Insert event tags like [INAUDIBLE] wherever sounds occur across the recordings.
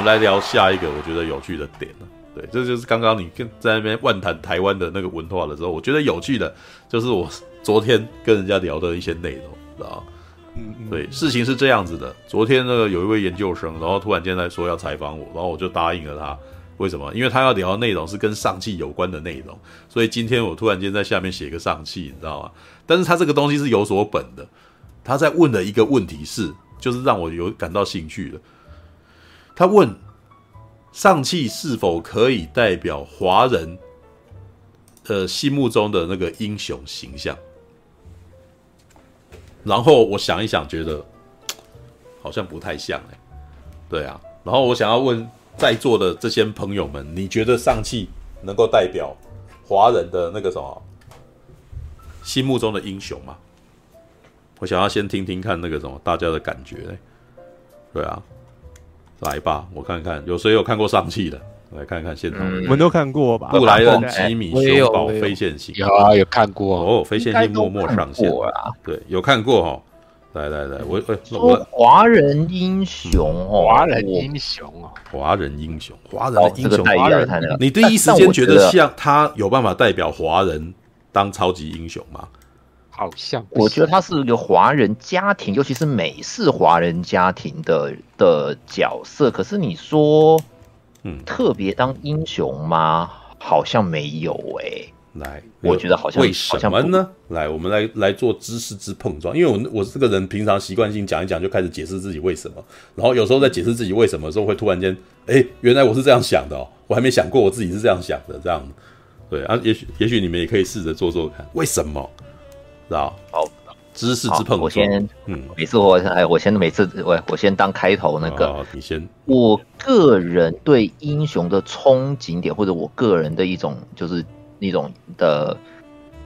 们来聊下一个我觉得有趣的点了。对，这就是刚刚你跟在那边万谈台湾的那个文化的时候，我觉得有趣的，就是我昨天跟人家聊的一些内容，知道吗？嗯，嗯，对，事情是这样子的。昨天那个有一位研究生，然后突然间来说要采访我，然后我就答应了他。为什么？因为他要聊的内容是跟上汽有关的内容，所以今天我突然间在下面写一个上汽，你知道吗？但是他这个东西是有所本的。他在问的一个问题是，就是让我有感到兴趣的。他问。上汽是否可以代表华人呃心目中的那个英雄形象？然后我想一想，觉得好像不太像哎、对啊，然后我想要问在座的这些朋友们，你觉得上汽能够代表华人的那个什么心目中的英雄吗？我想要先听听看那个什么大家的感觉、欸。对啊。来吧，我看看有谁有看过上汽的，来看看现场。嗯、我们都看过吧？布莱恩、吉米、熊宝、非线性，有啊，有看过哦。非线性默默上线啊，对，有看过哦。来来来，我我华人英雄哦，华人英雄哦，华人英雄，华人的英雄。华人，你第一时间觉得像他有办法代表华人当超级英雄吗？好像我觉得他是一个华人家庭，尤其是美式华人家庭的的角色。可是你说，嗯，特别当英雄吗？好像没有哎、欸。来，我觉得好像为什么呢？来，我们来来做知识之碰撞。因为我我这个人平常习惯性讲一讲就开始解释自己为什么，然后有时候在解释自己为什么的时候，会突然间，哎、欸，原来我是这样想的哦，我还没想过我自己是这样想的，这样。对啊，也许也许你们也可以试着做做看，为什么？好，好，知识之碰撞。我先，嗯，每次我哎，我先每次我我先当开头那个。哦、你先。我个人对英雄的憧憬点，或者我个人的一种就是那种的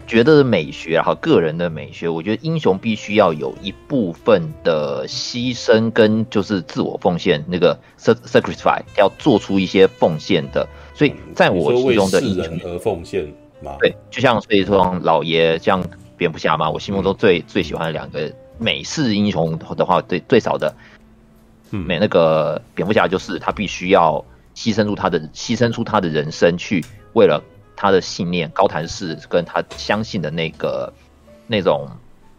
觉得的美学，然后个人的美学，我觉得英雄必须要有一部分的牺牲跟就是自我奉献，那个 sacrifice 要做出一些奉献的。所以在我心中的英雄而奉献嘛，对，就像所以说老爷这样。蝙蝠侠嘛，我心目中最最喜欢的两个美式英雄的话，最最少的，嗯，美那个蝙蝠侠就是他必须要牺牲出他的牺牲出他的人生去为了他的信念高谭市跟他相信的那个那种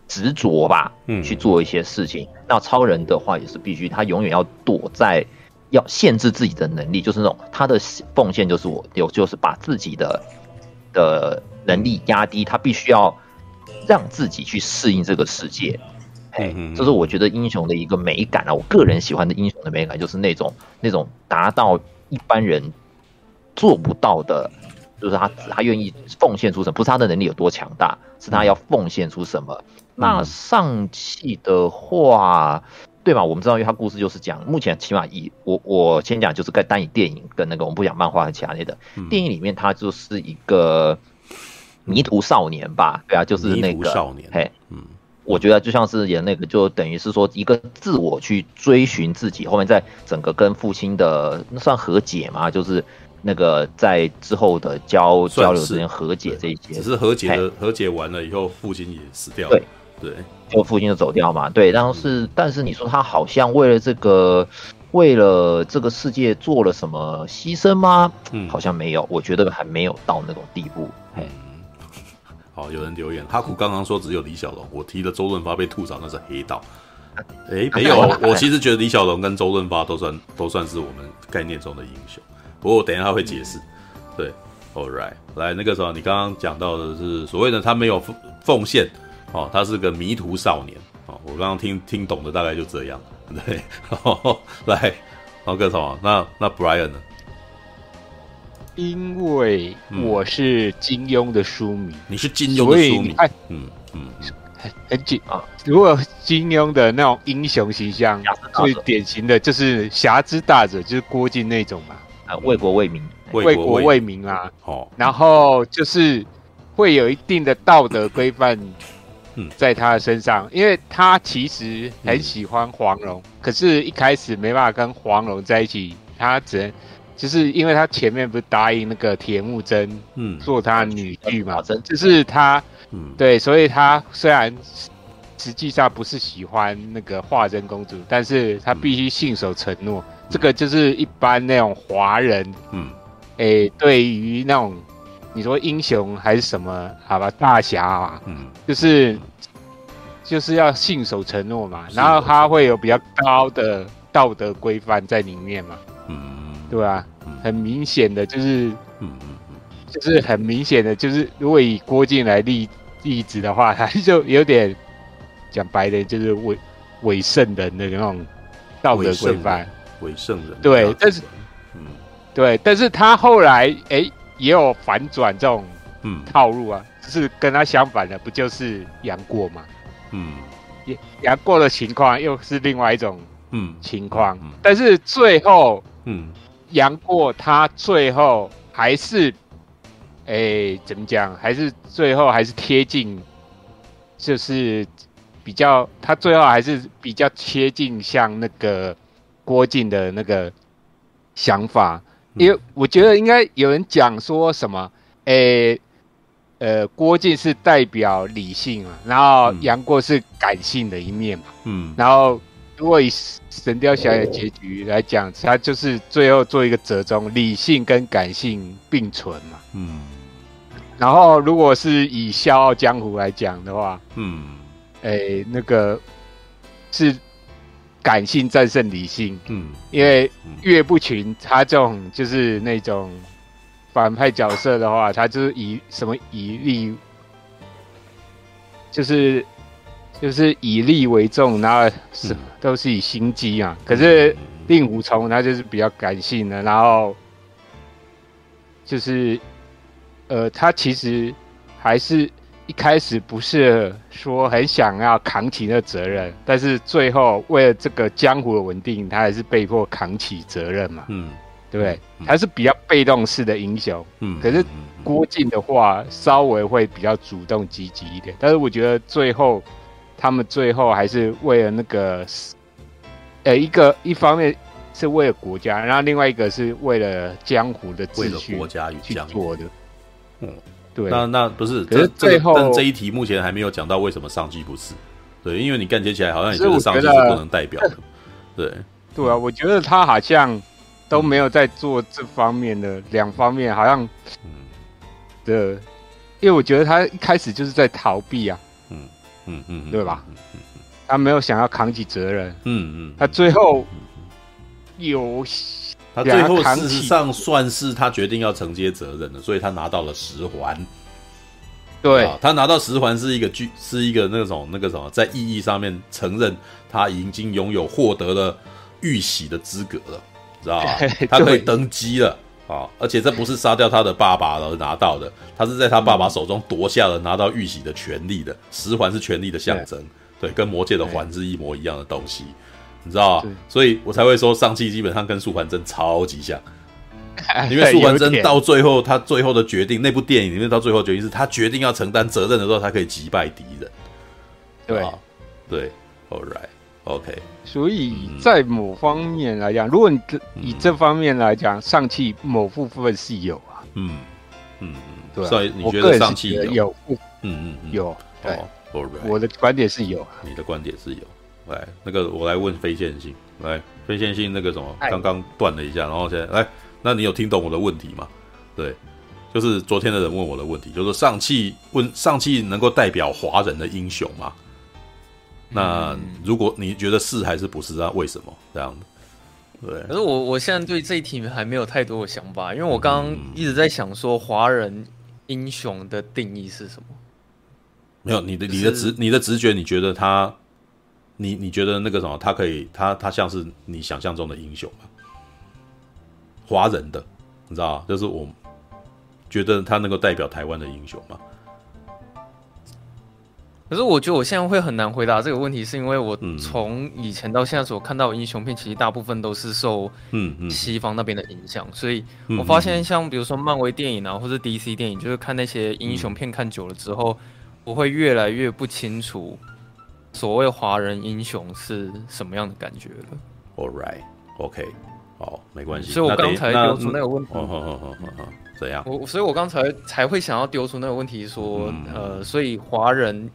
执着吧，嗯，去做一些事情。那超人的话也是必须，他永远要躲在要限制自己的能力，就是那种他的奉献就是我有就是把自己的的能力压低，他必须要。让自己去适应这个世界，嘿，这是我觉得英雄的一个美感啊。我个人喜欢的英雄的美感，就是那种那种达到一般人做不到的，就是他他愿意奉献出什么，不是他的能力有多强大，是他要奉献出什么。那上汽的话，对吧？我们知道，因为他故事就是讲，目前起码以我我先讲，就是该单以电影跟那个我们不讲漫画和其他类的电影里面，它就是一个。迷途少年吧，对啊，就是那个少年，嘿，嗯，我觉得就像是演那个，就等于是说一个自我去追寻自己，后面在整个跟父亲的那算和解嘛，就是那个在之后的交交流之间和解这一些，只是和解的和解完了以后，父亲也死掉了，对。对，就父亲就走掉嘛，对，但是、嗯、但是你说他好像为了这个为了这个世界做了什么牺牲吗？嗯，好像没有，我觉得还没有到那种地步，嘿。好，有人留言，哈库刚刚说只有李小龙，我提的周润发被吐槽那是黑道。哎，没有，我其实觉得李小龙跟周润发都算都算是我们概念中的英雄。不过我等一下会解释。对，All right，来那个时候你刚刚讲到的是所谓的他没有奉奉献，哦，他是个迷途少年。哦，我刚刚听听懂的大概就这样。对，[LAUGHS] 来，那个什么，那那 Brian 呢？因为我是金庸的书迷，嗯、你是金庸的书迷，哎，嗯嗯，很很紧啊。如果金庸的那种英雄形象，最典型的就是侠之大者，就是郭靖那种嘛，啊，为国为民，为国为民啊。哦，然后就是会有一定的道德规范，嗯，在他的身上，因为他其实很喜欢黄蓉，嗯、可是一开始没办法跟黄蓉在一起，他只能。就是因为他前面不是答应那个铁木真，嗯，做他女婿嘛，就是他，嗯，对，所以他虽然实际上不是喜欢那个华真公主，但是他必须信守承诺。嗯、这个就是一般那种华人，嗯，哎、欸，对于那种你说英雄还是什么，好吧，大侠啊，嗯，就是就是要信守承诺嘛，然后他会有比较高的道德规范在里面嘛，嗯，对吧？很明显的就是，嗯嗯嗯，就是很明显的就是，如果以郭靖来例例子的话，他就有点。讲白的，就是伪伪圣人的那种道德规范，伪圣人。对，但是，嗯，对，但是他后来哎、欸、也有反转这种嗯套路啊，嗯、就是跟他相反的，不就是杨过吗？嗯，杨过的情况又是另外一种嗯情况，嗯嗯、但是最后嗯杨过他最后还是哎、欸、怎么讲？还是最后还是贴近就是。比较，他最后还是比较贴近像那个郭靖的那个想法，因为我觉得应该有人讲说什么，哎、欸，呃，郭靖是代表理性嘛，然后杨过是感性的一面嘛，嗯，然后如果以神雕侠侣结局来讲，他就是最后做一个折中，理性跟感性并存嘛，嗯，然后如果是以笑傲江湖来讲的话，嗯。哎、欸，那个是感性战胜理性，嗯，因为岳不群他这种就是那种反派角色的话，他就是以什么以利，就是就是以利为重，然后是、嗯、都是以心机啊。可是令狐冲他就是比较感性的，然后就是呃，他其实还是。一开始不是说很想要扛起那责任，但是最后为了这个江湖的稳定，他还是被迫扛起责任嘛。嗯，对不对？嗯、他是比较被动式的英雄。嗯，可是郭靖的话稍微会比较主动积极一点。但是我觉得最后他们最后还是为了那个，呃，一个一方面是为了国家，然后另外一个是为了江湖的秩序，国家与江湖的。嗯。对，那那不是，可是最后，但这一题目前还没有讲到为什么上气不是。对，因为你干接起来好像你觉得上气是不能代表的。对，[LAUGHS] 对啊，我觉得他好像都没有在做这方面的两方面，好像，嗯，的，因为我觉得他一开始就是在逃避啊，嗯嗯嗯，对吧？他没有想要扛起责任，嗯嗯，他最后有。他最后事实上算是他决定要承接责任了，所以他拿到了十环。对，他拿到十环是一个具，是一个那种那个什么，在意义上面承认他已经拥有获得了玉玺的资格了，知道吧？[LAUGHS] 他可以登基了啊！而且这不是杀掉他的爸爸而拿到的，他是在他爸爸手中夺下了拿到玉玺的权利的。十环是权力的象征，对，跟魔界的环是一模一样的东西。你知道啊，所以我才会说上气基本上跟素环真超级像，因为素环真到最后他最后的决定，那部电影里面到最后决定是他决定要承担责任的时候，他可以击败敌人。对，对，All right，OK。所以在某方面来讲，如果你这以这方面来讲，上汽某部分是有啊。嗯嗯，对。所以你觉得上汽有？嗯嗯有。对，我的观点是有。你的观点是有。来，那个我来问非线性，来非线性那个什么，刚刚断了一下，然后现在来，那你有听懂我的问题吗？对，就是昨天的人问我的问题，就是上汽问上汽能够代表华人的英雄吗？那如果你觉得是还是不是，啊为什么这样子？对，可是我我现在对这一题还没有太多的想法，因为我刚刚一直在想说华人英雄的定义是什么？没有，你的你的直你的直觉，你觉得他？你你觉得那个什么，他可以，他他像是你想象中的英雄吗？华人的，你知道就是我觉得他能够代表台湾的英雄吗？可是我觉得我现在会很难回答这个问题，是因为我从以前到现在所看到的英雄片，其实大部分都是受西方那边的影响，所以我发现像比如说漫威电影啊，或者 DC 电影，就是看那些英雄片看久了之后，我会越来越不清楚。所谓华人英雄是什么样的感觉了？All right, OK，好，没关系。所以我刚才丢出那个问题，怎样？我所以，我刚才才会想要丢出那个问题，说，呃，所以华人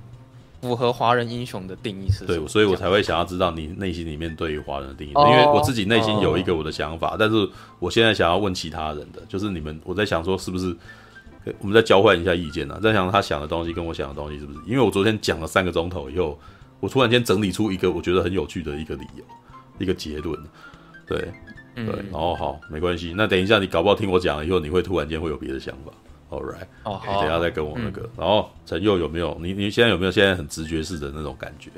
符合华人英雄的定义是？对，所以我才会想要知道你内心里面对于华人的定义，因为我自己内心有一个我的想法，但是我现在想要问其他人的，就是你们，我在想说是不是我们再交换一下意见呢？在想他想的东西跟我想的东西是不是？因为我昨天讲了三个钟头以后，我突然间整理出一个我觉得很有趣的一个理由，一个结论。对，对，然后好，没关系。那等一下你搞不好听我讲了以后，你会突然间会有别的想法。All right，哦好，等下再跟我那个。然后陈佑有没有？你你现在有没有现在很直觉式的那种感觉？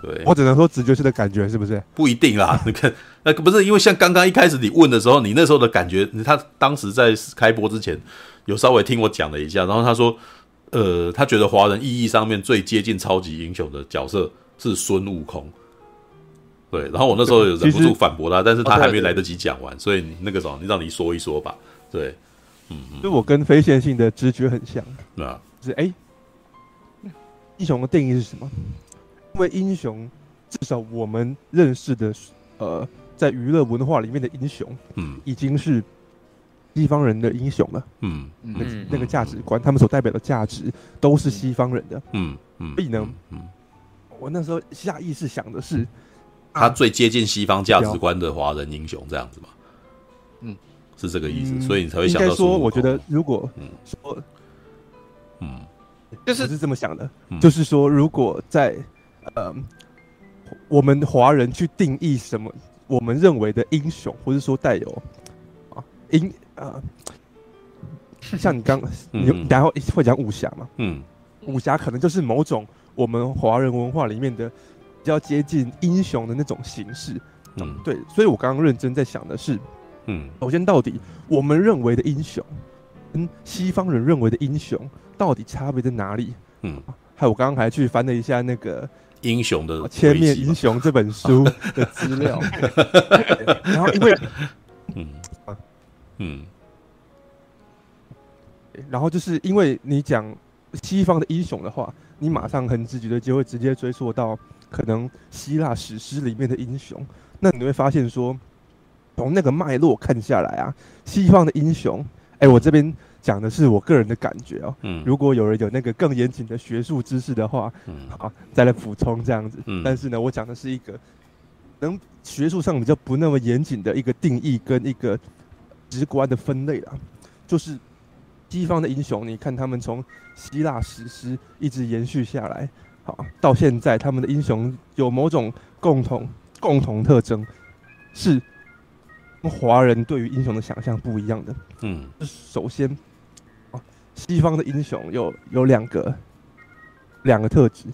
对，我只能说直觉式的感觉是不是？不一定啦。[LAUGHS] 你看，那个不是因为像刚刚一开始你问的时候，你那时候的感觉，他当时在开播之前有稍微听我讲了一下，然后他说，呃，他觉得华人意义上面最接近超级英雄的角色是孙悟空。对，然后我那时候有忍不住反驳他，但是他还没来得及讲完，所以你那个时候，你让你说一说吧。对。嗯，就我跟非线性的直觉很像，啊，就是哎、欸，英雄的定义是什么？因为英雄至少我们认识的，呃，在娱乐文化里面的英雄，嗯，已经是西方人的英雄了，嗯，那那个价值观，他们所代表的价值都是西方人的，嗯嗯，所以呢，嗯，我那时候下意识想的是，他最接近西方价值观的华人英雄这样子嘛，嗯。是这个意思，嗯、所以你才会想到说，我觉得如果说，嗯，就是是这么想的，嗯、就是说，如果在呃，我们华人去定义什么我们认为的英雄，或者说带有啊英呃，像你刚你然后会讲武侠嘛，嗯，武侠可能就是某种我们华人文化里面的比较接近英雄的那种形式，嗯，对，所以我刚刚认真在想的是。嗯，首先，到底我们认为的英雄，跟西方人认为的英雄，到底差别在哪里？嗯，还有我刚刚还去翻了一下那个英雄的《千面英雄》这本书 [LAUGHS] 的资料，[LAUGHS] 然后因为，嗯。啊。嗯，然后就是因为你讲西方的英雄的话，你马上很直觉的就会直接追溯到可能希腊史诗里面的英雄，那你会发现说。从那个脉络看下来啊，西方的英雄，哎、欸，我这边讲的是我个人的感觉哦。嗯，如果有人有那个更严谨的学术知识的话，嗯，好，再来补充这样子。嗯，但是呢，我讲的是一个能学术上比较不那么严谨的一个定义跟一个直观的分类啦。就是西方的英雄，你看他们从希腊史诗一直延续下来，好，到现在他们的英雄有某种共同共同特征是。华人对于英雄的想象不一样的，嗯，首先，西方的英雄有有两个两个特质，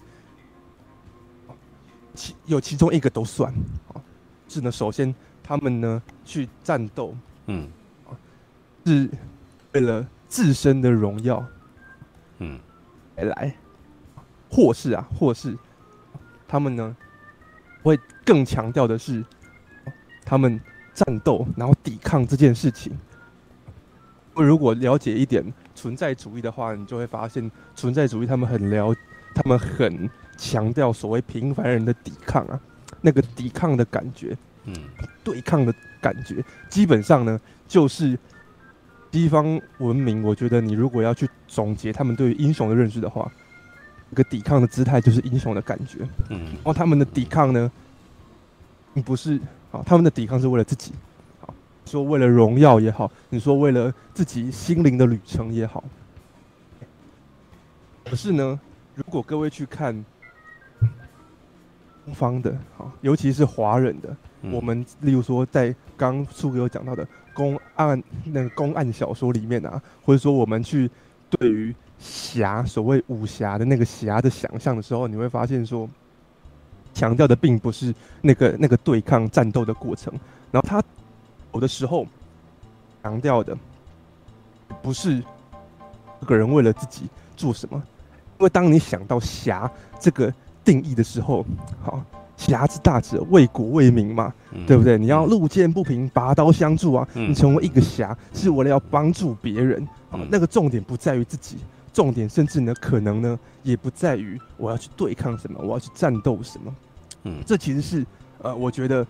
其有其中一个都算，啊，是呢，首先他们呢去战斗，嗯，是为了自身的荣耀，嗯，来来，或是啊，或是他们呢会更强调的是他们。战斗，然后抵抗这件事情。如果了解一点存在主义的话，你就会发现，存在主义他们很了，他们很强调所谓平凡人的抵抗啊，那个抵抗的感觉，嗯，对抗的感觉，基本上呢，就是西方文明。我觉得你如果要去总结他们对于英雄的认识的话，一个抵抗的姿态就是英雄的感觉，嗯，然后他们的抵抗呢，并不是。他们的抵抗是为了自己，好，说为了荣耀也好，你说为了自己心灵的旅程也好。可是呢，如果各位去看东方的，好，尤其是华人的，嗯、我们例如说在刚苏哥有讲到的公案那个公案小说里面啊，或者说我们去对于侠所谓武侠的那个侠的想象的时候，你会发现说。强调的并不是那个那个对抗战斗的过程，然后他有的时候强调的不是这个人为了自己做什么，因为当你想到侠这个定义的时候，好，侠之大者为国为民嘛，嗯、对不对？你要路见不平拔刀相助啊，嗯、你成为一个侠是为了要帮助别人，好，那个重点不在于自己。重点甚至呢，可能呢，也不在于我要去对抗什么，我要去战斗什么。嗯，这其实是呃，我觉得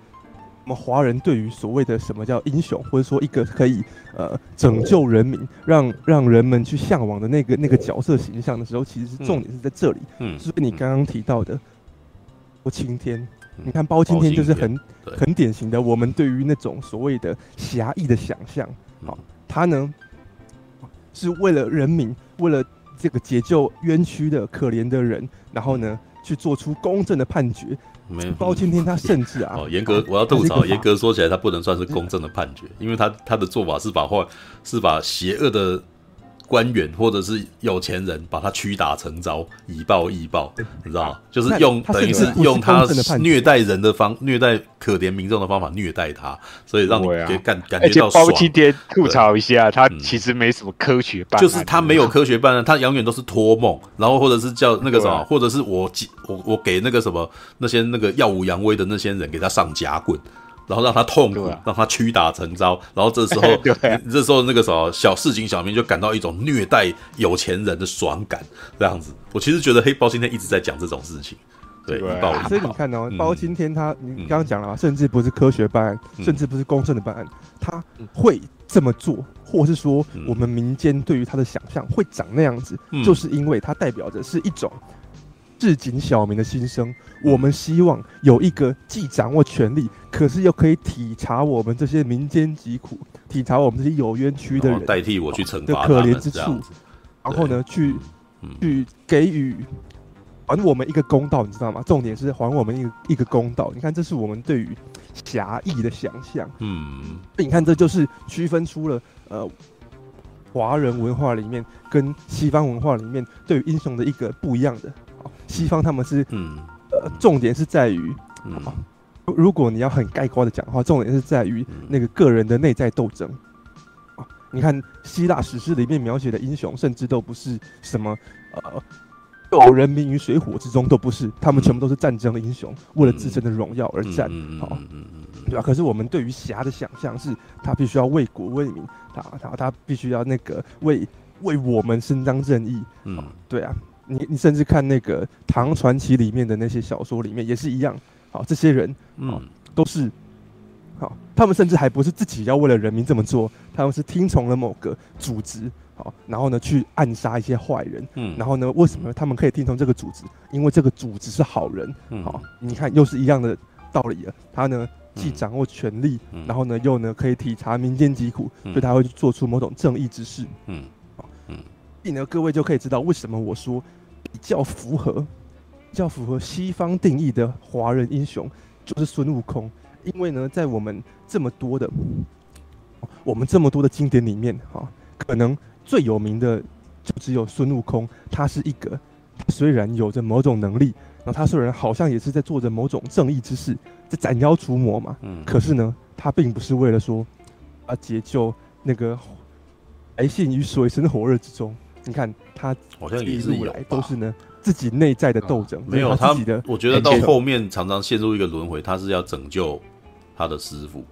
我们华人对于所谓的什么叫英雄，或者说一个可以呃拯救人民，让让人们去向往的那个那个角色形象的时候，其实是重点是在这里。嗯，所以你刚刚提到的包青天，嗯、你看包青天就是很很典型的我们对于那种所谓的侠义的想象。好，他呢是为了人民，为了这个解救冤屈的可怜的人，然后呢去做出公正的判决。没包青天他甚至啊，哦，严格我要吐槽，严格说起来，他不能算是公正的判决，因为他他的做法是把坏是把邪恶的。官员或者是有钱人把他屈打成招，以暴易暴，你知道吗？就是用等于是用他虐待人的方虐待可怜民众的方法虐待他，所以让你感感感觉到爽。包青天吐槽一下，他其实没什么科学办案，就是他没有科学办案，他永远都是托梦，然后或者是叫那个什么，或者是我我我给那个什么那些那个耀武扬威的那些人给他上夹棍。然后让他痛苦，啊、让他屈打成招，然后这时候，[LAUGHS] 啊、这时候那个什么小市井小民就感到一种虐待有钱人的爽感，这样子。我其实觉得黑包今天一直在讲这种事情，对，所以你看哦，嗯、包青天他，你刚刚讲了嘛，甚至不是科学办案，嗯、甚至不是公正的办案，他会这么做，或是说我们民间对于他的想象会长那样子，嗯、就是因为它代表着是一种。市井小民的心声，我们希望有一个既掌握权力，可是又可以体察我们这些民间疾苦，体察我们这些有冤屈的人，代替我去惩罚的可怜之处，然后呢，去去给予还我们一个公道，你知道吗？重点是还我们一个一个公道。你看，这是我们对于侠义的想象。嗯，你看，这就是区分出了呃华人文化里面跟西方文化里面对于英雄的一个不一样的。西方他们是，嗯，呃，重点是在于，嗯，如果你要很概括的讲的话，重点是在于那个个人的内在斗争。啊，你看希腊史诗里面描写的英雄，甚至都不是什么，呃，救人民于水火之中，都不是，他们全部都是战争的英雄，为了自身的荣耀而战。好，对吧？可是我们对于侠的想象是，他必须要为国为民，他他他必须要那个为为我们伸张正义。嗯，对啊。你你甚至看那个唐传奇里面的那些小说里面也是一样，好，这些人，嗯，都是，好，他们甚至还不是自己要为了人民这么做，他们是听从了某个组织，好，然后呢去暗杀一些坏人，嗯，然后呢为什么他们可以听从这个组织？因为这个组织是好人，好，你看又是一样的道理了，他呢既掌握权力，然后呢又呢可以体察民间疾苦，所以他会去做出某种正义之事，嗯。所以呢，各位就可以知道为什么我说比较符合、比较符合西方定义的华人英雄就是孙悟空。因为呢，在我们这么多的我们这么多的经典里面，哈，可能最有名的就只有孙悟空。他是一个，他虽然有着某种能力，然后他虽然好像也是在做着某种正义之事，在斩妖除魔嘛，嗯，可是呢，他并不是为了说啊解救那个百姓于水深火热之中。你看他好像一路来都是呢自己内在的斗争，没有他自己的。我觉得到后面常常陷入一个轮回，他是要拯救他的师傅，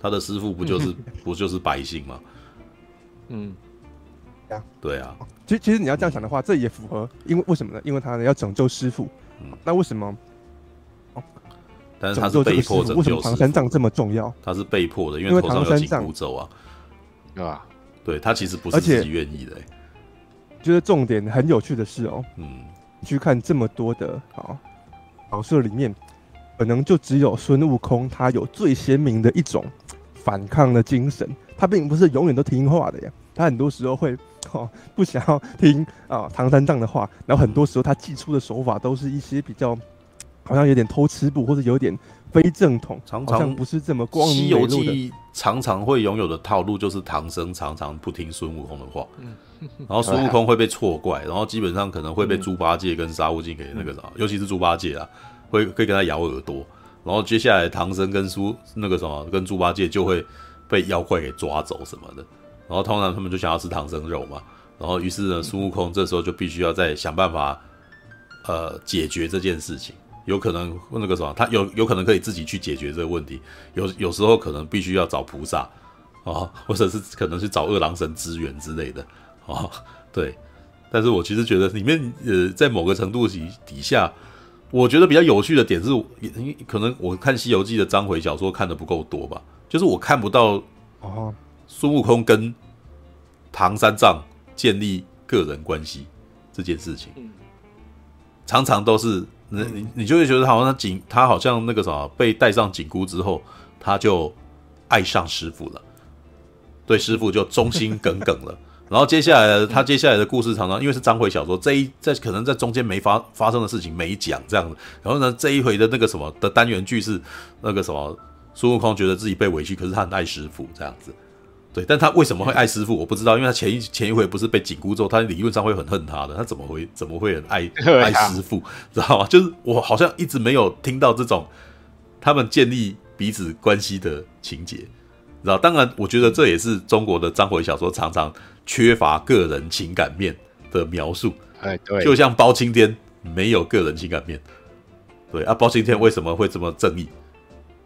他的师傅不就是 [LAUGHS] 不就是百姓吗？嗯，对啊。其实其实你要这样想的话，这也符合，因为为什么呢？因为他呢要拯救师傅。那为什么？但是他是被迫拯救。为什么唐三藏这么重要？他是被迫的，因为唐三藏走啊，对吧？对他其实不是自己愿意的。觉得重点很有趣的是哦，嗯，去看这么多的啊角色里面，可能就只有孙悟空，他有最鲜明的一种反抗的精神。他并不是永远都听话的呀，他很多时候会哦不想要听啊唐三藏的话，然后很多时候他祭出的手法都是一些比较好像有点偷吃步或者有点非正统，常常不是这么光明磊落的。常常会拥有的套路就是唐僧常常不听孙悟空的话。嗯 [LAUGHS] 然后孙悟空会被错怪，然后基本上可能会被猪八戒跟沙悟净给那个啥，尤其是猪八戒啊，会会跟他咬耳朵。然后接下来唐僧跟猪那个什么跟猪八戒就会被妖怪给抓走什么的。然后通常他们就想要吃唐僧肉嘛。然后于是呢，孙悟空这时候就必须要再想办法，呃，解决这件事情。有可能那个什么，他有有可能可以自己去解决这个问题。有有时候可能必须要找菩萨啊，[LAUGHS] 或者是可能去找二郎神支援之类的。啊，对，但是我其实觉得里面呃，在某个程度底底下，我觉得比较有趣的点是，可能我看《西游记》的章回小说看的不够多吧，就是我看不到哦，孙悟空跟唐三藏建立个人关系这件事情，常常都是你你你就会觉得好像他紧，他好像那个什么被戴上紧箍之后，他就爱上师傅了，对师傅就忠心耿耿了。[LAUGHS] 然后接下来他接下来的故事常常因为是章回小说，这一在可能在中间没发发生的事情没讲这样子。然后呢，这一回的那个什么的单元剧是那个什么孙悟空觉得自己被委屈，可是他很爱师傅这样子。对，但他为什么会爱师傅我不知道，因为他前一前一回不是被紧箍咒，他理论上会很恨他的，他怎么会怎么会很爱 [LAUGHS] 爱师傅，知道吗？就是我好像一直没有听到这种他们建立彼此关系的情节，知道？当然，我觉得这也是中国的章回小说常常。缺乏个人情感面的描述，哎，对，就像包青天没有个人情感面，对啊，包青天为什么会这么正义？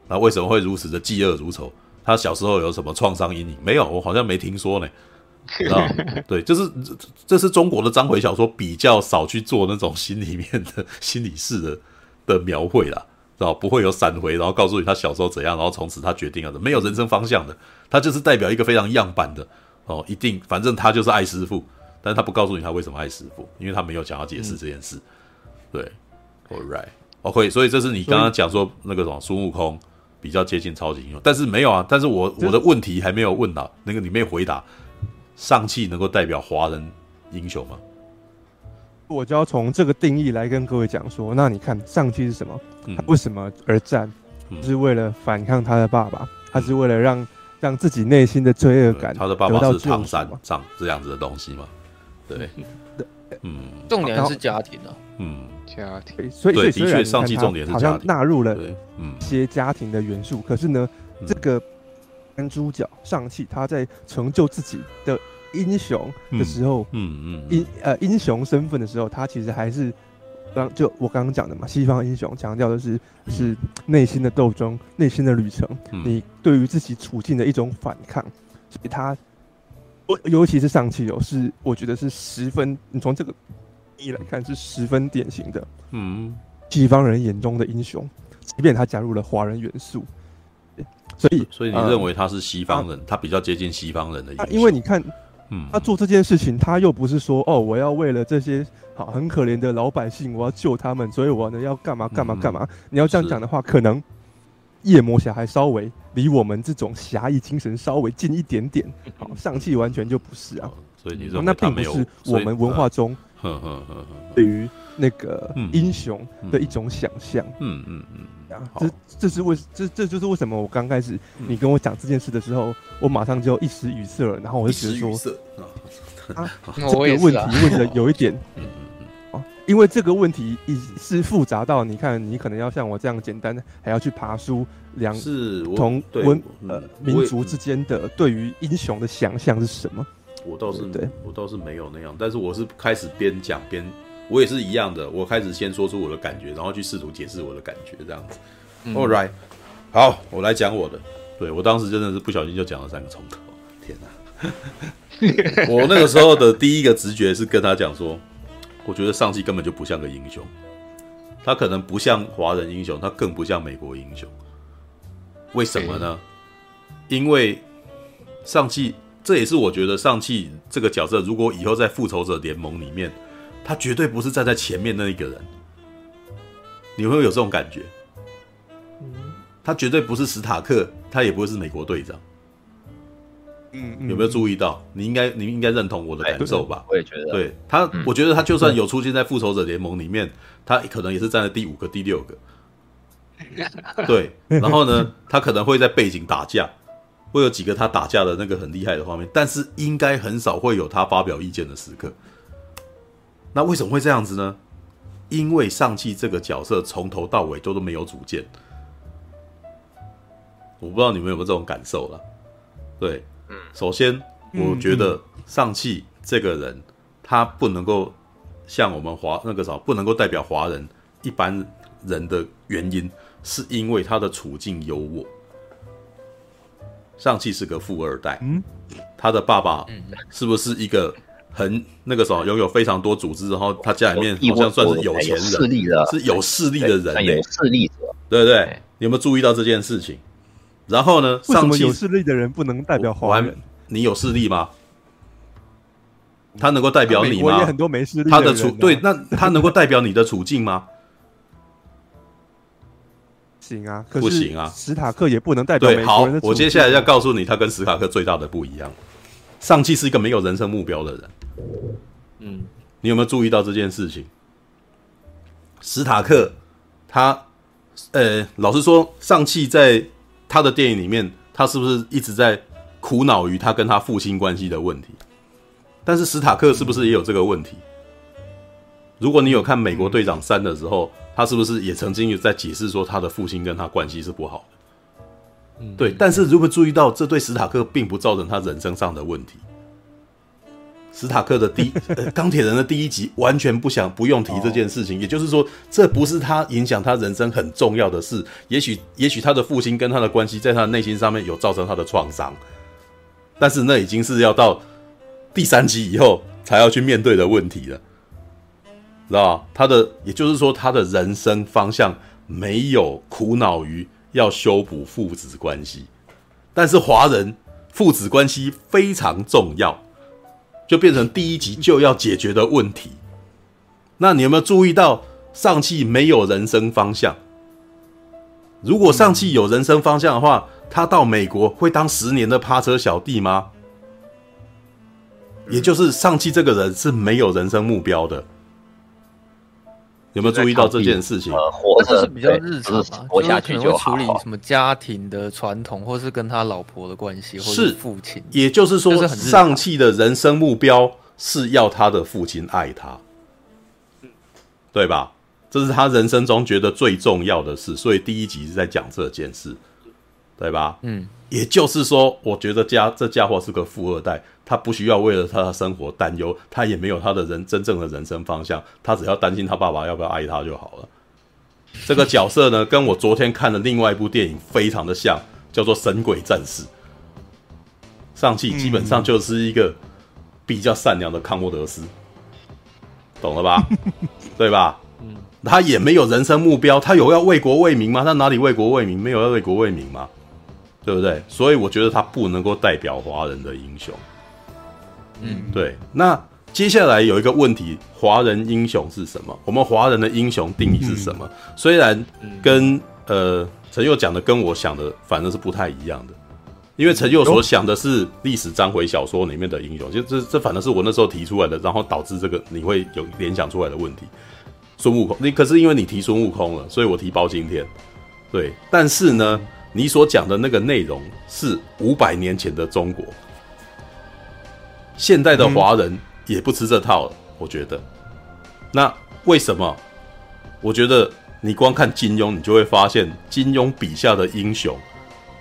那，为什么会如此的嫉恶如仇？他小时候有什么创伤阴影？没有，我好像没听说呢。啊，对，就是这是中国的章回小说比较少去做那种心里面的心理式的的描绘啦，知道不会有闪回，然后告诉你他小时候怎样，然后从此他决定了的，没有人生方向的，他就是代表一个非常样板的。哦，一定，反正他就是爱师傅，但是他不告诉你他为什么爱师傅，因为他没有想要解释这件事。对，All right，OK，所以这是你刚刚讲说那个什么孙悟空比较接近超级英雄，但是没有啊，但是我我的问题还没有问到，那个你没有回答，上汽能够代表华人英雄吗？我就要从这个定义来跟各位讲说，那你看上汽是什么？他为什么而战？嗯、是为了反抗他的爸爸，他是为了让。让自己内心的罪恶感，他的爸爸是唐三藏这样子的东西吗？对，[LAUGHS] 嗯，重点是家庭啊，嗯，家庭，所以所以的确上期重点是好像纳入了一些家庭的元素，可是呢，这个男主角上汽他在成就自己的英雄的时候，嗯嗯，英呃英雄身份的时候，他其实还是。刚就我刚刚讲的嘛，西方英雄强调的是是内心的斗争、内心的旅程，你对于自己处境的一种反抗，所以他，尤尤其是上汽油，是我觉得是十分，你从这个意义来看是十分典型的，嗯，西方人眼中的英雄，即便他加入了华人元素，所以所以你认为他是西方人，他比较接近西方人的英雄，因为你看。嗯，他做这件事情，他又不是说哦，我要为了这些好很可怜的老百姓，我要救他们，所以我呢要干嘛干嘛干嘛。嗯、你要这样讲的话，可能夜魔侠还稍微离我们这种侠义精神稍微近一点点。[LAUGHS] 好，上汽完全就不是啊。所以你说那并不是我们文化中对于那个英雄的一种想象。嗯嗯嗯。这这是为这这就是为什么我刚开始你跟我讲这件事的时候，我马上就一时语塞了，然后我就觉得说，啊，[LAUGHS] 这个问题问的有一点，因为这个问题已是复杂到你看，你可能要像我这样简单，还要去爬梳两同文呃民族之间的对于英雄的想象是什么？我倒是对，我倒是没有那样，但是我是开始边讲边。我也是一样的，我开始先说出我的感觉，然后去试图解释我的感觉，这样子。嗯、All right，好，我来讲我的。对，我当时真的是不小心就讲了三个钟头，天哪！[LAUGHS] 我那个时候的第一个直觉是跟他讲说，我觉得上汽根本就不像个英雄，他可能不像华人英雄，他更不像美国英雄。为什么呢？因为上汽，这也是我觉得上汽这个角色，如果以后在复仇者联盟里面。他绝对不是站在前面那一个人，你会不会有这种感觉？他绝对不是史塔克，他也不会是美国队长。嗯，有没有注意到？你应该，你应该认同我的感受吧？我也觉得，对他，我觉得他就算有出现在复仇者联盟里面，他可能也是站在第五个、第六个。[LAUGHS] 对，然后呢，他可能会在背景打架，会有几个他打架的那个很厉害的画面，但是应该很少会有他发表意见的时刻。那为什么会这样子呢？因为上汽这个角色从头到尾都都没有主见，我不知道你们有没有这种感受了。对，首先我觉得上汽这个人他不能够像我们华那个啥，不能够代表华人一般人的原因，是因为他的处境优渥。上汽是个富二代，他的爸爸是不是一个？很那个什么，拥有非常多组织，然后他家里面好像算是有钱人，势力的，是有势力的人，有势力者，对不对？你有没有注意到这件事情？然后呢？为什么有势力的人不能代表华人？你有势力吗？他能够代表你吗？我也很多没势力的人。他的处对，那他能够代表你的处境吗？行啊，不行啊！史塔克也不能代表。对，好，我接下来要告诉你，他跟史塔克最大的不一样。上汽是一个没有人生目标的人。嗯，你有没有注意到这件事情？史塔克，他，呃，老实说，上汽在他的电影里面，他是不是一直在苦恼于他跟他父亲关系的问题？但是史塔克是不是也有这个问题？如果你有看《美国队长三》的时候，他是不是也曾经有在解释说他的父亲跟他关系是不好的？嗯，对。但是如果注意到，这对史塔克并不造成他人生上的问题。史塔克的第 [LAUGHS] 呃钢铁人的第一集完全不想不用提这件事情，也就是说，这不是他影响他人生很重要的事。也许也许他的父亲跟他的关系在他的内心上面有造成他的创伤，但是那已经是要到。第三集以后才要去面对的问题了，知道？他的，也就是说，他的人生方向没有苦恼于要修补父子关系，但是华人父子关系非常重要，就变成第一集就要解决的问题。那你有没有注意到，上汽没有人生方向？如果上汽有人生方向的话，他到美国会当十年的趴车小弟吗？也就是上汽这个人是没有人生目标的，有没有注意到这件事情？呃，活着是比较日常嘛，活下去就处理什么家庭的传统，或是跟他老婆的关系，或是父亲。也就是说，上汽的人生目标是要他的父亲爱他，对吧？这是他人生中觉得最重要的事，所以第一集是在讲这件事，对吧？嗯。也就是说，我觉得家这家伙是个富二代，他不需要为了他的生活担忧，他也没有他的人真正的人生方向，他只要担心他爸爸要不要爱他就好了。这个角色呢，跟我昨天看的另外一部电影非常的像，叫做《神鬼战士》。上汽基本上就是一个比较善良的康沃德斯，懂了吧？[LAUGHS] 对吧？嗯，他也没有人生目标，他有要为国为民吗？他哪里为国为民？没有要为国为民吗？对不对？所以我觉得他不能够代表华人的英雄。嗯，对。那接下来有一个问题：华人英雄是什么？我们华人的英雄定义是什么？嗯、虽然跟呃陈佑讲的跟我想的反正是不太一样的，因为陈佑所想的是历史章回小说里面的英雄，就这这反正是我那时候提出来的，然后导致这个你会有联想出来的问题。孙悟空，你可是因为你提孙悟空了，所以我提包青天。对，但是呢。你所讲的那个内容是五百年前的中国，现代的华人也不吃这套了。我觉得，那为什么？我觉得你光看金庸，你就会发现金庸笔下的英雄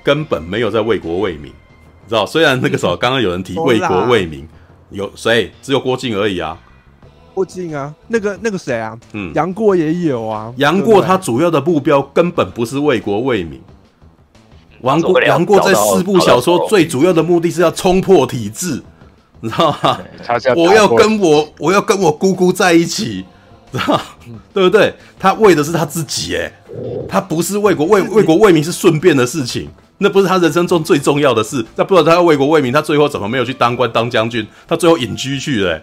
根本没有在为国为民，你知道？虽然那个时候刚刚有人提 [LAUGHS] 为国为民，有谁？只有郭靖而已啊。郭靖啊，那个那个谁啊？嗯，杨过也有啊。杨过他主要的目标根本不是为国为民。杨过，杨过在四部小说最主要的目的是要冲破体制，你知道吗？我要跟我，我要跟我姑姑在一起，知道 [LAUGHS] 对不对？他为的是他自己，哎，他不是为国为为国为民，是顺便的事情，那不是他人生中最重要的事。那不知道他要为国为民，他最后怎么没有去当官当将军？他最后隐居去了。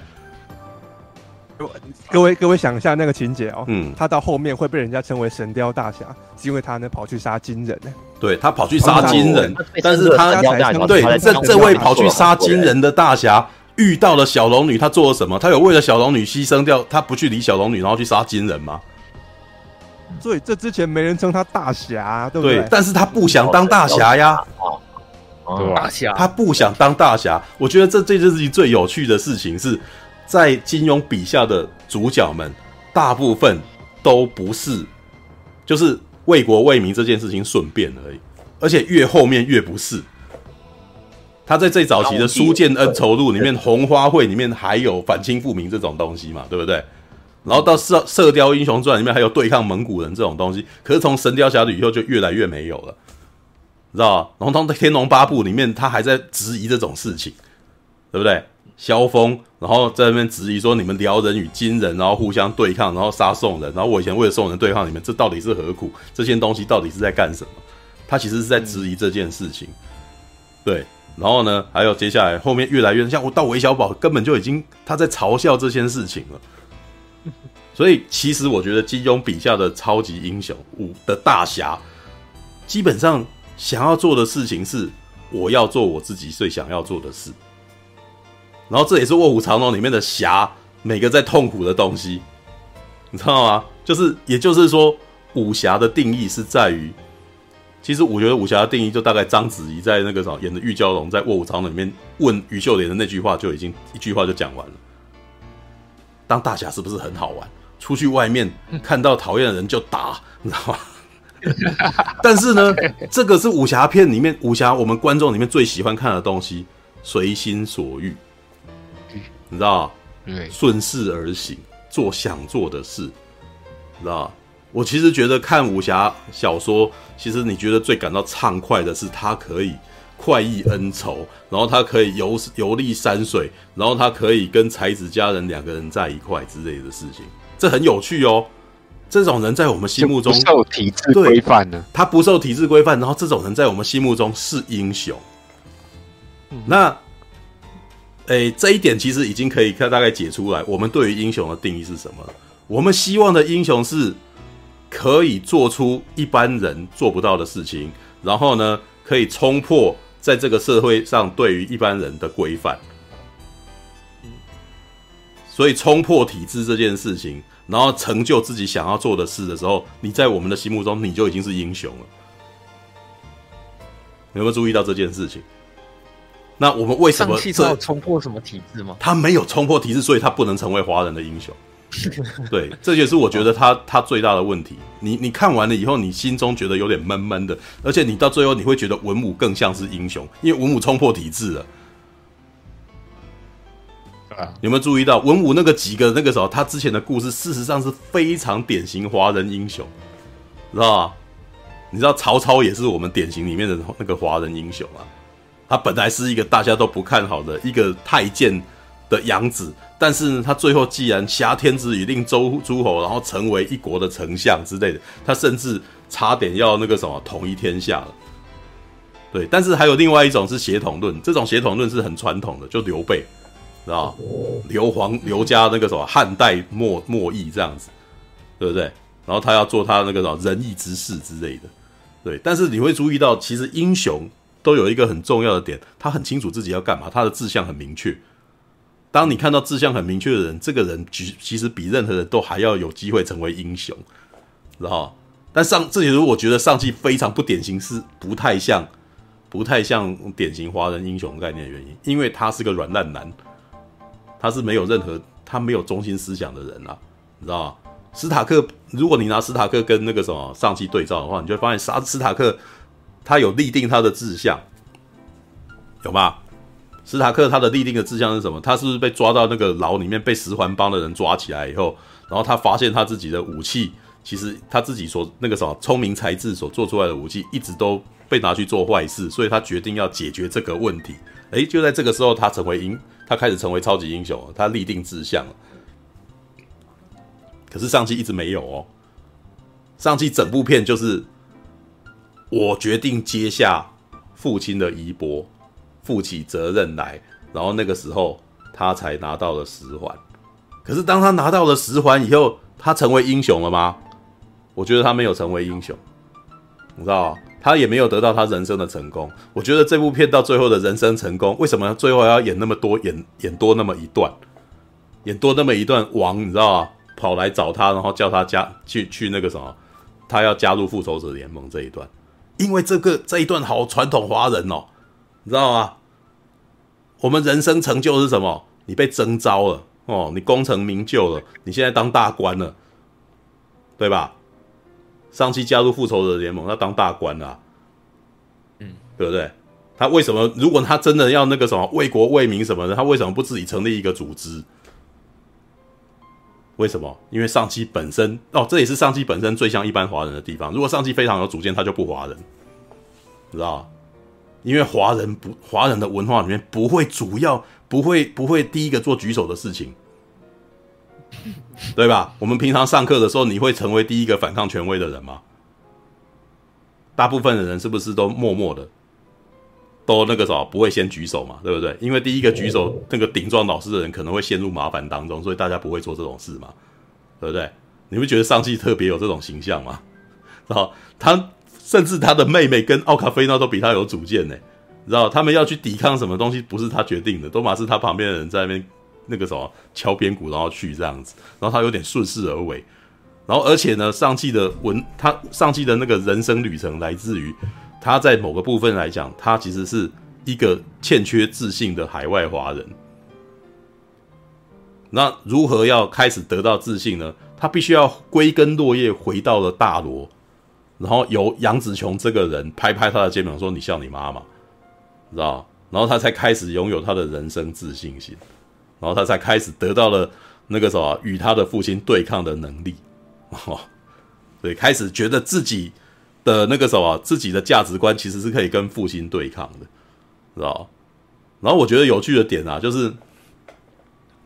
各位各位想一下那个情节哦，嗯，他到后面会被人家称为神雕大侠，是因为他呢跑去杀金人呢。对，他跑去杀金人，但是他对这这位跑去杀金人的大侠遇到了小龙女，他做了什么？他有为了小龙女牺牲掉，他不去理小龙女，然后去杀金人吗？所以这之前没人称他大侠，对不对？对，但是他不想当大侠呀，大侠，他不想当大侠。我觉得这这件事情最有趣的事情是在金庸笔下的主角们，大部分都不是，就是。为国为民这件事情顺便而已，而且越后面越不是。他在最早期的《书剑恩仇录》里面，《红花会》里面还有反清复明这种东西嘛，对不对？然后到射《射射雕英雄传》里面还有对抗蒙古人这种东西，可是从《神雕侠侣》以后就越来越没有了，你知道吧？然后《天龙八部》里面他还在质疑这种事情，对不对？萧峰，然后在那边质疑说你们辽人与金人，然后互相对抗，然后杀宋人，然后我以前为了宋人对抗你们，这到底是何苦？这些东西到底是在干什么？他其实是在质疑这件事情。对，然后呢，还有接下来后面越来越像我到韦小宝根本就已经他在嘲笑这件事情了。所以其实我觉得金庸笔下的超级英雄武的大侠，基本上想要做的事情是我要做我自己最想要做的事。然后这也是《卧虎藏龙》里面的侠每个在痛苦的东西，你知道吗？就是，也就是说，武侠的定义是在于，其实我觉得武侠的定义就大概章子怡在那个什么演的玉娇龙在《卧虎藏龙》里面问于秀莲的那句话就已经一句话就讲完了。当大侠是不是很好玩？出去外面看到讨厌的人就打，你知道吗？[LAUGHS] 但是呢，这个是武侠片里面武侠我们观众里面最喜欢看的东西，随心所欲。你知道，对，顺势而行，做想做的事，你知道？我其实觉得看武侠小说，其实你觉得最感到畅快的是，他可以快意恩仇，然后他可以游游历山水，然后他可以跟才子佳人两个人在一块之类的事情，这很有趣哦。这种人在我们心目中不受体制规范呢，他不受体制规范，然后这种人在我们心目中是英雄。嗯、那。诶，这一点其实已经可以看大概解出来，我们对于英雄的定义是什么？我们希望的英雄是可以做出一般人做不到的事情，然后呢，可以冲破在这个社会上对于一般人的规范。所以冲破体制这件事情，然后成就自己想要做的事的时候，你在我们的心目中，你就已经是英雄了。有没有注意到这件事情？那我们为什么上气要冲破什么体制吗？他没有冲破体制，所以他不能成为华人的英雄。[LAUGHS] 对，这也是我觉得他他最大的问题。你你看完了以后，你心中觉得有点闷闷的，而且你到最后你会觉得文武更像是英雄，因为文武冲破体制了。啊，有没有注意到文武那个几个那个时候他之前的故事，事实上是非常典型华人英雄，知道吗？你知道曹操也是我们典型里面的那个华人英雄啊。他本来是一个大家都不看好的一个太监的养子，但是呢，他最后既然挟天子以令诸诸侯，然后成为一国的丞相之类的，他甚至差点要那个什么统一天下了。对，但是还有另外一种是血统论，这种血统论是很传统的，就刘备，知道刘皇刘家那个什么汉代末末裔这样子，对不对？然后他要做他那个什么仁义之士之类的，对。但是你会注意到，其实英雄。都有一个很重要的点，他很清楚自己要干嘛，他的志向很明确。当你看到志向很明确的人，这个人其其实比任何人都还要有机会成为英雄，知道？但上这也是我觉得上季非常不典型，是不太像，不太像典型华人英雄概念的原因，因为他是个软烂男，他是没有任何他没有中心思想的人啊，你知道吗？史塔克，如果你拿史塔克跟那个什么上季对照的话，你就会发现啥史塔克。他有立定他的志向，有吗？史塔克他的立定的志向是什么？他是不是被抓到那个牢里面，被十环帮的人抓起来以后，然后他发现他自己的武器，其实他自己所那个什么聪明才智所做出来的武器，一直都被拿去做坏事，所以他决定要解决这个问题。诶，就在这个时候，他成为英，他开始成为超级英雄，他立定志向。可是上期一直没有哦，上期整部片就是。我决定接下父亲的衣钵，负起责任来。然后那个时候，他才拿到了十环。可是当他拿到了十环以后，他成为英雄了吗？我觉得他没有成为英雄。你知道，他也没有得到他人生的成功。我觉得这部片到最后的人生成功，为什么最后要演那么多，演演多那么一段，演多那么一段？王你知道吗？跑来找他，然后叫他加去去那个什么，他要加入复仇者联盟这一段。因为这个这一段好传统华人哦，你知道吗？我们人生成就是什么？你被征召了哦，你功成名就了，你现在当大官了，对吧？上期加入复仇者联盟，要当大官了，嗯，对不对？他为什么？如果他真的要那个什么为国为民什么的，他为什么不自己成立一个组织？为什么？因为上期本身哦，这也是上期本身最像一般华人的地方。如果上期非常有主见，他就不华人，知道？因为华人不华人的文化里面不会主要不会不会第一个做举手的事情，对吧？我们平常上课的时候，你会成为第一个反抗权威的人吗？大部分的人是不是都默默的，都那个什么不会先举手嘛，对不对？因为第一个举手那个顶撞老师的人可能会陷入麻烦当中，所以大家不会做这种事嘛，对不对？你不觉得上气特别有这种形象吗？[LAUGHS] 然后他甚至他的妹妹跟奥卡菲娜都比他有主见呢。知道他们要去抵抗什么东西，不是他决定的，都嘛是他旁边的人在那边那个什么敲边鼓，然后去这样子，然后他有点顺势而为，然后而且呢，上汽的文，他上汽的那个人生旅程来自于他在某个部分来讲，他其实是一个欠缺自信的海外华人。那如何要开始得到自信呢？他必须要归根落叶回到了大罗，然后由杨紫琼这个人拍拍他的肩膀说：“你像你妈妈。”知道，然后他才开始拥有他的人生自信心，然后他才开始得到了那个什么与他的父亲对抗的能力，[LAUGHS] 哦，对，开始觉得自己的那个什么自己的价值观其实是可以跟父亲对抗的，知道？然后我觉得有趣的点啊，就是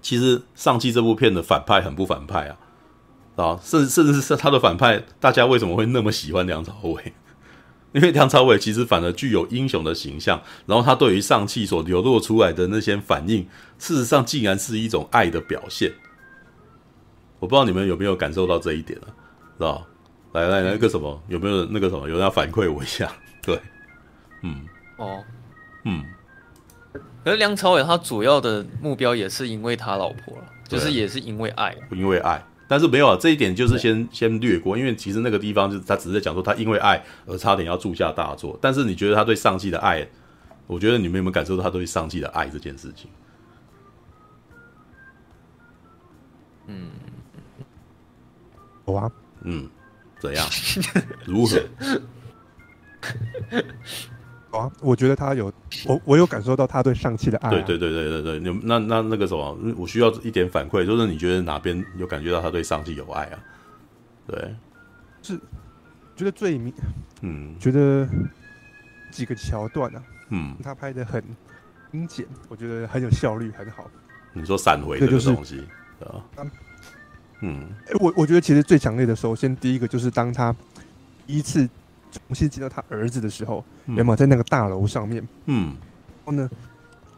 其实上期这部片的反派很不反派啊，啊，甚至甚至是他的反派，大家为什么会那么喜欢梁朝伟？[LAUGHS] 因为梁朝伟其实反而具有英雄的形象，然后他对于上气所流露出来的那些反应，事实上竟然是一种爱的表现。我不知道你们有没有感受到这一点啊？是吧？来来来，那个什么，有没有那个什么，有人要反馈我一下？[LAUGHS] 对，嗯，哦，嗯，可是梁朝伟他主要的目标也是因为他老婆了，就是也是因为爱，因为爱。但是没有啊，这一点就是先先略过，因为其实那个地方就是他只是在讲说他因为爱而差点要铸下大作。但是你觉得他对上汽的爱，我觉得你们有没有感受到他对上汽的爱这件事情？嗯，好啊，嗯，怎样？如何？[LAUGHS] 啊，我觉得他有我，我有感受到他对上汽的爱、啊。对对对对对对，那那那个什么，我需要一点反馈，就是你觉得哪边有感觉到他对上汽有爱啊？对，是觉得最明，嗯，觉得几个桥段啊，嗯，他拍的很精简，我觉得很有效率，很好。你说闪回这个东西，对啊，嗯，哎，我我觉得其实最强烈的，首先第一个就是当他一次。重新见到他儿子的时候，有没有在那个大楼上面？嗯，然后呢，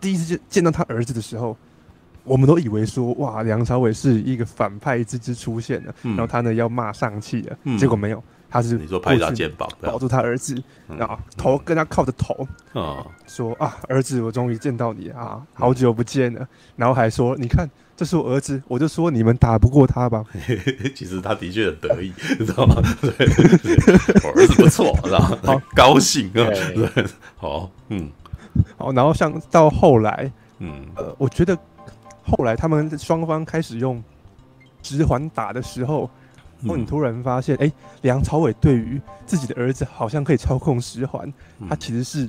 第一次见见到他儿子的时候，我们都以为说，哇，梁朝伟是一个反派之之出现了，嗯、然后他呢要骂上气了，嗯、结果没有，他是你说拍他肩膀，抱住他儿子，然后头跟他靠着头，啊、嗯，说啊，儿子，我终于见到你啊，好久不见了，然后还说，你看。这是我儿子，我就说你们打不过他吧。[LAUGHS] 其实他的确很得意，知道吗？对，我儿子不错，知道吗？好高兴啊！对，好，嗯，好。然后像到后来，嗯，呃，我觉得后来他们双方开始用指环打的时候，然后你突然发现，哎，梁朝伟对于自己的儿子好像可以操控十环，他其实是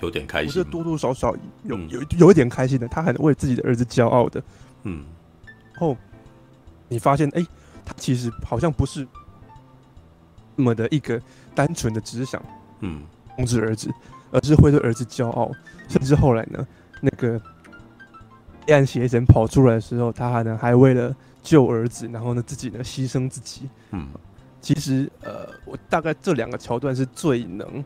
有点开心，是多多少少有有有一点开心的，他很为自己的儿子骄傲的。嗯，后你发现，哎、欸，他其实好像不是那么的一个单纯的只想，嗯，控制儿子，而是会对儿子骄傲，甚至后来呢，那个黑暗邪神跑出来的时候，他还能还为了救儿子，然后呢自己呢牺牲自己，嗯，其实呃，我大概这两个桥段是最能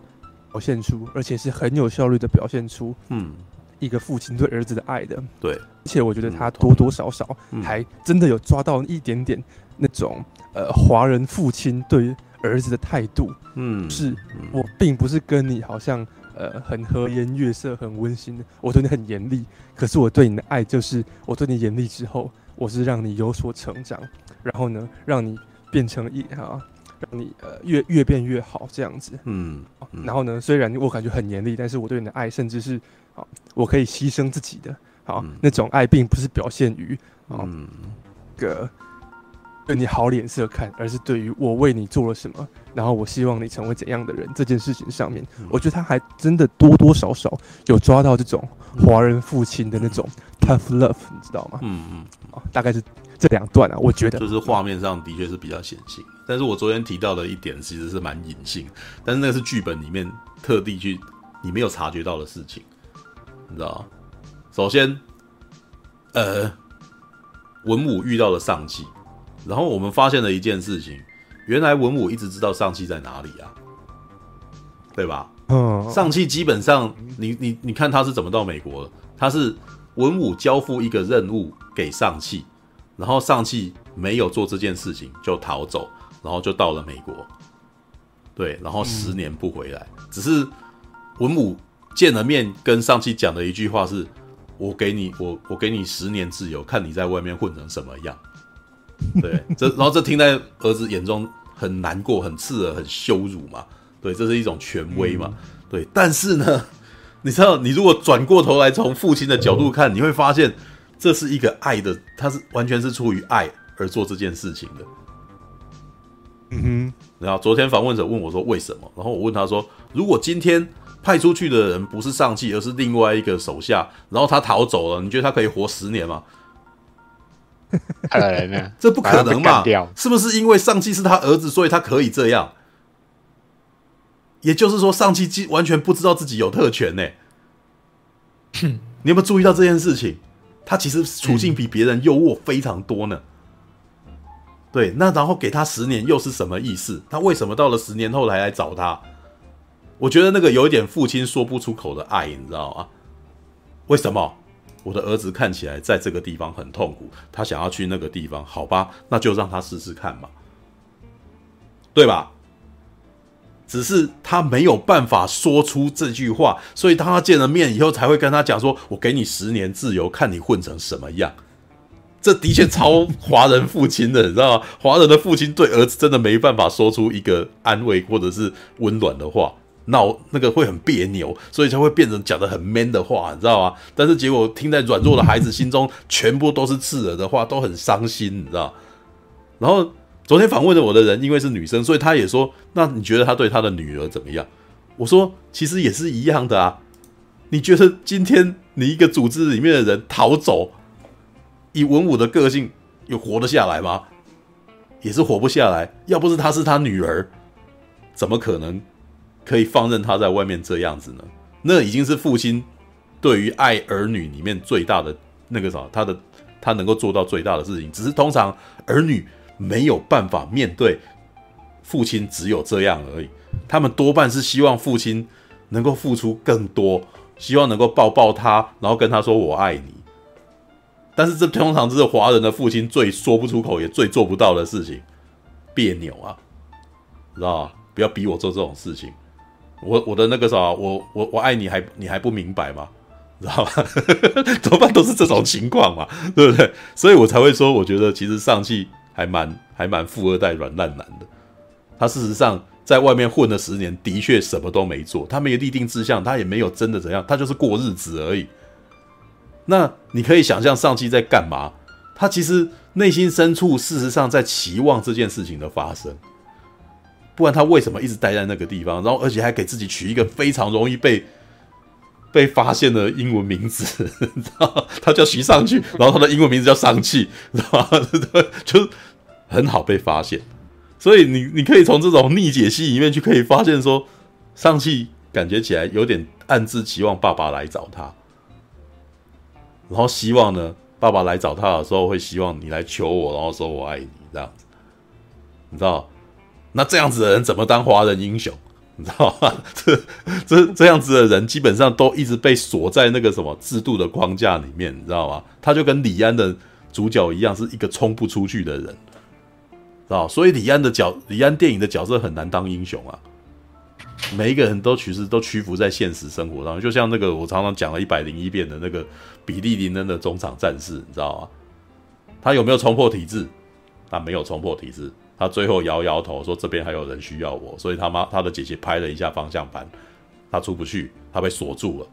表现出，而且是很有效率的表现出，嗯。一个父亲对儿子的爱的，对，而且我觉得他多多少少还真的有抓到一点点那种呃华人父亲对儿子的态度，嗯，是我并不是跟你好像呃很和颜悦色、很温馨的，我对你很严厉，可是我对你的爱就是我对你严厉之后，我是让你有所成长，然后呢，让你变成一啊，让你呃越越变越好这样子，嗯，然后呢，虽然我感觉很严厉，但是我对你的爱甚至是。啊，我可以牺牲自己的，好，嗯、那种爱并不是表现于，嗯，个对你好脸色看，而是对于我为你做了什么，然后我希望你成为怎样的人这件事情上面，嗯、我觉得他还真的多多少少有抓到这种华人父亲的那种 tough love，你知道吗？嗯嗯，啊，大概是这两段啊，我觉得就是画面上的确是比较显性，但是我昨天提到的一点其实是蛮隐性，但是那个是剧本里面特地去你没有察觉到的事情。你知道，首先呃，文武遇到了上气，然后我们发现了一件事情，原来文武一直知道上气在哪里啊，对吧？嗯，上气基本上，你你你看他是怎么到美国的？他是文武交付一个任务给上气，然后上气没有做这件事情就逃走，然后就到了美国。对，然后十年不回来，嗯、只是文武见了面，跟上气讲的一句话是：“我给你，我我给你十年自由，看你在外面混成什么样。”对，这然后这听在儿子眼中很难过、很刺耳、很羞辱嘛。对，这是一种权威嘛。嗯、对，但是呢，你知道，你如果转过头来从父亲的角度看，你会发现这是一个爱的，他是完全是出于爱而做这件事情的。嗯哼，然后昨天访问者问我说为什么，然后我问他说，如果今天派出去的人不是上气，而是另外一个手下，然后他逃走了，你觉得他可以活十年吗？可能呢？[LAUGHS] 这不可能嘛？是不是因为上气是他儿子，所以他可以这样？也就是说，上气完全不知道自己有特权呢。哼你有没有注意到这件事情？他其实处境比别人优渥非常多呢。对，那然后给他十年又是什么意思？他为什么到了十年后来来找他？我觉得那个有一点父亲说不出口的爱，你知道吗？为什么？我的儿子看起来在这个地方很痛苦，他想要去那个地方，好吧，那就让他试试看嘛，对吧？只是他没有办法说出这句话，所以当他见了面以后，才会跟他讲说：“我给你十年自由，看你混成什么样。”这的确超华人父亲的，你知道吗？华人的父亲对儿子真的没办法说出一个安慰或者是温暖的话，闹那个会很别扭，所以才会变成讲的很 man 的话，你知道吗？但是结果听在软弱的孩子心中，全部都是刺耳的话，都很伤心，你知道？然后昨天访问的我的人，因为是女生，所以她也说：“那你觉得他对他的女儿怎么样？”我说：“其实也是一样的啊。你觉得今天你一个组织里面的人逃走？”以文武的个性，有活得下来吗？也是活不下来。要不是她是他女儿，怎么可能可以放任他在外面这样子呢？那已经是父亲对于爱儿女里面最大的那个啥，他的他能够做到最大的事情。只是通常儿女没有办法面对父亲只有这样而已。他们多半是希望父亲能够付出更多，希望能够抱抱他，然后跟他说“我爱你”。但是这通常这是华人的父亲最说不出口也最做不到的事情，别扭啊，知道吧？不要逼我做这种事情，我我的那个啥，我我我爱你还你还不明白吗？知道吧？[LAUGHS] 多半都是这种情况嘛，对不对？所以我才会说，我觉得其实上汽还蛮还蛮富二代软烂男的。他事实上在外面混了十年，的确什么都没做，他没有立定志向，他也没有真的怎样，他就是过日子而已。那你可以想象上汽在干嘛？他其实内心深处，事实上在期望这件事情的发生。不然他为什么一直待在那个地方？然后而且还给自己取一个非常容易被被发现的英文名字，[LAUGHS] 你知道？他叫徐上去，然后他的英文名字叫上气，知道吗？就很好被发现。所以你你可以从这种逆解析里面去可以发现说，上气感觉起来有点暗自期望爸爸来找他。然后希望呢，爸爸来找他的时候会希望你来求我，然后说我爱你这样子，你知道？那这样子的人怎么当华人英雄？[LAUGHS] 你知道吗？[LAUGHS] 这这这样子的人基本上都一直被锁在那个什么制度的框架里面，你知道吗？他就跟李安的主角一样，是一个冲不出去的人，知道？所以李安的角，李安电影的角色很难当英雄啊。每一个人都其实都屈服在现实生活当中，就像那个我常常讲了一百零一遍的那个比利林恩的中场战士，你知道吗？他有没有冲破体制？他没有冲破体制，他最后摇摇头说：“这边还有人需要我。”所以他妈他的姐姐拍了一下方向盘，他出不去，他被锁住了。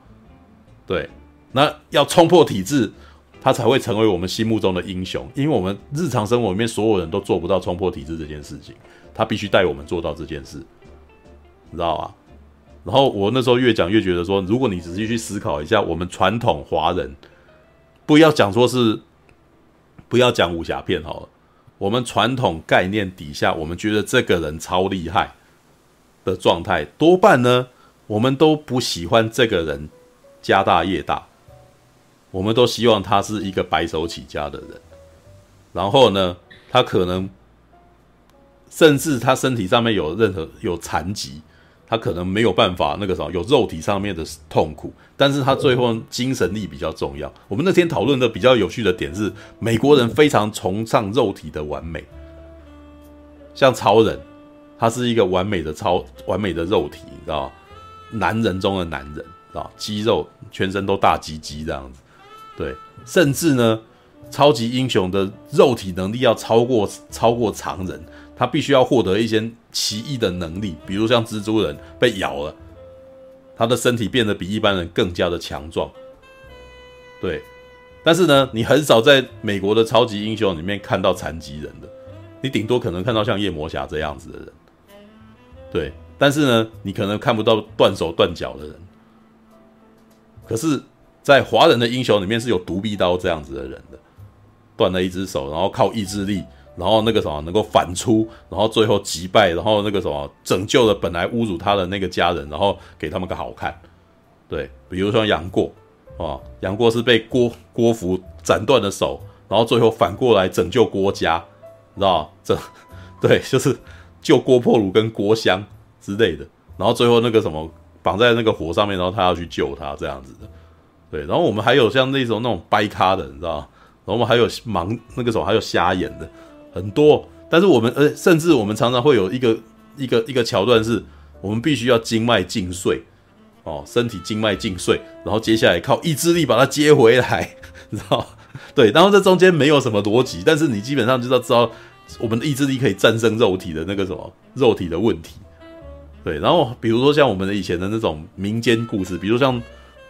对，那要冲破体制，他才会成为我们心目中的英雄。因为我们日常生活里面所有人都做不到冲破体制这件事情，他必须带我们做到这件事。你知道吧？然后我那时候越讲越觉得说，如果你仔细去思考一下，我们传统华人，不要讲说是，不要讲武侠片好了，我们传统概念底下，我们觉得这个人超厉害的状态，多半呢，我们都不喜欢这个人家大业大，我们都希望他是一个白手起家的人，然后呢，他可能甚至他身体上面有任何有残疾，他可能没有办法那个什么有肉体上面的痛苦，但是他最后精神力比较重要。我们那天讨论的比较有趣的点是，美国人非常崇尚肉体的完美，像超人，他是一个完美的超完美的肉体，你知道？男人中的男人，啊，肌肉，全身都大鸡鸡这样子，对，甚至呢，超级英雄的肉体能力要超过超过常人，他必须要获得一些奇异的能力，比如像蜘蛛人被咬了，他的身体变得比一般人更加的强壮，对，但是呢，你很少在美国的超级英雄里面看到残疾人的，你顶多可能看到像夜魔侠这样子的人，对。但是呢，你可能看不到断手断脚的人，可是，在华人的英雄里面是有独臂刀这样子的人的，断了一只手，然后靠意志力，然后那个什么能够反出，然后最后击败，然后那个什么拯救了本来侮辱他的那个家人，然后给他们个好看。对，比如说杨过啊，杨过是被郭郭芙斩断了手，然后最后反过来拯救郭家，你知道这 [LAUGHS] 对，就是救郭破虏跟郭襄。之类的，然后最后那个什么绑在那个火上面，然后他要去救他这样子的，对。然后我们还有像那种那种掰咖的，你知道？然后我们还有盲那个时候还有瞎眼的很多。但是我们呃，甚至我们常常会有一个一个一个桥段是，我们必须要经脉尽碎哦，身体经脉尽碎，然后接下来靠意志力把它接回来，你知道？对。然后这中间没有什么逻辑，但是你基本上就要知道，我们的意志力可以战胜肉体的那个什么肉体的问题。对，然后比如说像我们的以前的那种民间故事，比如像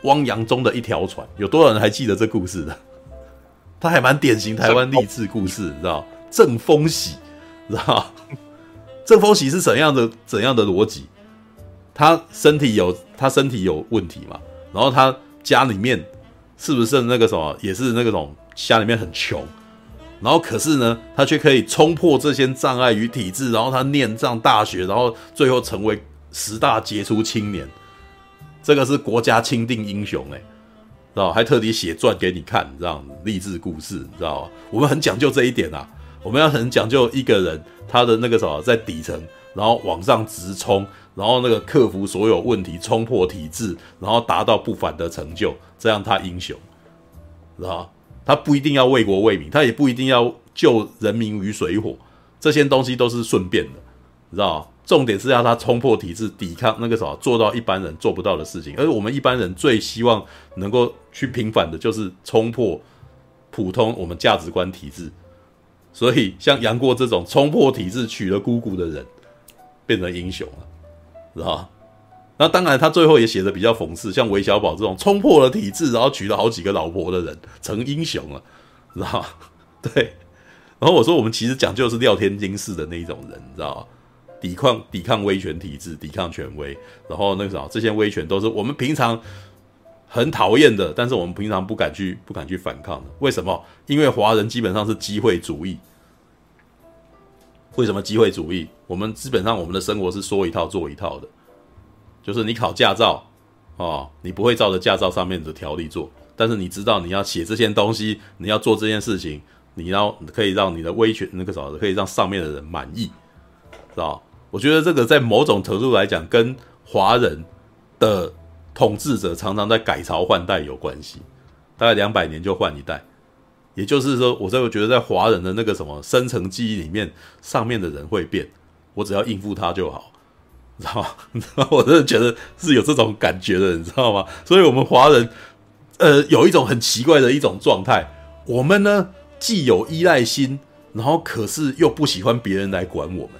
汪洋中的一条船，有多少人还记得这故事的？他还蛮典型台湾励志故事，你知道？郑丰喜，知道？郑丰喜是怎样的怎样的逻辑？他身体有他身体有问题嘛？然后他家里面是不是那个什么，也是那个种家里面很穷？然后可是呢，他却可以冲破这些障碍与体制，然后他念上大学，然后最后成为十大杰出青年。这个是国家钦定英雄哎，知道？还特地写传给你看，这样励志故事，你知道吗？我们很讲究这一点啊，我们要很讲究一个人他的那个什么，在底层，然后往上直冲，然后那个克服所有问题，冲破体制，然后达到不凡的成就，这样他英雄，知道？他不一定要为国为民，他也不一定要救人民于水火，这些东西都是顺便的，你知道？重点是要他冲破体制，抵抗那个什么，做到一般人做不到的事情。而我们一般人最希望能够去平反的，就是冲破普通我们价值观体制。所以，像杨过这种冲破体制、娶了姑姑的人，变成英雄了，知道？那当然，他最后也写的比较讽刺，像韦小宝这种冲破了体制，然后娶了好几个老婆的人，成英雄了，知道？对。然后我说，我们其实讲究是廖天金式的那一种人，你知道？抵抗抵抗威权体制，抵抗权威，然后那个什么，这些威权都是我们平常很讨厌的，但是我们平常不敢去不敢去反抗的。为什么？因为华人基本上是机会主义。为什么机会主义？我们基本上我们的生活是说一套做一套的。就是你考驾照，哦，你不会照着驾照上面的条例做，但是你知道你要写这些东西，你要做这件事情，你要可以让你的威权那个什么，可以让上面的人满意，知道？我觉得这个在某种程度来讲，跟华人的统治者常常在改朝换代有关系，大概两百年就换一代，也就是说，我在觉得在华人的那个什么深层记忆里面，上面的人会变，我只要应付他就好。你知道吗？我真的觉得是有这种感觉的，你知道吗？所以，我们华人，呃，有一种很奇怪的一种状态。我们呢，既有依赖心，然后可是又不喜欢别人来管我们。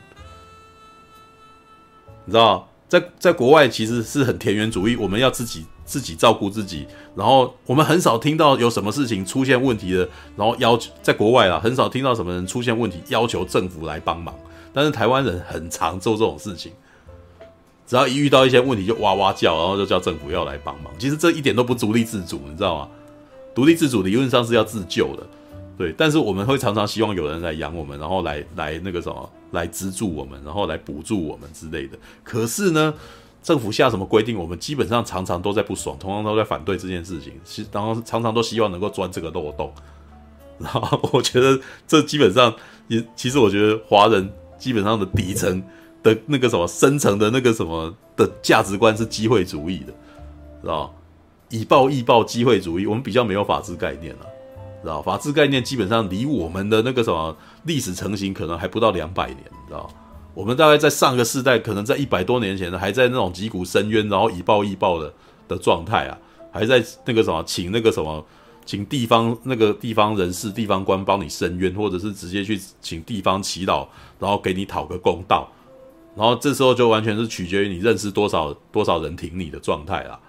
你知道吗，在在国外其实是很田园主义，我们要自己自己照顾自己。然后，我们很少听到有什么事情出现问题的，然后要求在国外啊，很少听到什么人出现问题要求政府来帮忙。但是台湾人很常做这种事情。只要一遇到一些问题就哇哇叫，然后就叫政府要来帮忙。其实这一点都不独立自主，你知道吗？独立自主理论上是要自救的，对。但是我们会常常希望有人来养我们，然后来来那个什么来资助我们，然后来补助我们之类的。可是呢，政府下什么规定，我们基本上常常都在不爽，通常都在反对这件事情，其然后常常都希望能够钻这个漏洞。[LAUGHS] 然后我觉得这基本上也，其实我觉得华人基本上的底层的那个什么深层的那个什么的价值观是机会主义的，知道以暴易暴，机会主义，我们比较没有法治概念了，知道法治概念基本上离我们的那个什么历史成型可能还不到两百年，你知道我们大概在上个世代，可能在一百多年前，还在那种击鼓申冤，然后以暴易暴的的状态啊，还在那个什么请那个什么。请地方那个地方人士、地方官帮你伸冤，或者是直接去请地方祈祷，然后给你讨个公道，然后这时候就完全是取决于你认识多少多少人挺你的状态啦，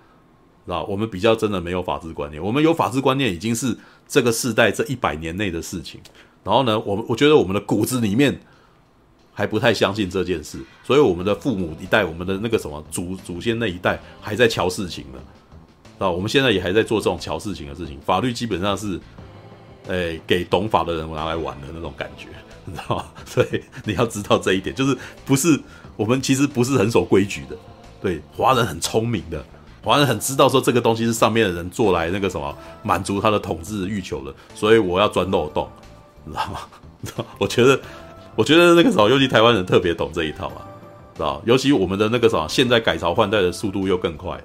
知道？我们比较真的没有法治观念，我们有法治观念已经是这个世代这一百年内的事情。然后呢，我们我觉得我们的骨子里面还不太相信这件事，所以我们的父母一代，我们的那个什么祖祖先那一代还在乔事情呢。啊，我们现在也还在做这种乔事情的事情，法律基本上是，诶、给懂法的人拿来玩的那种感觉，[LAUGHS] 你知道吗？[LAUGHS] 所以你要知道这一点，就是不是我们其实不是很守规矩的，对，华人很聪明的，华人很知道说这个东西是上面的人做来那个什么满足他的统治欲求的，所以我要钻漏洞，[LAUGHS] 你知道吗？知道？我觉得，我觉得那个时候，尤其台湾人特别懂这一套啊，知道？尤其我们的那个什么，现在改朝换代的速度又更快，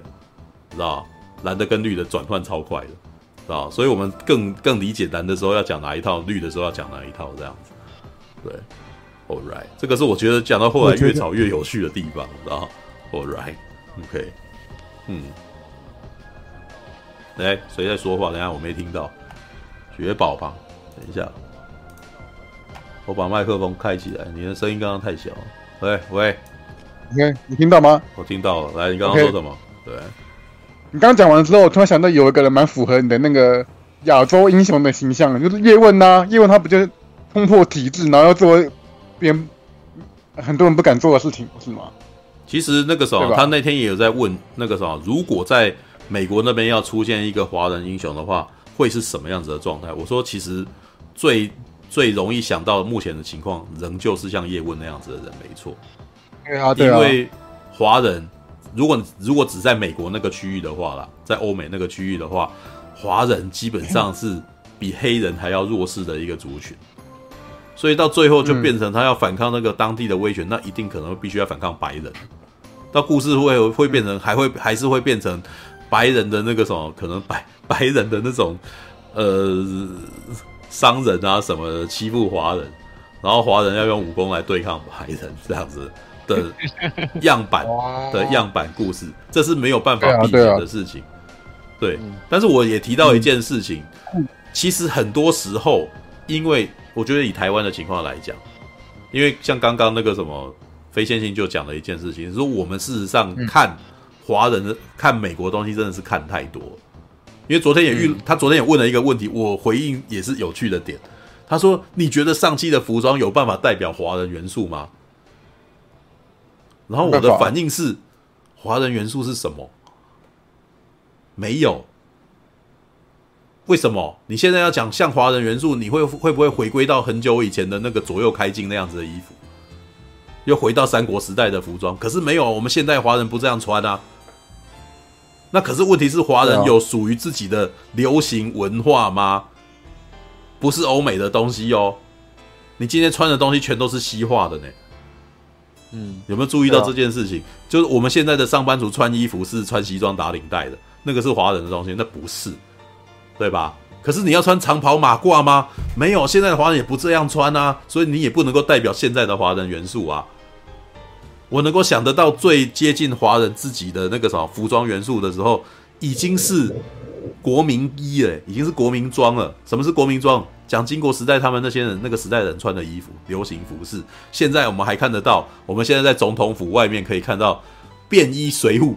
知道？蓝的跟绿的转换超快的，知道，所以我们更更理解蓝的时候要讲哪一套，绿的时候要讲哪一套，这样子。对，All right，这个是我觉得讲到后来越吵越有趣的地方，知道，All right，OK，嗯，来，谁在说话？等下我没听到，雪宝吧？等一下，我把麦克风开起来，你的声音刚刚太小。喂喂，OK，你听到吗？我听到了。来，你刚刚说什么.对。你刚刚讲完之后，我突然想到有一个人蛮符合你的那个亚洲英雄的形象，就是叶问呐、啊。叶问他不就是冲破体制，然后要做别人很多人不敢做的事情，不是吗？其实那个时候，他那天也有在问那个时候，如果在美国那边要出现一个华人英雄的话，会是什么样子的状态？我说，其实最最容易想到目前的情况，仍旧是像叶问那样子的人，没错。对啊，对啊，因为华人。如果如果只在美国那个区域的话啦，在欧美那个区域的话，华人基本上 [LAUGHS] 是比黑人还要弱势的一个族群，所以到最后就变成他要反抗那个当地的威权，那一定可能必须要反抗白人。到故事会会变成还会还是会变成白人的那个什么，可能白白人的那种呃商人啊什么的欺负华人，然后华人要用武功来对抗白人这样子。的样板 [LAUGHS] 的样板故事，这是没有办法避免的事情。对，但是我也提到一件事情，其实很多时候，因为我觉得以台湾的情况来讲，因为像刚刚那个什么非线性就讲了一件事情，说我们事实上看华人的看美国东西真的是看太多。因为昨天也遇他昨天也问了一个问题，我回应也是有趣的点。他说：“你觉得上期的服装有办法代表华人元素吗？”然后我的反应是，华人元素是什么？没有。为什么？你现在要讲像华人元素，你会会不会回归到很久以前的那个左右开襟那样子的衣服？又回到三国时代的服装？可是没有，我们现代华人不这样穿啊。那可是问题是，华人有属于自己的流行文化吗？不是欧美的东西哦。你今天穿的东西全都是西化的呢。嗯，有没有注意到这件事情？啊、就是我们现在的上班族穿衣服是穿西装打领带的，那个是华人的东西，那不是，对吧？可是你要穿长袍马褂吗？没有，现在的华人也不这样穿啊，所以你也不能够代表现在的华人元素啊。我能够想得到最接近华人自己的那个什么服装元素的时候，已经是国民衣了，已经是国民装了。什么是国民装？讲经国时代，他们那些人那个时代人穿的衣服，流行服饰。现在我们还看得到，我们现在在总统府外面可以看到便衣随扈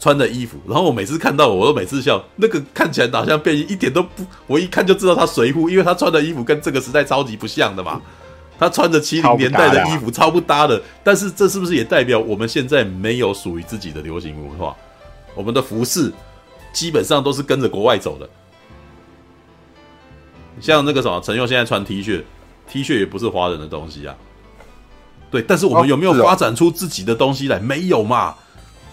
穿的衣服。然后我每次看到，我都每次笑，那个看起来哪像便衣，一点都不，我一看就知道他随扈，因为他穿的衣服跟这个时代超级不像的嘛。他穿着七零年代的衣服，超不搭的。但是这是不是也代表我们现在没有属于自己的流行文化？我们的服饰基本上都是跟着国外走的。像那个什么陈佑现在穿 T 恤，T 恤也不是华人的东西啊，对，但是我们有没有发展出自己的东西来？没有嘛？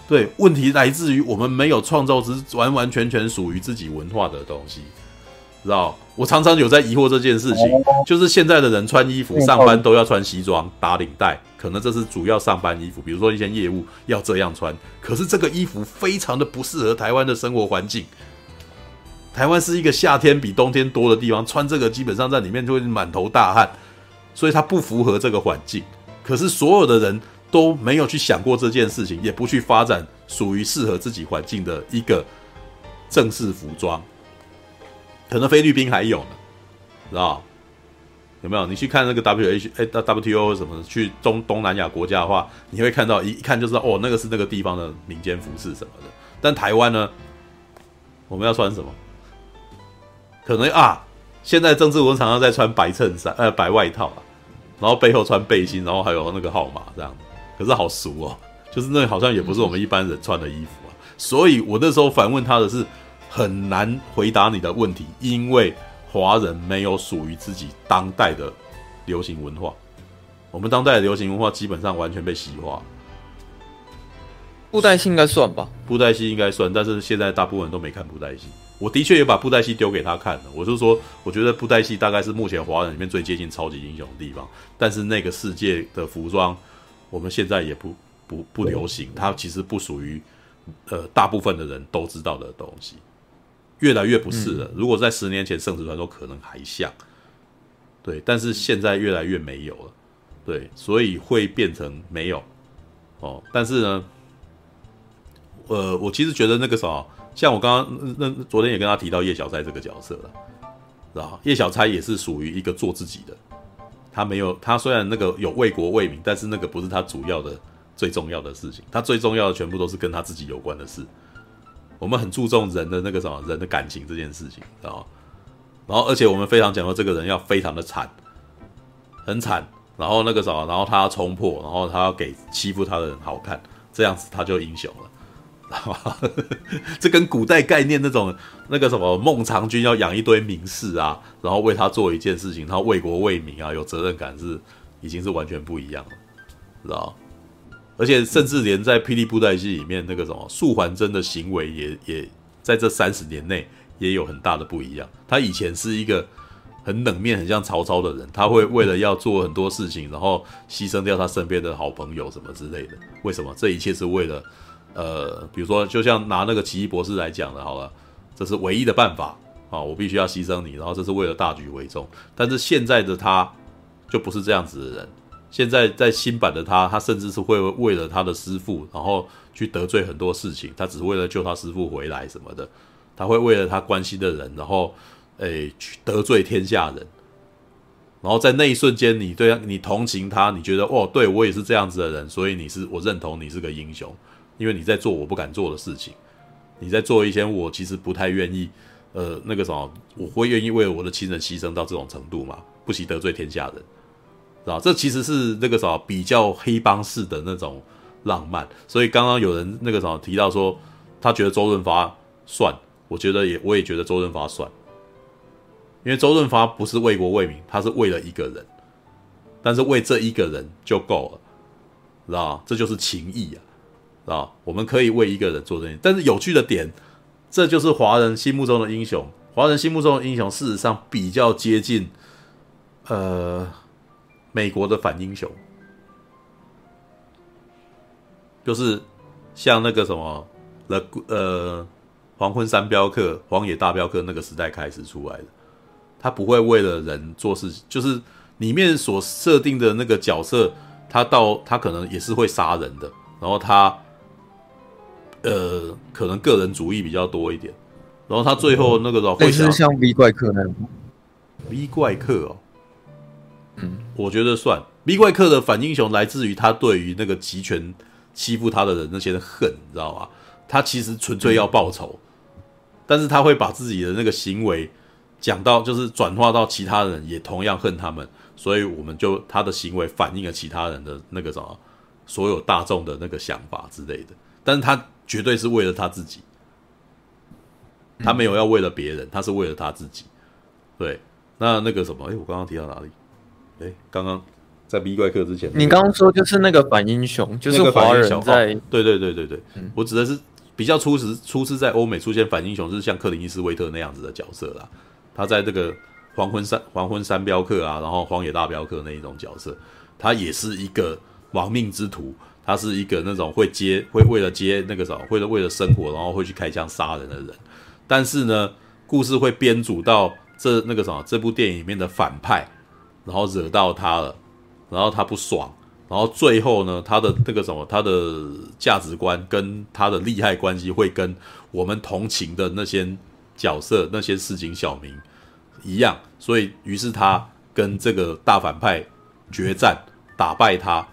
对，问题来自于我们没有创造出完完全全属于自己文化的东西，知道？我常常有在疑惑这件事情，就是现在的人穿衣服上班都要穿西装打领带，可能这是主要上班衣服，比如说一些业务要这样穿，可是这个衣服非常的不适合台湾的生活环境。台湾是一个夏天比冬天多的地方，穿这个基本上在里面就会满头大汗，所以它不符合这个环境。可是所有的人都没有去想过这件事情，也不去发展属于适合自己环境的一个正式服装。可能菲律宾还有呢，知道有没有？你去看那个 W H 哎 W T O 什么，去东东南亚国家的话，你会看到一一看就知道哦，那个是那个地方的民间服饰什么的。但台湾呢，我们要穿什么？可能啊，现在政治文常常在穿白衬衫，呃，白外套啊，然后背后穿背心，然后还有那个号码这样，可是好俗哦，就是那好像也不是我们一般人穿的衣服啊。所以我那时候反问他的是，很难回答你的问题，因为华人没有属于自己当代的流行文化，我们当代的流行文化基本上完全被西化。布袋戏应该算吧？布袋戏应该算，但是现在大部分人都没看布袋戏。我的确也把布袋戏丢给他看了，我就说，我觉得布袋戏大概是目前华人里面最接近超级英雄的地方。但是那个世界的服装，我们现在也不不不流行，它其实不属于呃大部分的人都知道的东西，越来越不是了。如果在十年前，圣子传说可能还像，对，但是现在越来越没有了，对，所以会变成没有哦。但是呢，呃，我其实觉得那个什么。像我刚刚那昨天也跟他提到叶小钗这个角色了，知道叶小钗也是属于一个做自己的，他没有他虽然那个有为国为民，但是那个不是他主要的最重要的事情，他最重要的全部都是跟他自己有关的事。我们很注重人的那个什么人的感情这件事情，知道吗？然后而且我们非常讲究这个人要非常的惨，很惨，然后那个什么，然后他要冲破，然后他要给欺负他的人好看，这样子他就英雄了。这跟古代概念那种那个什么孟尝君要养一堆名士啊，然后为他做一件事情，他为国为民啊，有责任感是已经是完全不一样了，知道？而且甚至连在霹雳布袋戏里面，那个什么素还真的行为也也在这三十年内也有很大的不一样。他以前是一个很冷面、很像曹操的人，他会为了要做很多事情，然后牺牲掉他身边的好朋友什么之类的。为什么？这一切是为了。呃，比如说，就像拿那个奇异博士来讲的，好了，这是唯一的办法啊，我必须要牺牲你，然后这是为了大局为重。但是现在的他就不是这样子的人，现在在新版的他，他甚至是会为了他的师父，然后去得罪很多事情，他只是为了救他师父回来什么的，他会为了他关心的人，然后诶去得罪天下人，然后在那一瞬间，你对你同情他，你觉得哦，对我也是这样子的人，所以你是我认同你是个英雄。因为你在做我不敢做的事情，你在做一些我其实不太愿意，呃，那个什么，我会愿意为了我的亲人牺牲到这种程度吗？不惜得罪天下人，是吧？这其实是那个什么比较黑帮式的那种浪漫。所以刚刚有人那个什么提到说，他觉得周润发算，我觉得也我也觉得周润发算，因为周润发不是为国为民，他是为了一个人，但是为这一个人就够了，知道？这就是情义啊。啊，我们可以为一个人做这些，但是有趣的点，这就是华人心目中的英雄。华人心目中的英雄，事实上比较接近，呃，美国的反英雄，就是像那个什么，呃呃，黄昏三镖客、荒野大镖客那个时代开始出来的，他不会为了人做事情，就是里面所设定的那个角色，他到他可能也是会杀人的，然后他。呃，可能个人主义比较多一点，然后他最后那个会像像 V 怪客那样，V 怪客哦，嗯，我觉得算 V 怪客的反英雄来自于他对于那个集权欺负他的人那些的恨，你知道吗？他其实纯粹要报仇，但是他会把自己的那个行为讲到，就是转化到其他人也同样恨他们，所以我们就他的行为反映了其他人的那个什么，所有大众的那个想法之类的，但是他。绝对是为了他自己，他没有要为了别人，他是为了他自己。对，那那个什么，哎，我刚刚提到哪里？哎，刚刚在 B 怪客之前，你刚刚说就是那个反英雄，就是华人在，对对对对对，嗯、我指的是比较初始初次在欧美出现反英雄，就是像克林伊斯威特那样子的角色啦。他在这个黄昏三黄昏三镖客啊，然后荒野大镖客那一种角色，他也是一个亡命之徒，他是一个那种会接会为了接那个什么，为了为了生活，然后会去开枪杀人的人。但是呢，故事会编组到这那个什么这部电影里面的反派，然后惹到他了。然后他不爽，然后最后呢，他的那个什么，他的价值观跟他的利害关系会跟我们同情的那些角色、那些市井小民一样，所以于是他跟这个大反派决战，打败他，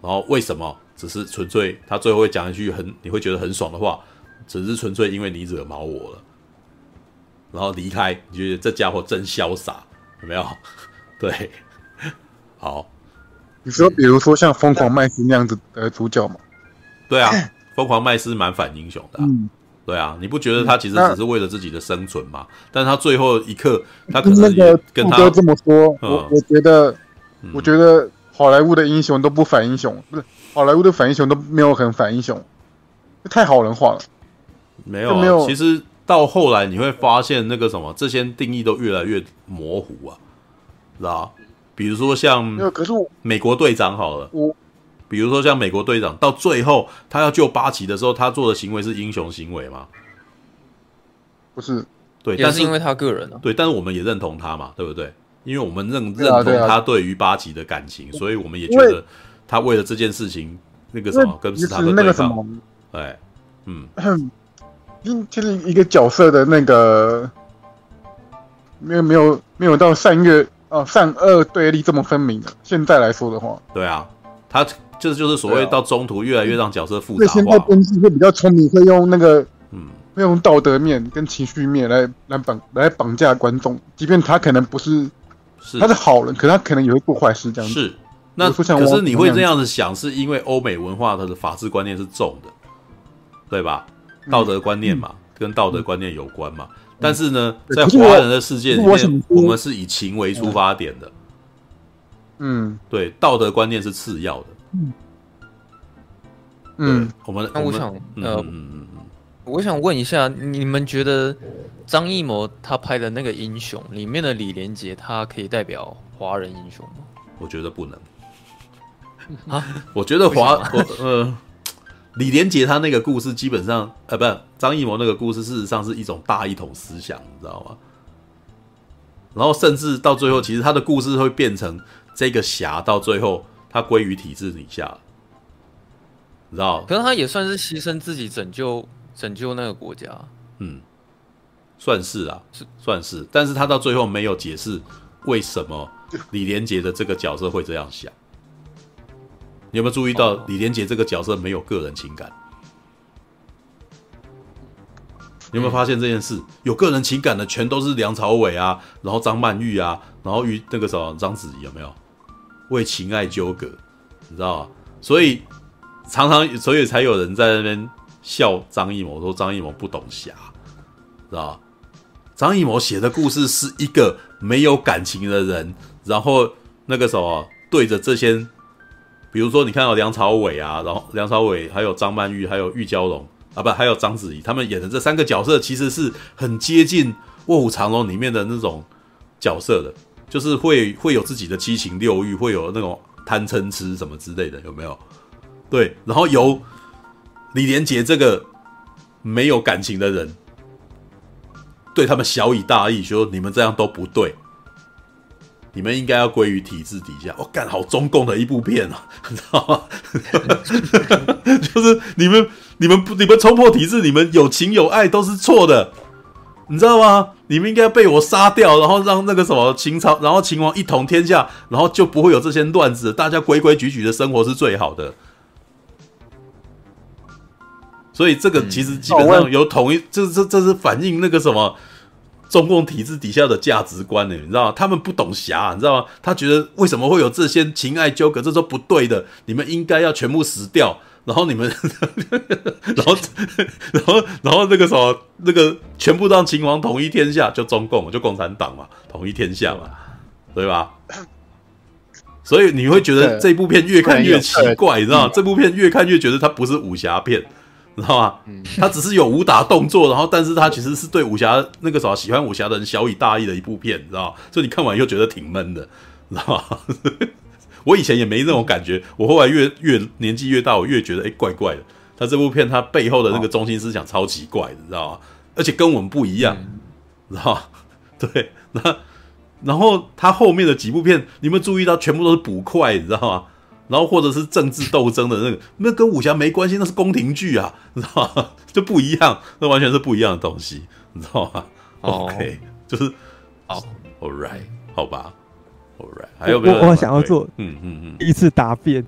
然后为什么？只是纯粹他最后会讲一句很你会觉得很爽的话，只是纯粹因为你惹毛我了，然后离开，你觉得这家伙真潇洒，有没有？对，好。你说，比如说像疯狂麦斯那样子的主角吗？对啊，疯狂麦斯蛮反英雄的。嗯，对啊，你不觉得他其实只是为了自己的生存吗？但是他最后一刻，他可能也跟他这么说，我我觉得，我觉得好莱坞的英雄都不反英雄，不是好莱坞的反英雄都没有很反英雄，太好人化了。没有，没有。其实到后来你会发现，那个什么，这些定义都越来越模糊啊，知道？比如说像，可是美国队长好了，我，比如说像美国队长，到最后他要救八旗的时候，他做的行为是英雄行为吗？不是，对，但是因为他个人啊，对，但是我们也认同他嘛，对不对？因为我们认认同他对于八旗的感情，所以我们也觉得他为了这件事情那个什么跟斯塔克对抗，哎，嗯，[CLEARS THROAT] 就是一个角色的那个没有没有没有到善恶。哦，善恶对立这么分明的，现在来说的话，对啊，他就是就是所谓到中途越来越让角色复杂化。现在编剧会比较聪明，会用那个嗯，会用道德面跟情绪面来来绑来绑架观众，即便他可能不是，是他是好人，可他可能也会做坏事这样子。是，那可是你会这样子想，是因为欧美文化它的法治观念是重的，对吧？道德观念嘛，嗯、跟道德观念有关嘛。但是呢，在华人的世界里面，我们是以情为出发点的。嗯，对，道德观念是次要的。嗯，嗯，我们那我想，呃，嗯嗯嗯，我想问一下，你们觉得张艺谋他拍的那个英雄里面的李连杰，他可以代表华人英雄吗？我觉得不能。啊，我觉得华，我呃。李连杰他那个故事基本上，呃，不是张艺谋那个故事，事实上是一种大一统思想，你知道吗？然后甚至到最后，其实他的故事会变成这个侠到最后他归于体制底下，你知道？可是他也算是牺牲自己拯救拯救那个国家，嗯，算是啊，是算是，但是他到最后没有解释为什么李连杰的这个角色会这样想。你有没有注意到李连杰这个角色没有个人情感？有没有发现这件事？有个人情感的全都是梁朝伟啊，然后张曼玉啊，然后与那个什么章子怡有没有为情爱纠葛？你知道吗？所以常常所以才有人在那边笑张艺谋，说张艺谋不懂侠，知道吗？张艺谋写的故事是一个没有感情的人，然后那个什么对着这些。比如说，你看到梁朝伟啊，然后梁朝伟还有张曼玉，还有玉娇龙啊，不，还有章子怡，他们演的这三个角色，其实是很接近《卧虎藏龙》里面的那种角色的，就是会会有自己的七情六欲，会有那种贪嗔痴什么之类的，有没有？对，然后由李连杰这个没有感情的人，对他们小以大义，说你们这样都不对。你们应该要归于体制底下。我、哦、干好中共的一部片啊，[LAUGHS] 你知道吗？[LAUGHS] 就是你们、你们不、你们冲破体制，你们有情有爱都是错的，你知道吗？你们应该被我杀掉，然后让那个什么秦朝，然后秦王一统天下，然后就不会有这些乱子，大家规规矩矩的生活是最好的。所以这个其实基本上有统一，这这这是反映那个什么。中共体制底下的价值观呢？你知道吗？他们不懂侠，你知道吗？他觉得为什么会有这些情爱纠葛？这都不对的，你们应该要全部死掉。然后你们，[LAUGHS] 然后，然后，然后那个什么，那个全部让秦王统一天下，就中共，就共产党嘛，统一天下嘛，对吧？所以你会觉得这部片越看越奇怪，你知道吗？这部片越看越觉得它不是武侠片，你知道吗？他只是有武打动作，然后但是他其实是对武侠那个啥喜欢武侠的人小以大义的一部片，你知道吗？所以你看完又觉得挺闷的，你知道吗？[LAUGHS] 我以前也没那种感觉，我后来越越年纪越大，我越觉得哎、欸、怪怪的。他这部片他背后的那个中心思想超奇怪的，你知道吗？而且跟我们不一样，你知道吗？[LAUGHS] 对，那然后他后面的几部片，你有没有注意到全部都是捕快，你知道吗？然后或者是政治斗争的那个，那跟武侠没关系，那是宫廷剧啊，你知道吗？就不一样，那完全是不一样的东西，你知道吗？OK，就是哦，All right，好吧。，All right，还有没有我，我想要做，嗯嗯嗯，一次答辩，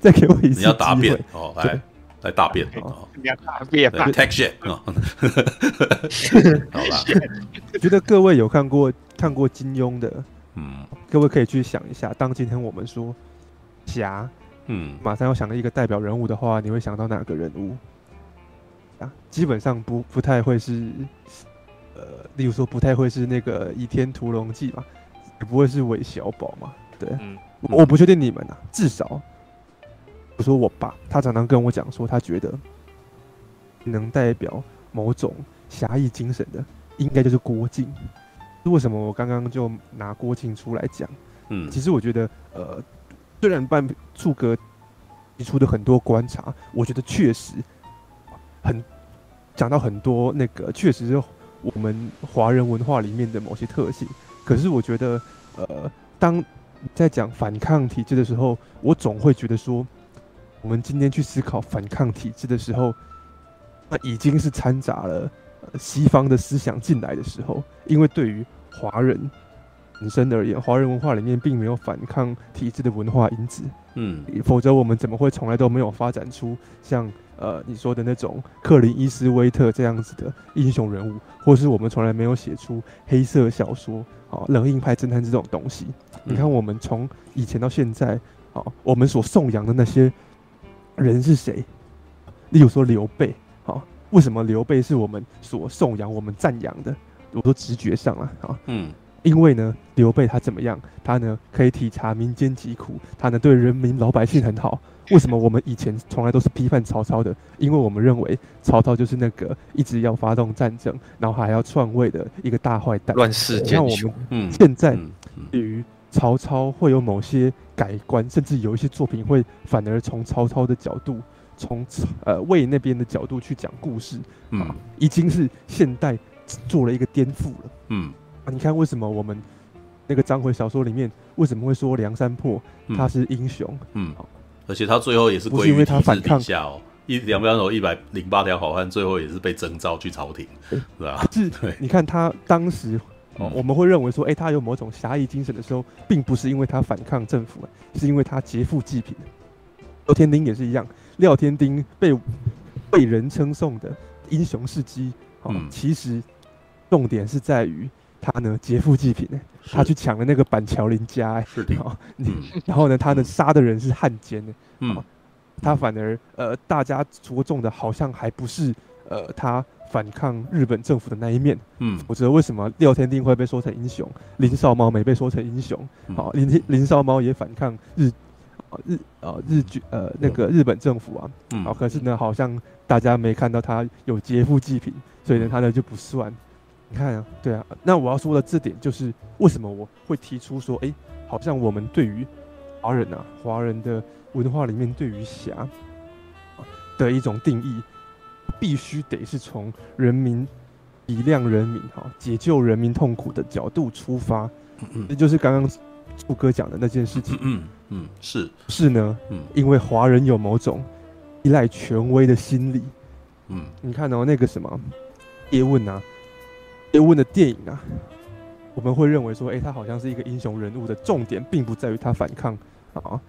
再给我一次。你要答辩哦，来来答辩哦，你要答辩，take shit 啊，好吧。觉得各位有看过看过金庸的，嗯，各位可以去想一下，当今天我们说侠，嗯，马上要想到一个代表人物的话，你会想到哪个人物？啊，基本上不不太会是，呃，例如说不太会是那个《倚天屠龙记》嘛。也不会是韦小宝嘛？对，嗯、我不确定你们、啊。至少，我说我爸，他常常跟我讲说，他觉得能代表某种侠义精神的，应该就是郭靖。为什么我刚刚就拿郭靖出来讲？嗯，其实我觉得，呃，虽然半处哥提出的很多观察，我觉得确实很讲到很多那个，确实是我们华人文化里面的某些特性。可是我觉得，呃，当在讲反抗体制的时候，我总会觉得说，我们今天去思考反抗体制的时候，那已经是掺杂了西方的思想进来的时候，因为对于华人本身而言，华人文化里面并没有反抗体制的文化因子，嗯，否则我们怎么会从来都没有发展出像。呃，你说的那种克林伊斯威特这样子的英雄人物，或是我们从来没有写出黑色小说，啊，冷硬派侦探这种东西。你看，我们从以前到现在，啊，我们所颂扬的那些人是谁？例如说刘备，啊，为什么刘备是我们所颂扬、我们赞扬的？我说直觉上了，啊，嗯，因为呢，刘备他怎么样？他呢可以体察民间疾苦，他呢对人民老百姓很好。为什么我们以前从来都是批判曹操的？因为我们认为曹操就是那个一直要发动战争，然后还要篡位的一个大坏蛋。乱世奸雄。那我们现在对于曹操会有某些改观，甚至有一些作品会反而从曹操的角度，从呃魏那边的角度去讲故事。嗯，已经是现代做了一个颠覆了。嗯，啊，你看为什么我们那个章回小说里面为什么会说梁山泊他是英雄？嗯。嗯而且他最后也是归于他反抗下哦，一两边有一百零八条好汉，最后也是被征召去朝廷，是吧？是，你看他当时，我们会认为说，哎，他有某种侠义精神的时候，并不是因为他反抗政府，是因为他劫富济贫。廖天丁也是一样，廖天丁被被人称颂的英雄事迹，嗯，其实重点是在于。他呢劫富济贫呢，他去抢了那个板桥林家哎，是的，嗯，然后呢，他呢杀的人是汉奸呢，嗯，他反而呃大家着重的好像还不是呃他反抗日本政府的那一面，嗯，我觉得为什么廖天定会被说成英雄，林少猫没被说成英雄，好，林林少猫也反抗日日啊日军呃那个日本政府啊，嗯，好，可是呢好像大家没看到他有劫富济贫，所以呢他呢就不算。你看啊，对啊，那我要说的这点就是为什么我会提出说，哎，好像我们对于华人啊，华人的文化里面对于侠的一种定义，必须得是从人民体谅人民哈，解救人民痛苦的角度出发，嗯，这就是刚刚柱哥讲的那件事情，嗯嗯，是。是呢，嗯，因为华人有某种依赖权威的心理，嗯，你看哦，那个什么叶问啊。叶问的电影啊，我们会认为说，哎、欸，他好像是一个英雄人物的重点，并不在于他反抗啊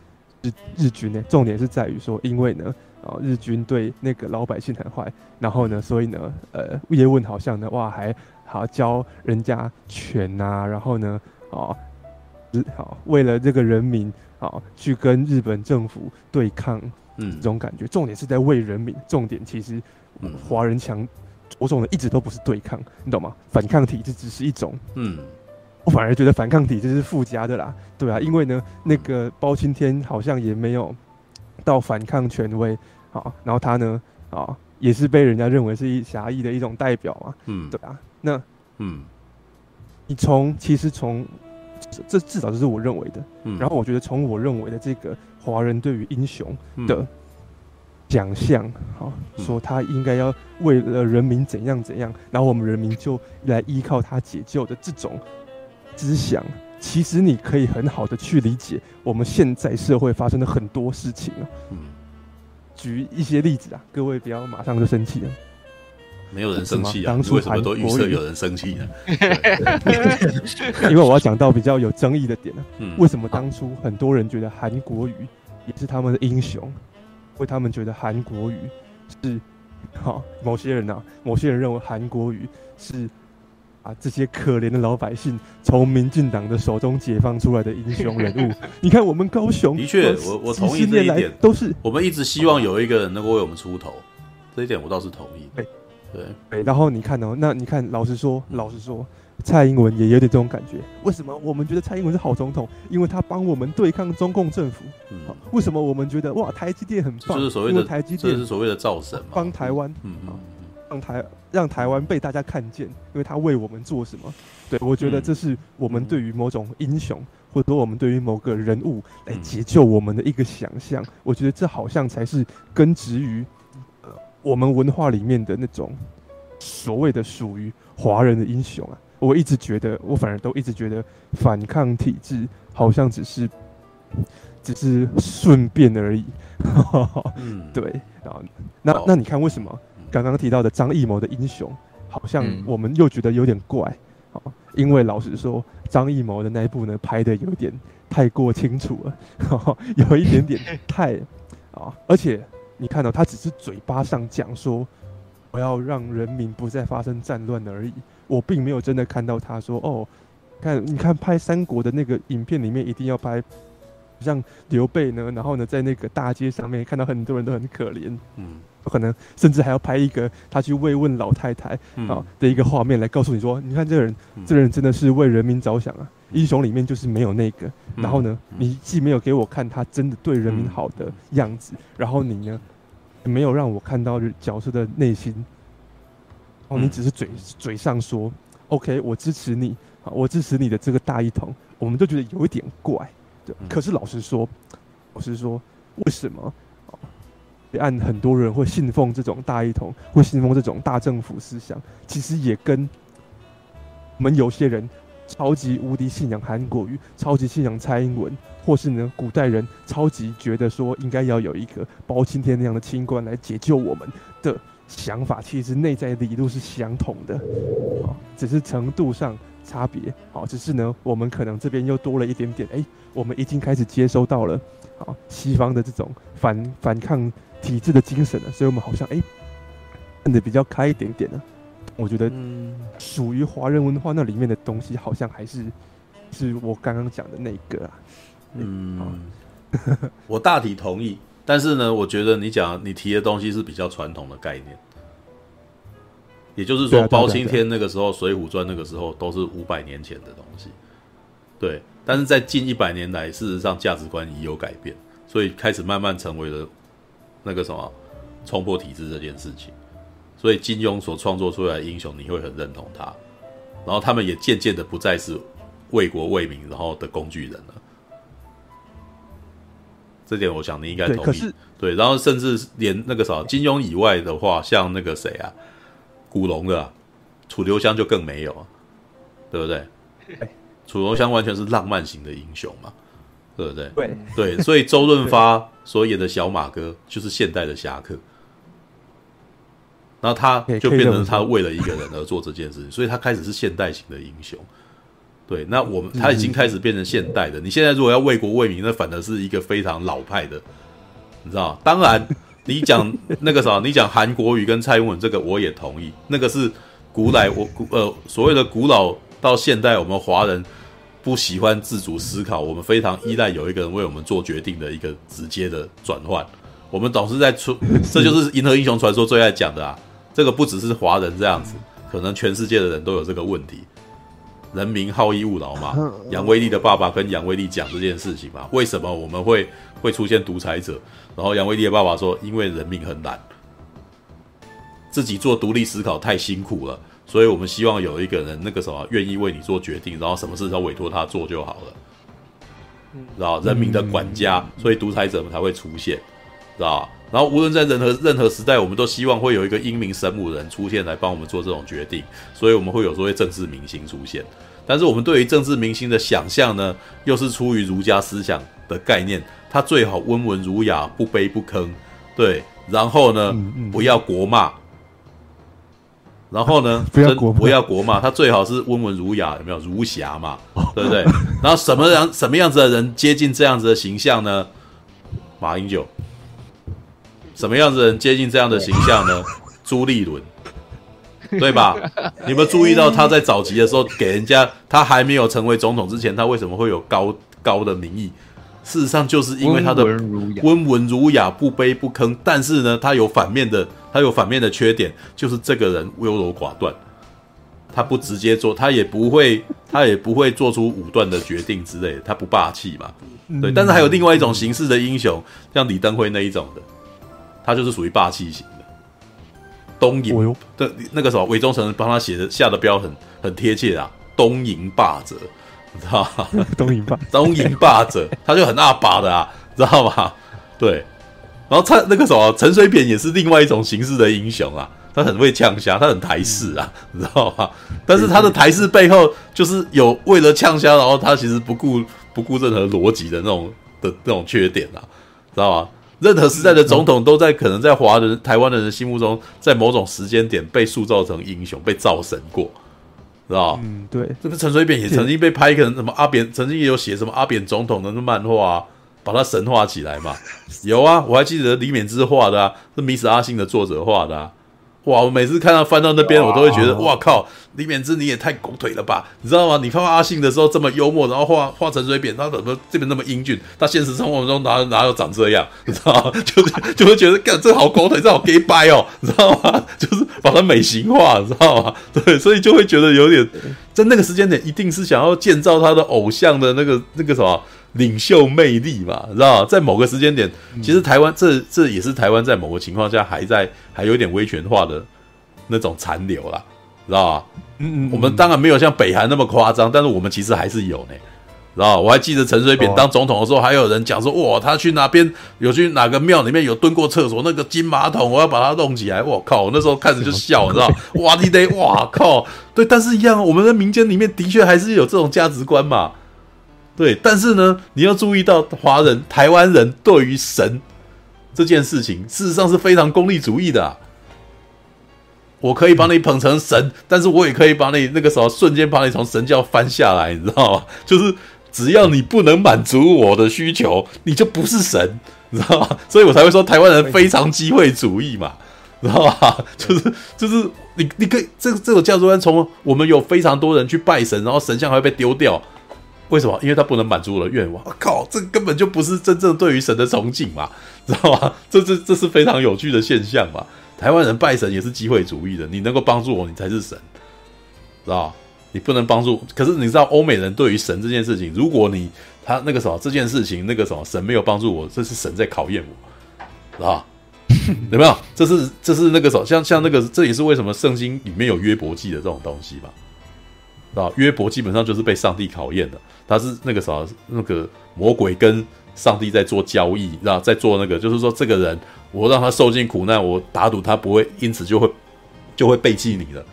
日日军呢，重点是在于说，因为呢，啊日军对那个老百姓很坏，然后呢，所以呢，呃，叶问好像呢，哇，还好教人家拳啊，然后呢，啊，好为了这个人民啊，去跟日本政府对抗，嗯，这种感觉，重点是在为人民，重点其实华人强。着重的一直都不是对抗，你懂吗？反抗体制只是一种，嗯，我反而觉得反抗体制是附加的啦，对啊，因为呢，那个包青天好像也没有到反抗权威，啊，然后他呢，啊，也是被人家认为是一侠义的一种代表嘛，嗯，对啊，那，嗯，你从其实从这至少这是我认为的，嗯，然后我觉得从我认为的这个华人对于英雄的奖项，好，说他应该要为了人民怎样怎样，然后我们人民就来依靠他解救的这种。思想其实你可以很好的去理解我们现在社会发生的很多事情啊。嗯，举一些例子啊，各位不要马上就生气了。没有人生气啊，当初为什么都预测有人生气呢？[LAUGHS] 因为我要讲到比较有争议的点呢。嗯，为什么当初很多人觉得韩国语也是他们的英雄？因为他们觉得韩国语是好，[LAUGHS] 某些人啊，某些人认为韩国语是。啊！这些可怜的老百姓从民进党的手中解放出来的英雄人物，[LAUGHS] 你看我们高雄，的确，我我同意这一点，都是我们一直希望有一个人能够为我们出头，这一点我倒是同意。对对对，然后你看哦，那你看，老实说，老实说，蔡英文也有点这种感觉。为什么我们觉得蔡英文是好总统？因为他帮我们对抗中共政府。嗯，为什么我们觉得哇，台积电很棒？就是所谓的台积电，这是所谓的造神嘛，帮台湾。嗯嗯。让台让台湾被大家看见，因为他为我们做什么？对，我觉得这是我们对于某种英雄，嗯、或者说我们对于某个人物来解救我们的一个想象。嗯、我觉得这好像才是根植于呃我们文化里面的那种所谓的属于华人的英雄啊。我一直觉得，我反而都一直觉得反抗体制好像只是只是顺便而已。嗯，[LAUGHS] 对，然后那那你看为什么？刚刚提到的张艺谋的英雄，好像我们又觉得有点怪啊，嗯、因为老实说，张艺谋的那一部呢拍的有点太过清楚了，呵 [LAUGHS] 呵有一点点太啊，而且你看到、哦、他只是嘴巴上讲说我要让人民不再发生战乱而已，我并没有真的看到他说哦，看你看拍三国的那个影片里面一定要拍像刘备呢，然后呢在那个大街上面看到很多人都很可怜，嗯。可能甚至还要拍一个他去慰问老太太啊的一个画面来告诉你说，你看这个人，这个人真的是为人民着想啊！英雄里面就是没有那个。然后呢，你既没有给我看他真的对人民好的样子，然后你呢，没有让我看到角色的内心。哦，你只是嘴嘴上说 OK，我支持你啊，我支持你的这个大一统，我们都觉得有一点怪。对，可是老实说，老实说，为什么？按很多人会信奉这种大一统，会信奉这种大政府思想，其实也跟我们有些人超级无敌信仰韩国瑜，超级信仰蔡英文，或是呢古代人超级觉得说应该要有一个包青天那样的清官来解救我们的想法，其实内在的理路是相同的，啊，只是程度上差别，好，只是呢我们可能这边又多了一点点，哎，我们已经开始接收到了，啊，西方的这种反反抗。体制的精神呢，所以我们好像哎，看得比较开一点点呢。我觉得，属于华人文化那里面的东西，好像还是是我刚刚讲的那个啊。嗯，[LAUGHS] 我大体同意，但是呢，我觉得你讲你提的东西是比较传统的概念，也就是说，包青天那个时候，《水浒传》那个时候都是五百年前的东西。对，但是在近一百年来，事实上价值观已有改变，所以开始慢慢成为了。那个什么冲破体制这件事情，所以金庸所创作出来的英雄，你会很认同他，然后他们也渐渐的不再是为国为民然后的工具人了。这点我想你应该同意。对，对，然后甚至连那个啥金庸以外的话，像那个谁啊，古龙的、啊、楚留香就更没有，对不对？楚留香完全是浪漫型的英雄嘛。对不对？对对，所以周润发 [LAUGHS] 所演的小马哥就是现代的侠客，然后他就变成他为了一个人而做这件事情，[LAUGHS] 所以他开始是现代型的英雄。对，那我们他已经开始变成现代的。你现在如果要为国为民，那反而是一个非常老派的，你知道？当然，你讲那个啥，你讲韩国语跟蔡英文这个，我也同意。那个是古来 [LAUGHS] 我古呃所谓的古老到现代，我们华人。不喜欢自主思考，我们非常依赖有一个人为我们做决定的一个直接的转换。我们总是在出，这就是《银河英雄传说》最爱讲的啊。这个不只是华人这样子，可能全世界的人都有这个问题。人民好逸恶劳嘛。[LAUGHS] 杨威利的爸爸跟杨威利讲这件事情嘛，为什么我们会会出现独裁者？然后杨威利的爸爸说，因为人民很懒，自己做独立思考太辛苦了，所以我们希望有一个人那个什么愿意为你做决定，然后什么事都委托他做就好了。然后人民的管家，所以独裁者们才会出现，知道然后无论在任何任何时代，我们都希望会有一个英明神武人出现来帮我们做这种决定，所以我们会有所谓政治明星出现。但是我们对于政治明星的想象呢，又是出于儒家思想的概念，他最好温文儒雅，不卑不吭，对，然后呢，不要国骂。然后呢，不要国不要国骂，他最好是温文儒雅，有没有儒侠嘛？[LAUGHS] 对不对？然后什么样什么样子的人接近这样子的形象呢？马英九。什么样子的人接近这样的形象呢？朱立伦，对吧？[LAUGHS] 你们注意到他在早期的时候给人家，他还没有成为总统之前，他为什么会有高高的名义？事实上，就是因为他的温文儒雅、不卑不吭。但是呢，他有反面的，他有反面的缺点，就是这个人优柔寡断。他不直接做，他也不会，他也不会做出武断的决定之类的。他不霸气嘛？对。但是还有另外一种形式的英雄，像李登辉那一种的，他就是属于霸气型的。东瀛的那个什么，韦忠诚帮他写的下的标很很贴切啊，东瀛霸者。你知道吗？东瀛霸，东瀛霸者，他就很阿爸的啊，知道吗？对，然后他那个什么陈水扁也是另外一种形式的英雄啊，他很会呛虾，他很台式啊，你知道吗？但是他的台式背后就是有为了呛虾，然后他其实不顾不顾任何逻辑的那种的那种缺点啊，知道吗？任何时代的总统都在可能在华人台湾的人心目中，在某种时间点被塑造成英雄，被造神过。知道嗯，对，这个陈水扁也曾经被拍一个什么阿扁，曾经也有写什么阿扁总统的那漫画啊，把他神化起来嘛。有啊，我还记得李勉之画的啊，是迷死阿信的作者画的啊。哇！我每次看到翻到那边，我都会觉得，哇靠！李勉之你也太狗腿了吧？你知道吗？你画阿信的时候这么幽默，然后画画陈水扁，他怎么这边那么英俊？他现实生活中哪哪有长这样？[LAUGHS] 你知道吗？就是就会觉得，干这好狗腿，这好 gay 掰哦，你知道吗？[LAUGHS] 就是把它美型化，你知道吗？[LAUGHS] 对，所以就会觉得有点，在那个时间点，一定是想要建造他的偶像的那个那个什么。领袖魅力嘛，知道在某个时间点，其实台湾这这也是台湾在某个情况下还在还有点威权化的那种残留啦，知道吧？嗯嗯，我们当然没有像北韩那么夸张，但是我们其实还是有呢，知道我还记得陈水扁当总统的时候，还有人讲说，哇，他去哪边有去哪个庙里面有蹲过厕所，那个金马桶，我要把它弄起来。我靠，我那时候看着就笑，你知道？[LAUGHS] 哇，你得哇靠，对，但是一样，我们的民间里面的确还是有这种价值观嘛。对，但是呢，你要注意到，华人、台湾人对于神这件事情，事实上是非常功利主义的。我可以把你捧成神，但是我也可以把你那个时候瞬间把你从神教翻下来，你知道吗？就是只要你不能满足我的需求，你就不是神，你知道吗？所以我才会说台湾人非常机会主义嘛，知道吧？就是就是你你可以这这个价值观，从我们有非常多人去拜神，然后神像还会被丢掉。为什么？因为他不能满足我的愿望。我靠，这根本就不是真正对于神的崇敬嘛，[LAUGHS] 知道吗？这这这是非常有趣的现象嘛。台湾人拜神也是机会主义的，你能够帮助我，你才是神，知道？你不能帮助，可是你知道欧美人对于神这件事情，如果你他那个什么这件事情，那个什么神没有帮助我，这是神在考验我，知道？[LAUGHS] 有没有？这是这是那个什么，像像那个，这也是为什么圣经里面有约伯记的这种东西嘛。啊，约伯基本上就是被上帝考验的，他是那个啥，那个魔鬼跟上帝在做交易，然后在做那个，就是说这个人，我让他受尽苦难，我打赌他不会因此就会就会背弃你了。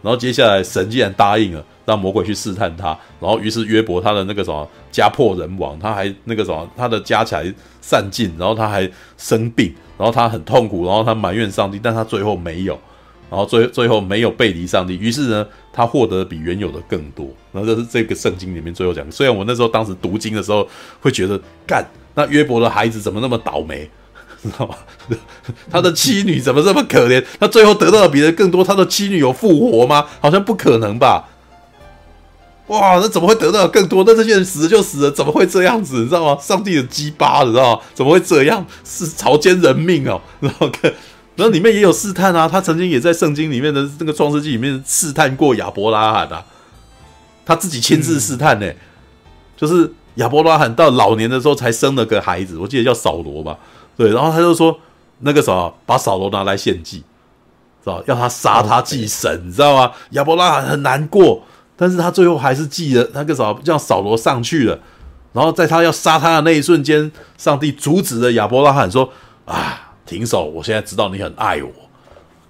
然后接下来神既然答应了，让魔鬼去试探他，然后于是约伯他的那个什么家破人亡，他还那个什么他的家财散尽，然后他还生病，然后他很痛苦，然后他埋怨上帝，但他最后没有。然后最最后没有背离上帝，于是呢，他获得比原有的更多。然后这是这个圣经里面最后讲的。虽然我那时候当时读经的时候会觉得，干那约伯的孩子怎么那么倒霉，知道吗？他的妻女怎么这么可怜？他最后得到的比人更多，他的妻女有复活吗？好像不可能吧？哇，那怎么会得到更多？那这些人死了就死了，怎么会这样子？你知道吗？上帝的鸡巴，你知道吗？怎么会这样？是草菅人命哦，然后看。然后里面也有试探啊，他曾经也在圣经里面的那个创世纪里面试探过亚伯拉罕啊，他自己亲自试探呢、欸，就是亚伯拉罕到老年的时候才生了个孩子，我记得叫扫罗吧，对，然后他就说那个啥，把扫罗拿来献祭，知道要他杀他祭神，你知道吗？亚伯拉罕很难过，但是他最后还是祭了那个啥，让扫罗上去了，然后在他要杀他的那一瞬间，上帝阻止了亚伯拉罕说啊，停手，我现在知道你很爱我。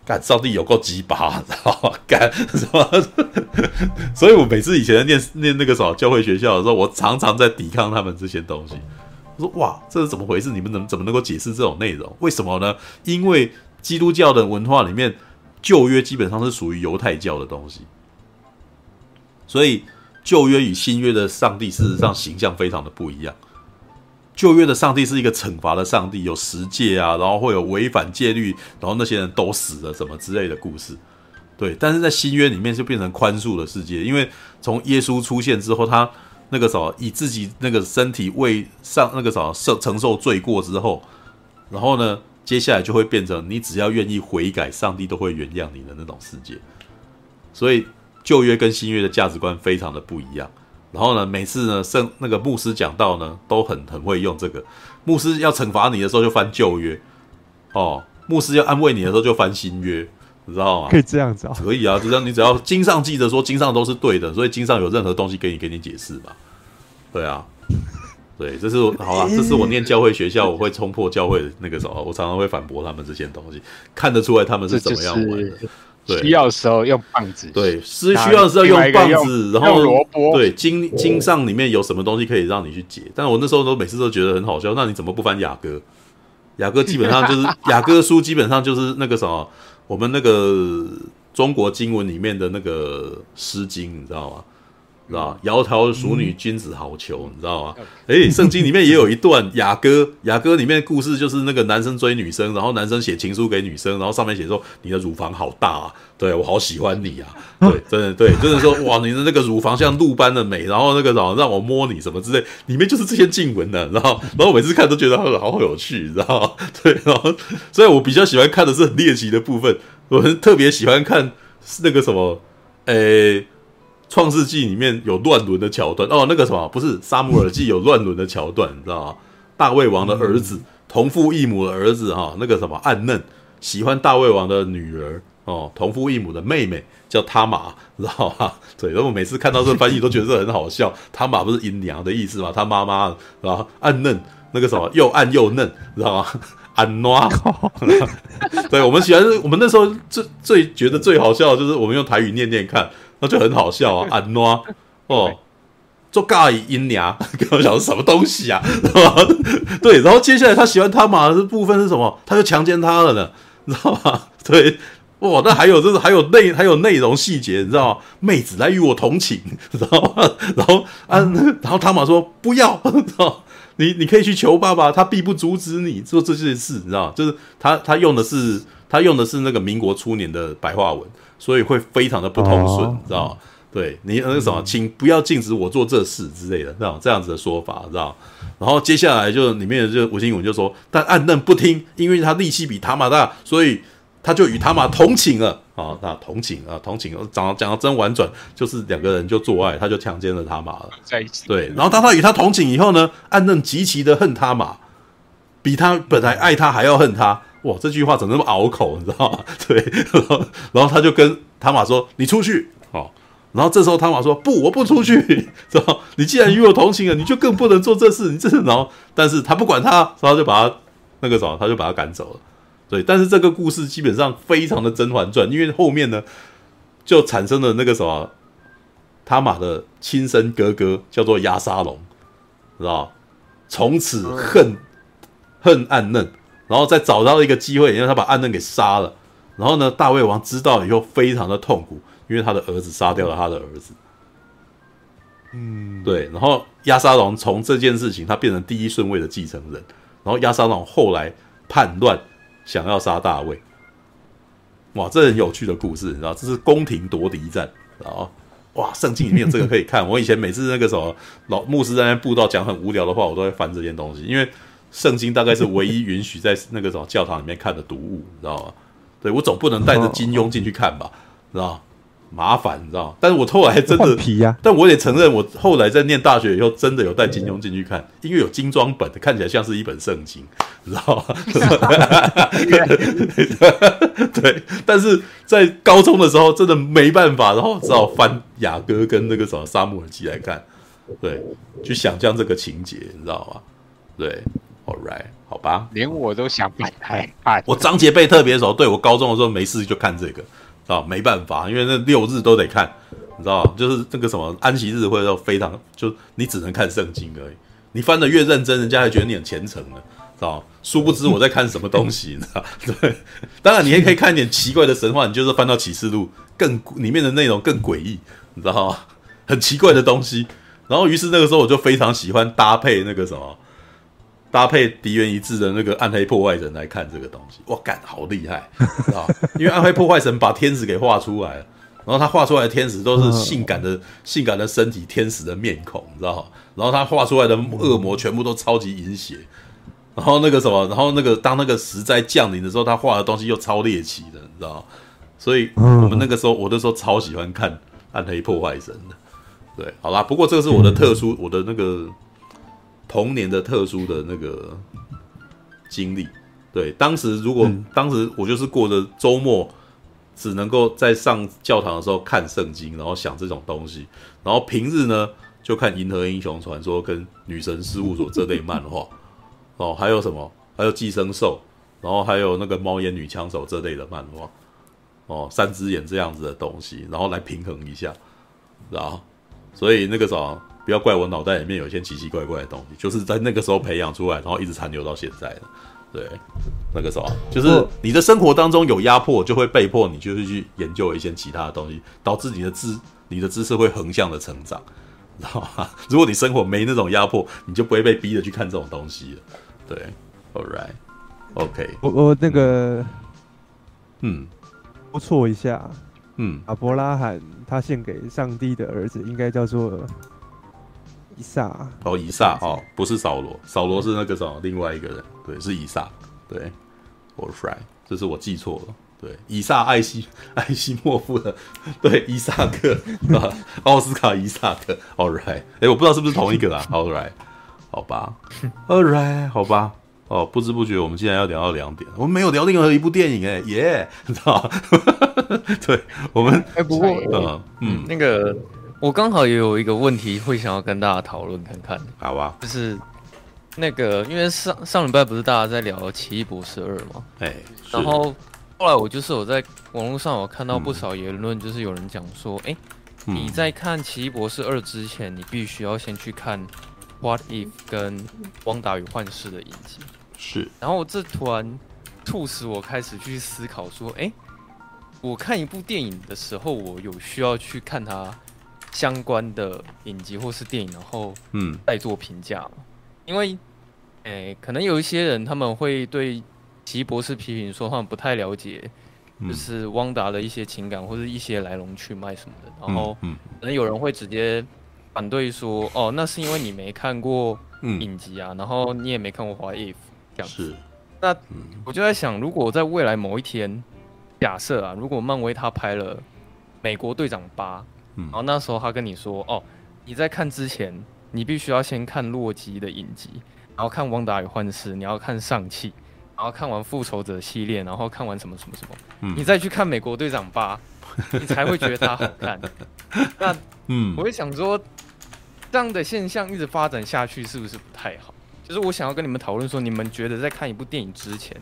干，上帝有够鸡巴，知道吗？干什么？[LAUGHS] 所以我每次以前在念念那个什么教会学校的时候，我常常在抵抗他们这些东西。我说哇，这是怎么回事？你们怎么怎么能够解释这种内容？为什么呢？因为基督教的文化里面，旧约基本上是属于犹太教的东西，所以旧约与新约的上帝事实上形象非常的不一样。旧约的上帝是一个惩罚的上帝，有十诫啊，然后会有违反戒律，然后那些人都死了什么之类的故事，对。但是在新约里面就变成宽恕的世界，因为从耶稣出现之后，他那个什么以自己那个身体为上那个什么受承受罪过之后，然后呢，接下来就会变成你只要愿意悔改，上帝都会原谅你的那种世界。所以旧约跟新约的价值观非常的不一样。然后呢，每次呢，圣那个牧师讲道呢，都很很会用这个。牧师要惩罚你的时候，就翻旧约；哦，牧师要安慰你的时候，就翻新约，你知道吗？可以这样子啊？可以啊，只要你只要经上记得说，经上都是对的，所以经上有任何东西给你给你解释嘛。对啊，对，这是好啊，这是我念教会学校，我会冲破教会的那个时候，我常常会反驳他们这些东西，看得出来他们是怎么样玩的。对需要的时候用棒子，对，是需要的时候用棒子，然后对经经上里面有什么东西可以让你去解？但我那时候都每次都觉得很好笑，那你怎么不翻雅歌？雅歌基本上就是 [LAUGHS] 雅歌书，基本上就是那个什么，我们那个中国经文里面的那个诗经，你知道吗？知道窈窕淑女，君子好逑，你知道吗？哎，圣经里面也有一段雅歌，[LAUGHS] 雅歌里面的故事就是那个男生追女生，然后男生写情书给女生，然后上面写说你的乳房好大啊，对，我好喜欢你啊，[LAUGHS] 对，真的对，就是说哇，你的那个乳房像鹿般的美，然后那个什么让我摸你什么之类，里面就是这些经文的，然后然后每次看都觉得好好有趣，你知道吗？[LAUGHS] 对，然后所以我比较喜欢看的是很猎奇的部分，我很特别喜欢看那个什么，诶。创世纪里面有乱伦的桥段哦，那个什么不是撒母耳记有乱伦的桥段，你知道吗？大卫王的儿子同父异母的儿子哈，那个什么暗嫩喜欢大卫王的女儿哦，同父异母的妹妹叫他玛，知道吗？对，然后我每次看到这个翻译都觉得这很好笑。他玛不是阴娘的意思吗？他妈妈是吧？暗嫩那个什么又暗又嫩，知道吗？[LAUGHS] 安诺，对，我们喜欢我们那时候最最觉得最好笑的就是我们用台语念念看。那就很好笑啊，[LAUGHS] 安诺哦，做尬以阴娘，[LAUGHS] 跟我讲是什么东西啊？[LAUGHS] 对，然后接下来他喜欢他玛的部分是什么？他就强奸他了呢，你知道吗？对，哇，那还有就是还有内还有内容细节，你知道吗？妹子来与我同寝，知道吗？然后啊，然后他玛说不要，知道你你可以去求爸爸，他必不阻止你做这件事，你知道吗？就是他他用的是他用的是那个民国初年的白话文。所以会非常的不通顺，知道吗？对你那个什么，请不要禁止我做这事之类的，这样这样子的说法，知道？然后接下来就里面的就吴新勇就说，但暗嫩不听，因为他力气比塔玛大，所以他就与塔玛同寝了啊，那同寝啊，同寝，讲讲的真婉转，就是两个人就做爱，他就强奸了塔玛了，在一起。对，然后当他与他同寝以后呢，暗嫩极其的恨塔玛，比他本来爱他还要恨他。哇，这句话怎么那么拗口，你知道吗？[LAUGHS] 对，然后，然后他就跟塔玛说：“你出去。”哦，然后这时候他玛说：“不，我不出去，[LAUGHS] 知道你既然与我同行了，你就更不能做这事。你这是……然后，但是他不管他，然后就把他那个什么，他就把他赶走了。对，但是这个故事基本上非常的《甄嬛传》，因为后面呢，就产生了那个什么，他玛的亲生哥哥叫做押沙龙，知道从此恨恨暗嫩。然后再找到一个机会，因为他把暗嫩给杀了。然后呢，大卫王知道以后非常的痛苦，因为他的儿子杀掉了他的儿子。嗯，对。然后押沙龙从这件事情，他变成第一顺位的继承人。然后押沙龙后来叛乱，想要杀大卫。哇，这很有趣的故事，你知道，这是宫廷夺嫡战啊！哇，圣经里面有这个可以看。我以前每次那个什么老牧师在那布道讲很无聊的话，我都会翻这件东西，因为。圣经大概是唯一允许在那个什么教堂里面看的读物，你知道吗？对，我总不能带着金庸进去看吧，知道吗？麻烦，你知道？但是我后来真的皮呀，但我也承认，我后来在念大学以后，真的有带金庸进去看，因为有精装本，看起来像是一本圣经，你知道吗？[LAUGHS] 对，但是在高中的时候真的没办法，然后只好翻雅歌跟那个什么沙漠耳机来看，对，去想象这个情节，你知道吗？对，All right，好吧，连我都想不开。我张杰被特别熟，对，我高中的时候没事就看这个。啊，没办法，因为那六日都得看，你知道就是那个什么安息日会都非常，就你只能看圣经而已。你翻的越认真，人家还觉得你很虔诚呢，知道殊不知我在看什么东西，你知道 [LAUGHS] 对，当然你也可以看一点奇怪的神话，你就是翻到启示录，更里面的内容更诡异，你知道吗？很奇怪的东西。然后于是那个时候我就非常喜欢搭配那个什么。搭配敌人一致的那个暗黑破坏神来看这个东西，哇，干好厉害，知 [LAUGHS] 道因为暗黑破坏神把天使给画出来了，然后他画出来的天使都是性感的、性感的身体、天使的面孔，你知道然后他画出来的恶魔全部都超级淫邪，然后那个什么，然后那个当那个时灾降临的时候，他画的东西又超猎奇的，你知道所以我们那个时候，我那时候超喜欢看暗黑破坏神的。对，好啦，不过这个是我的特殊，我的那个。童年的特殊的那个经历，对，当时如果、嗯、当时我就是过着周末只能够在上教堂的时候看圣经，然后想这种东西，然后平日呢就看《银河英雄传说》跟《女神事务所》这类漫画，[LAUGHS] 哦，还有什么？还有《寄生兽》，然后还有那个《猫眼女枪手》这类的漫画，哦，三只眼这样子的东西，然后来平衡一下，然后，所以那个啥。不要怪我脑袋里面有一些奇奇怪怪的东西，就是在那个时候培养出来，然后一直残留到现在的。对，那个时候就是你的生活当中有压迫，就会被迫你就是去研究一些其他的东西，导致你的知你的知识会横向的成长，知道吗？如果你生活没那种压迫，你就不会被逼着去看这种东西了。对，All right，OK，我我那个，嗯，不错一下，嗯，阿伯拉罕他献给上帝的儿子应该叫做。以撒。哦，以撒哦，不是扫罗，扫罗是那个什么另外一个人，对，是以撒，对，我 fry，这是我记错了，对，以撒艾希艾希莫夫的，[LAUGHS] 对，伊萨克 [LAUGHS] 啊，奥斯卡伊萨克，all right，哎、欸，我不知道是不是同一个啊，[LAUGHS] all right，好吧，all right，好吧，哦，不知不觉我们竟然要聊到两点，我们没有聊任何一部电影、欸，哎，耶，你知道吗？对，我们哎，不过嗯嗯，那个。我刚好也有一个问题会想要跟大家讨论看看，好吧？就是那个，因为上上礼拜不是大家在聊《奇异博士二》吗？哎，然后后来我就是我在网络上有看到不少言论，就是有人讲说，哎、嗯，你在看《奇异博士二》之前，你必须要先去看《What If》跟《汪达与幻视》的影集。是，然后我这突然促使我开始去思考说，哎，我看一部电影的时候，我有需要去看它。相关的影集或是电影，然后嗯，再做评价，因为，诶、欸，可能有一些人他们会对奇异博士批评说他们不太了解，就是汪达的一些情感或者一些来龙去脉什么的，然后可能有人会直接反对说，哦，那是因为你没看过影集啊，然后你也没看过《What If》这样子。那我就在想，如果在未来某一天，假设啊，如果漫威他拍了《美国队长八》。然后那时候他跟你说：“哦，你在看之前，你必须要先看洛基的影集，然后看《汪达与幻视》，你要看上汽，然后看完复仇者系列，然后看完什么什么什么，嗯、你再去看美国队长八，你才会觉得它好看。[LAUGHS] 那嗯，我会想说，这样的现象一直发展下去是不是不太好？就是我想要跟你们讨论说，你们觉得在看一部电影之前，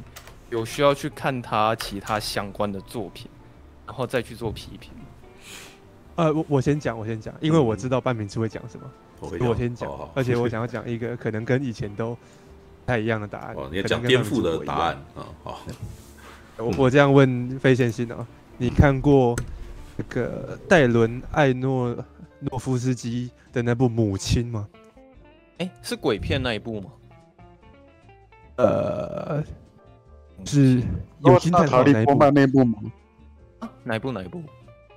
有需要去看他其他相关的作品，然后再去做批评。”呃，我我先讲，我先讲，因为我知道半明是会讲什么，我先讲，而且我想要讲一个可能跟以前都不太一样的答案。哦，你讲颠覆的答案啊？好，[LAUGHS] 我我这样问费先生啊，你看过那个戴伦艾诺诺夫斯基的那部《母亲》吗？哎，是鬼片那一部吗？呃，是有金泰梨波曼那部吗？哪一部？哪一部？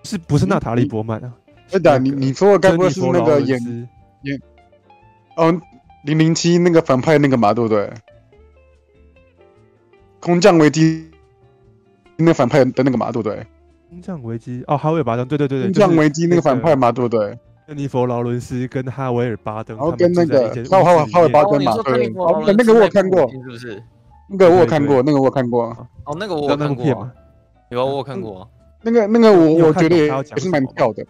是不是娜塔莉波曼啊？对的，你你说的该不会是那个演演哦零零七那个反派那个嘛，对不对？空降危机那反派的那个嘛，对不对？空降危机哦，哈维尔巴登，对对对对，空降危机那个反派嘛，对不对？珍妮佛劳伦斯跟哈维尔巴登，然后跟那个哈哈哈维尔巴登嘛，对，那个我有看过，是不是？那个我有看过，那个我有看过。哦，那个我有看过，有啊，我有看过。那个那个我我觉得也是蛮跳的。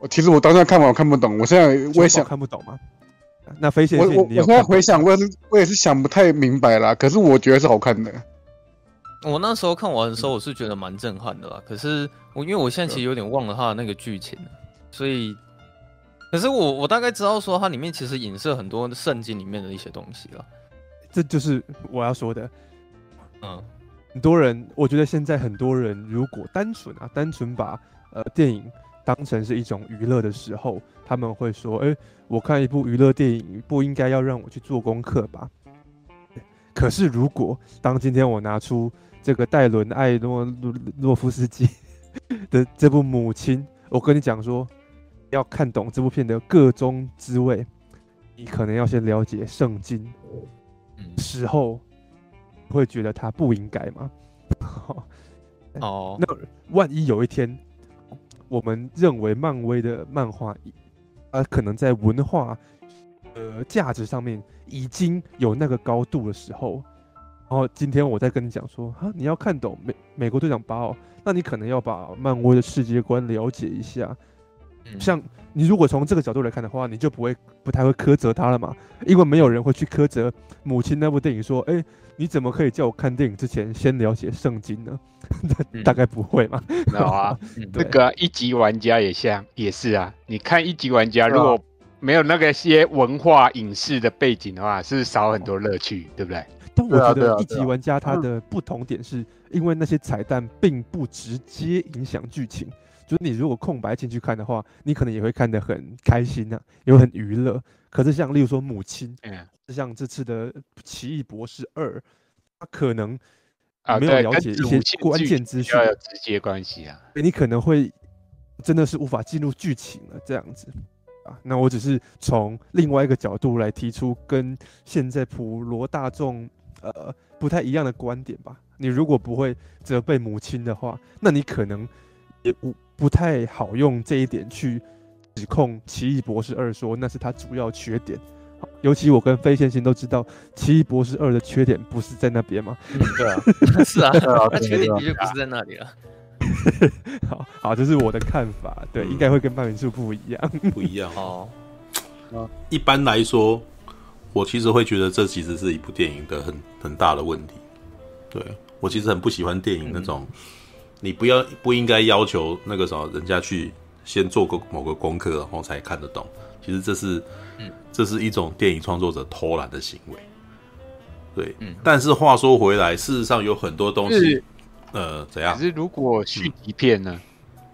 我其实我当时看完我看不懂，我现在我也想看不懂吗？那飞线我我我现在回想，我也是我也是想不太明白啦。可是我觉得是好看的。我那时候看完的时候，我是觉得蛮震撼的啦。可是我因为我现在其实有点忘了它的那个剧情，所以。可是我我大概知道说它里面其实影射很多圣经里面的一些东西了，这就是我要说的。嗯，很多人我觉得现在很多人如果单纯啊单纯把呃电影当成是一种娱乐的时候，他们会说：哎，我看一部娱乐电影不应该要让我去做功课吧？可是如果当今天我拿出这个戴伦艾诺洛夫斯基的这部《母亲》，我跟你讲说。要看懂这部片的各中滋味，你可能要先了解圣经。时候会觉得他不应该吗？[LAUGHS] 哦，那万一有一天，我们认为漫威的漫画，呃，可能在文化呃价值上面已经有那个高度的时候，然后今天我再跟你讲说，啊，你要看懂美美国队长八哦，那你可能要把漫威的世界观了解一下。像你如果从这个角度来看的话，你就不会不太会苛责他了嘛，因为没有人会去苛责母亲那部电影，说，哎，你怎么可以叫我看电影之前先了解圣经呢？[LAUGHS] 大概不会嘛。好啊，[LAUGHS] 这个一级玩家也像也是啊，你看一级玩家如果没有那个些文化影视的背景的话，是少很多乐趣，对不对？但我觉得一级玩家他的不同点是因为那些彩蛋并不直接影响剧情。就是你如果空白进去看的话，你可能也会看得很开心呐、啊，也会很娱乐。可是像例如说母亲，嗯，像这次的奇异博士二，他可能没有了解一些关键资讯，有直接关系啊。你可能会真的是无法进入剧情了，这样子啊。那我只是从另外一个角度来提出跟现在普罗大众呃不太一样的观点吧。你如果不会责备母亲的话，那你可能也无。不太好用这一点去指控《奇异博士二》，说那是他主要缺点。尤其我跟飞线性都知道，《奇异博士二》的缺点不是在那边吗？嗯，对啊，[LAUGHS] 是啊，[LAUGHS] 他缺点的确不是在那里 [LAUGHS] 了。好好，这是我的看法，对，嗯、应该会跟半明处不一样，不一样哦。一般来说，我其实会觉得这其实是一部电影的很很大的问题。对，我其实很不喜欢电影那种。嗯你不要不应该要求那个什么人家去先做个某个功课，然后才看得懂。其实这是，嗯，这是一种电影创作者偷懒的行为。对，嗯。但是话说回来，事实上有很多东西，呃，怎样？可是如果续集片呢？嗯、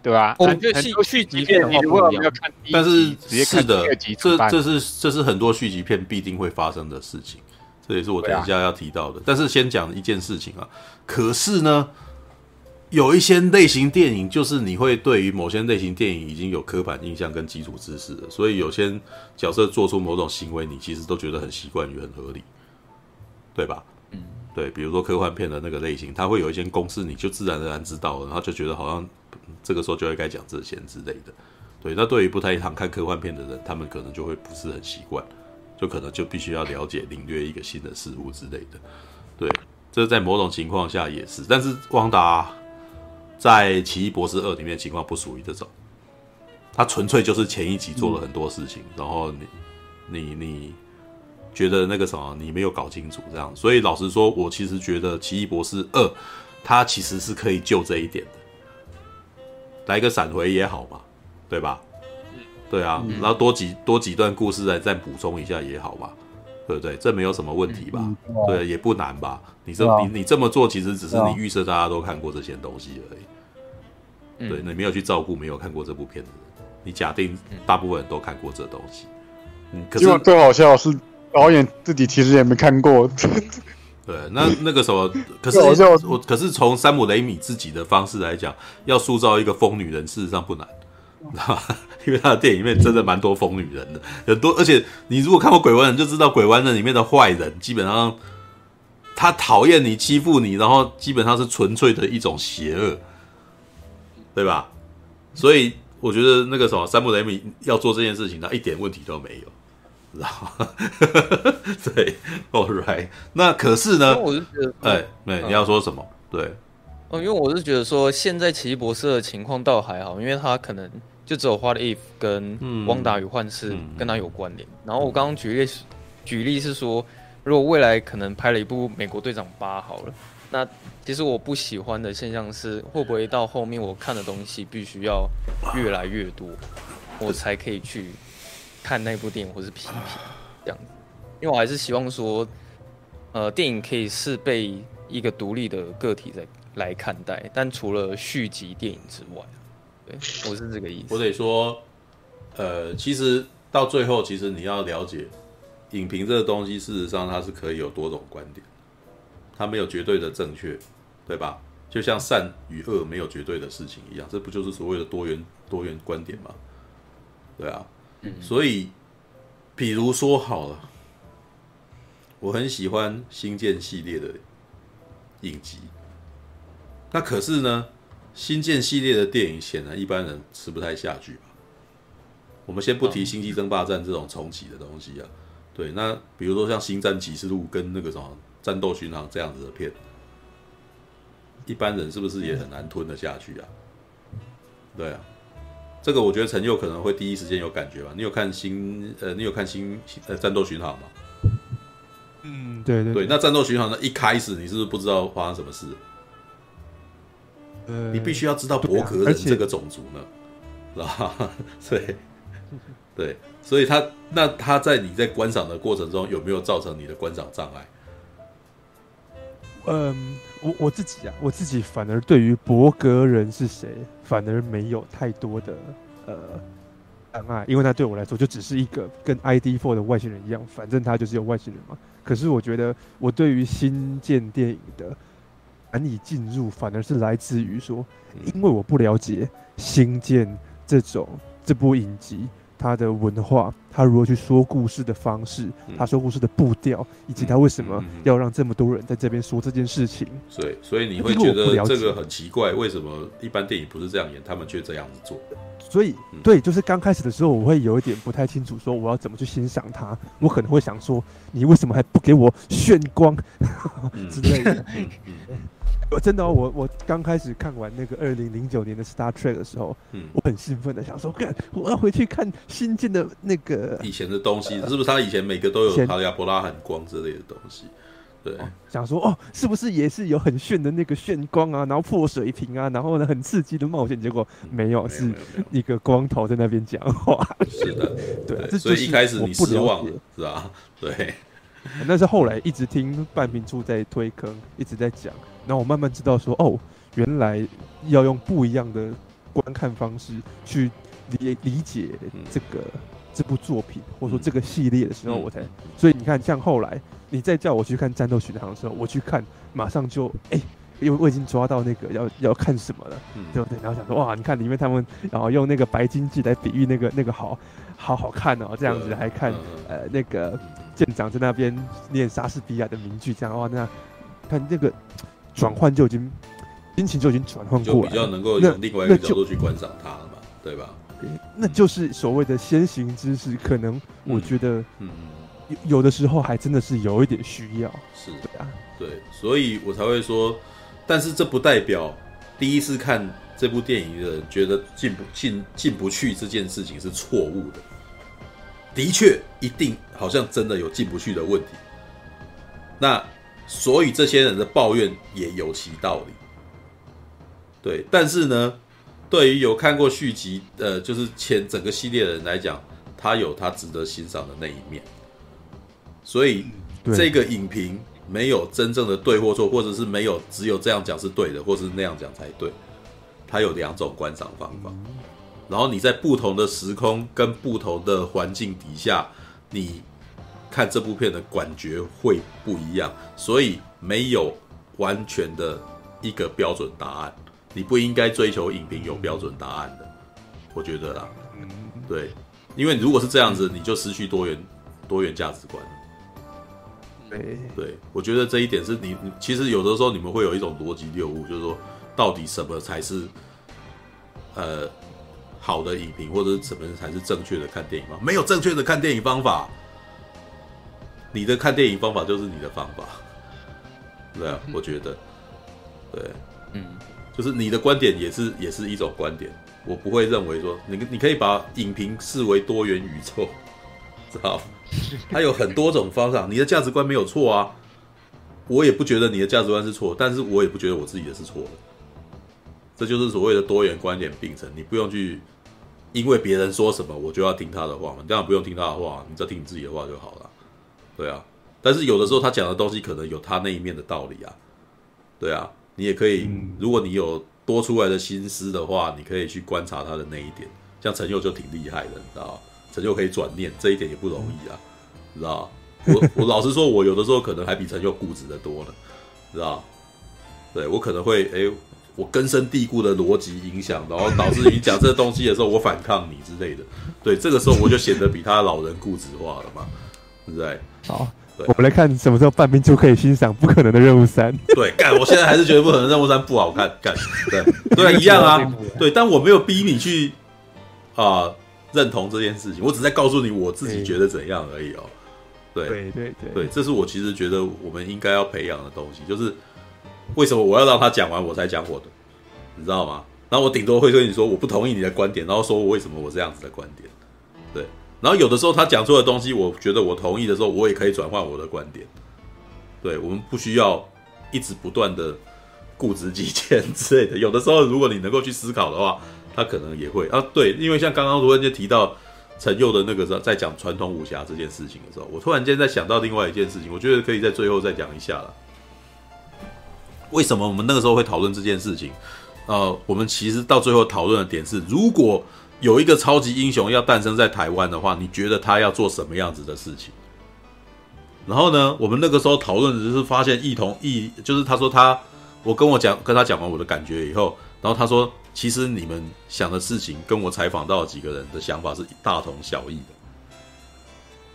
对吧？我觉得续续集片你如果没有看，但是是的，这这是这是很多续集片必定会发生的事情。这也是我等一下要提到的。啊、但是先讲一件事情啊，可是呢。有一些类型电影，就是你会对于某些类型电影已经有刻板印象跟基础知识了，所以有些角色做出某种行为，你其实都觉得很习惯于很合理，对吧？嗯，对，比如说科幻片的那个类型，它会有一些公式，你就自然而然知道了，然后就觉得好像这个时候就会该讲这些之类的。对，那对于不太常看科幻片的人，他们可能就会不是很习惯，就可能就必须要了解、领略一个新的事物之类的。对，这在某种情况下也是，但是汪达。在《奇异博士二》里面，情况不属于这种，他纯粹就是前一集做了很多事情，嗯、然后你你你觉得那个什么，你没有搞清楚这样，所以老实说，我其实觉得《奇异博士二》它其实是可以救这一点的，来个闪回也好嘛，对吧？对啊，嗯、然后多几多几段故事来再补充一下也好吧。对不对？这没有什么问题吧？对，也不难吧？你这、嗯、你你这么做，其实只是你预设大家都看过这些东西而已。嗯、对，你没有去照顾没有看过这部片的人，你假定大部分人都看过这东西。嗯，可是最好笑是导演自己其实也没看过。[LAUGHS] 对，那那个什么，可是我可是从山姆雷米自己的方式来讲，要塑造一个疯女人，事实上不难。知道吧？因为他的电影里面真的蛮多疯女人的，很多。而且你如果看过《鬼湾人》，就知道《鬼湾人》里面的坏人基本上他讨厌你、欺负你，然后基本上是纯粹的一种邪恶。对吧？所以我觉得那个什么山姆雷米要做这件事情，他一点问题都没有。知道 [LAUGHS] 对，All right。那可是呢？我是觉得，哎，对，你要说什么？对，哦，因为我是觉得说，现在奇异博士的情况倒还好，因为他可能就只有 What If 跟汪达与幻视跟他有关联。然后我刚刚举例举例是说，如果未来可能拍了一部美国队长八好了，那其实我不喜欢的现象是，会不会到后面我看的东西必须要越来越多，[SIGHS] 我才可以去。看那部电影或是批评这样子，因为我还是希望说，呃，电影可以是被一个独立的个体在来看待，但除了续集电影之外，对，我是这个意思。我得说，呃，其实到最后，其实你要了解，影评这个东西，事实上它是可以有多种观点，它没有绝对的正确，对吧？就像善与恶没有绝对的事情一样，这不就是所谓的多元多元观点吗？对啊。所以，比如说好了，我很喜欢《星舰》系列的影集。那可是呢，《星舰》系列的电影显然一般人吃不太下去吧？我们先不提《星际争霸战》这种重启的东西啊。对，那比如说像《星战启示录》跟那个什么《战斗巡航》这样子的片，一般人是不是也很难吞得下去啊？对啊。这个我觉得陈佑可能会第一时间有感觉吧？你有看星呃，你有看新呃战斗巡航吗？嗯，对对对。那战斗巡航呢？一开始你是不是不知道发生什么事？呃，你必须要知道伯格人这个种族呢，是吧？[LAUGHS] 对对，所以他那他在你在观赏的过程中有没有造成你的观赏障碍？嗯，我我自己啊，我自己反而对于伯格人是谁，反而没有太多的呃障碍，因为他对我来说就只是一个跟 ID Four 的外星人一样，反正他就是有外星人嘛。可是我觉得我对于新建电影的难以进入，反而是来自于说，因为我不了解星舰这种这部影集。它的文化，它如何去说故事的方式，它说故事的步调，以及它为什么要让这么多人在这边说这件事情。所以，所以你会觉得这个很奇怪，为什么一般电影不是这样演，他们却这样子做？所以，对，就是刚开始的时候，我会有一点不太清楚，说我要怎么去欣赏它。我可能会想说，你为什么还不给我炫光 [LAUGHS] 之类的？[LAUGHS] 我真的、哦，我我刚开始看完那个二零零九年的 Star Trek 的时候，嗯，我很兴奋的想说，看我要回去看新建的那个以前的东西，是不是？他以前每个都有哈利波拉罕光之类的东西，对，哦、想说哦，是不是也是有很炫的那个炫光啊，然后破水瓶啊，然后呢很刺激的冒险，结果没有，是一个光头在那边讲话，是的，[LAUGHS] 对，对，所以一开始你失望了，是吧？对，那是后来一直听半瓶醋在推坑，一直在讲。然后我慢慢知道说，哦，原来要用不一样的观看方式去理理解这个、嗯、这部作品，或者说这个系列的时候，我才。嗯、所以你看，像后来你再叫我去看《战斗巡航》的时候，我去看，马上就哎，因为我已经抓到那个要要看什么了，嗯、对不对？然后想说，哇，你看里面他们，然后用那个白金记来比喻那个那个好好好看哦，这样子还看、嗯、呃那个舰长在那边念莎士比亚的名句，这样哇，那看那个。转换就已经心情就已经转换过比较能够用另外一个角度去观赏它了嘛，对吧？那就是所谓的先行知识，可能我觉得，嗯，有有的时候还真的是有一点需要，是。的啊，对，所以我才会说，但是这不代表第一次看这部电影的人觉得进不进进不去这件事情是错误的，的确，一定好像真的有进不去的问题，那。所以这些人的抱怨也有其道理，对。但是呢，对于有看过续集，呃，就是前整个系列的人来讲，他有他值得欣赏的那一面。所以这个影评没有真正的对或错，或者是没有只有这样讲是对的，或是那样讲才对。它有两种观赏方法，然后你在不同的时空跟不同的环境底下，你。看这部片的感觉会不一样，所以没有完全的一个标准答案。你不应该追求影评有标准答案的，我觉得啦。对，因为如果是这样子，你就失去多元多元价值观。对，对，我觉得这一点是你其实有的时候你们会有一种逻辑谬误，就是说到底什么才是呃好的影评或者什么才是正确的看电影方法？没有正确的看电影方法，你的看电影方法就是你的方法，[LAUGHS] 对啊，我觉得，对，嗯，就是你的观点也是也是一种观点，我不会认为说你你可以把影评视为多元宇宙，[LAUGHS] 知道？它有很多种方法，你的价值观没有错啊。我也不觉得你的价值观是错，但是我也不觉得我自己的是错的。这就是所谓的多元观点并存。你不用去因为别人说什么，我就要听他的话嘛。当然不用听他的话，你只要听你自己的话就好了。对啊，但是有的时候他讲的东西可能有他那一面的道理啊。对啊，你也可以，如果你有多出来的心思的话，你可以去观察他的那一点。像陈佑就挺厉害的，你知道？陈佑可以转念，这一点也不容易啊，你知道？我我老实说，我有的时候可能还比陈佑固执的多呢，知道？对我可能会哎、欸，我根深蒂固的逻辑影响，然后导致你讲这东西的时候，我反抗你之类的。对，这个时候我就显得比他老人固执化了嘛，对不对？好，对我们来看什么时候半边就可以欣赏《不可能的任务三》。对，干，我现在还是觉得《不可能任务三》不好看，干，对对，一样啊，[LAUGHS] 对，但我没有逼你去啊认同这件事情，我只在告诉你我自己觉得怎样而已哦。对对对对，这是我其实觉得我们应该要培养的东西，就是为什么我要让他讲完我才讲我的，你知道吗？然后我顶多会跟你说我不同意你的观点，然后说我为什么我这样子的观点，对。然后有的时候他讲出的东西，我觉得我同意的时候，我也可以转换我的观点。对，我们不需要一直不断的固执己见之类的。有的时候如果你能够去思考的话，他可能也会啊。对，因为像刚刚卢文杰提到。陈佑的那个时候在讲传统武侠这件事情的时候，我突然间在想到另外一件事情，我觉得可以在最后再讲一下了。为什么我们那个时候会讨论这件事情？呃，我们其实到最后讨论的点是，如果有一个超级英雄要诞生在台湾的话，你觉得他要做什么样子的事情？然后呢，我们那个时候讨论的就是发现异同异，就是他说他，我跟我讲跟他讲完我的感觉以后，然后他说。其实你们想的事情跟我采访到几个人的想法是大同小异的。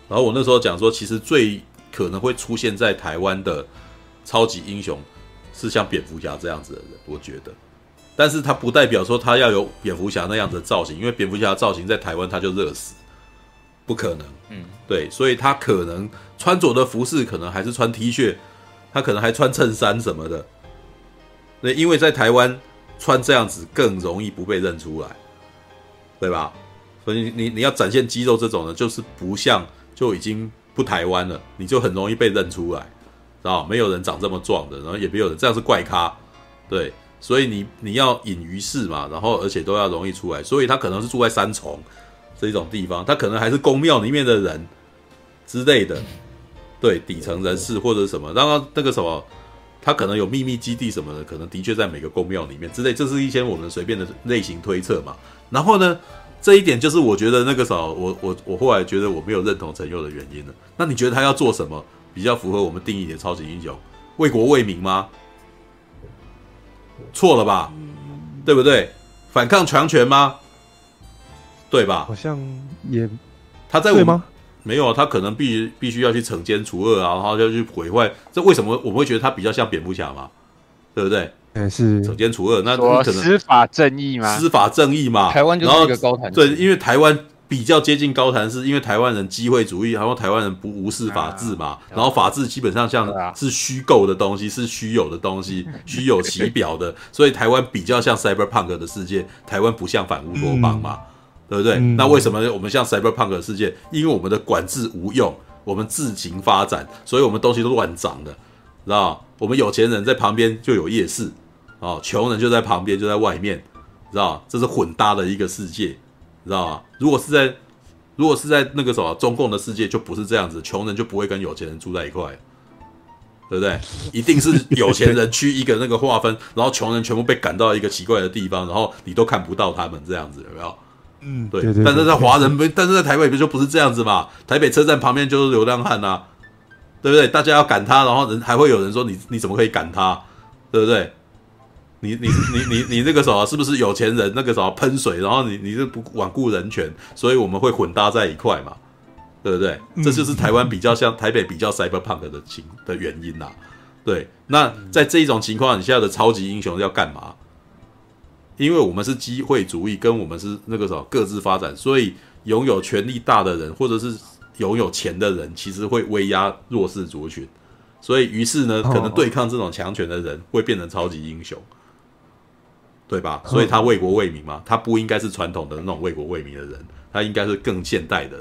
然后我那时候讲说，其实最可能会出现在台湾的超级英雄是像蝙蝠侠这样子的人，我觉得。但是他不代表说他要有蝙蝠侠那样子的造型，因为蝙蝠侠的造型在台湾他就热死，不可能。嗯，对，所以他可能穿着的服饰可能还是穿 T 恤，他可能还穿衬衫什么的。那，因为在台湾。穿这样子更容易不被认出来，对吧？所以你你要展现肌肉这种呢，就是不像就已经不台湾了，你就很容易被认出来，知道没有人长这么壮的，然后也没有人这样是怪咖，对，所以你你要隐于市嘛，然后而且都要容易出来，所以他可能是住在三重这种地方，他可能还是宫庙里面的人之类的，对，底层人士或者什么，然后那个什么。他可能有秘密基地什么的，可能的确在每个宫庙里面之类，这是一些我们随便的类型推测嘛。然后呢，这一点就是我觉得那个时候，我我我后来觉得我没有认同陈佑的原因了。那你觉得他要做什么比较符合我们定义的超级英雄？为国为民吗？错了吧？对不对？反抗强权吗？对吧？好像也他在对吗？没有，他可能必必须要去惩奸除恶啊，然后要去毁坏。这为什么我们会觉得他比较像蝙蝠侠嘛？对不对？嗯，是惩奸除恶。那可能司法正义嘛？司法正义嘛。台湾就是一个高谭。对，因为台湾比较接近高谈，是因为台湾人机会主义，然后台湾人不无视法治嘛。啊、然后法治基本上像是虚构的东西，是虚有的东西，[LAUGHS] 虚有其表的。所以台湾比较像 cyberpunk 的世界，台湾不像反乌托邦嘛。嗯对不对？嗯、那为什么我们像 Cyberpunk 的世界？因为我们的管制无用，我们自行发展，所以我们东西都乱长的，知道？我们有钱人在旁边就有夜市，哦，穷人就在旁边就在外面，知道？这是混搭的一个世界，知道吗？如果是在如果是在那个什么中共的世界，就不是这样子，穷人就不会跟有钱人住在一块，对不对？[LAUGHS] 一定是有钱人去一个那个划分，然后穷人全部被赶到一个奇怪的地方，然后你都看不到他们这样子，有没有？嗯，对，对对对，但是在华人不，但是在台北不就不是这样子嘛？台北车站旁边就是流浪汉呐、啊，对不对？大家要赶他，然后人还会有人说你你怎么可以赶他，对不对？你你你你你那个时候是不是有钱人？那个时候喷水，然后你你是不罔顾人权，所以我们会混搭在一块嘛，对不对？这就是台湾比较像台北比较 cyberpunk 的情的原因呐、啊。对，那在这一种情况，你现在的超级英雄要干嘛？因为我们是机会主义，跟我们是那个什么各自发展，所以拥有权力大的人，或者是拥有钱的人，其实会威压弱势族群。所以，于是呢，可能对抗这种强权的人会变成超级英雄，对吧？所以他为国为民嘛，他不应该是传统的那种为国为民的人，他应该是更现代的。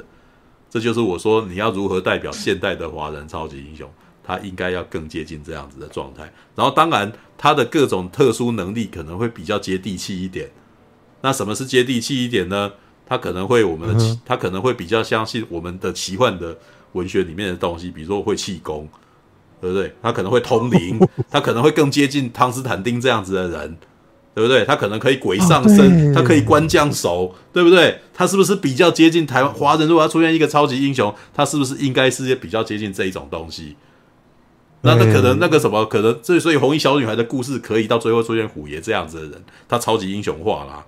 这就是我说你要如何代表现代的华人超级英雄，他应该要更接近这样子的状态。然后，当然他的各种特殊能力可能会比较接地气一点。那什么是接地气一点呢？他可能会我们的奇，他可能会比较相信我们的奇幻的文学里面的东西，比如说会气功。对不对？他可能会通灵，[LAUGHS] 他可能会更接近汤斯坦丁这样子的人，对不对？他可能可以鬼上身，他可以官降手，对不对？他是不是比较接近台湾华人？如果要出现一个超级英雄，他是不是应该是比较接近这一种东西？那他可能那个什么，可能所以所以红衣小女孩的故事可以到最后出现虎爷这样子的人，他超级英雄化啦。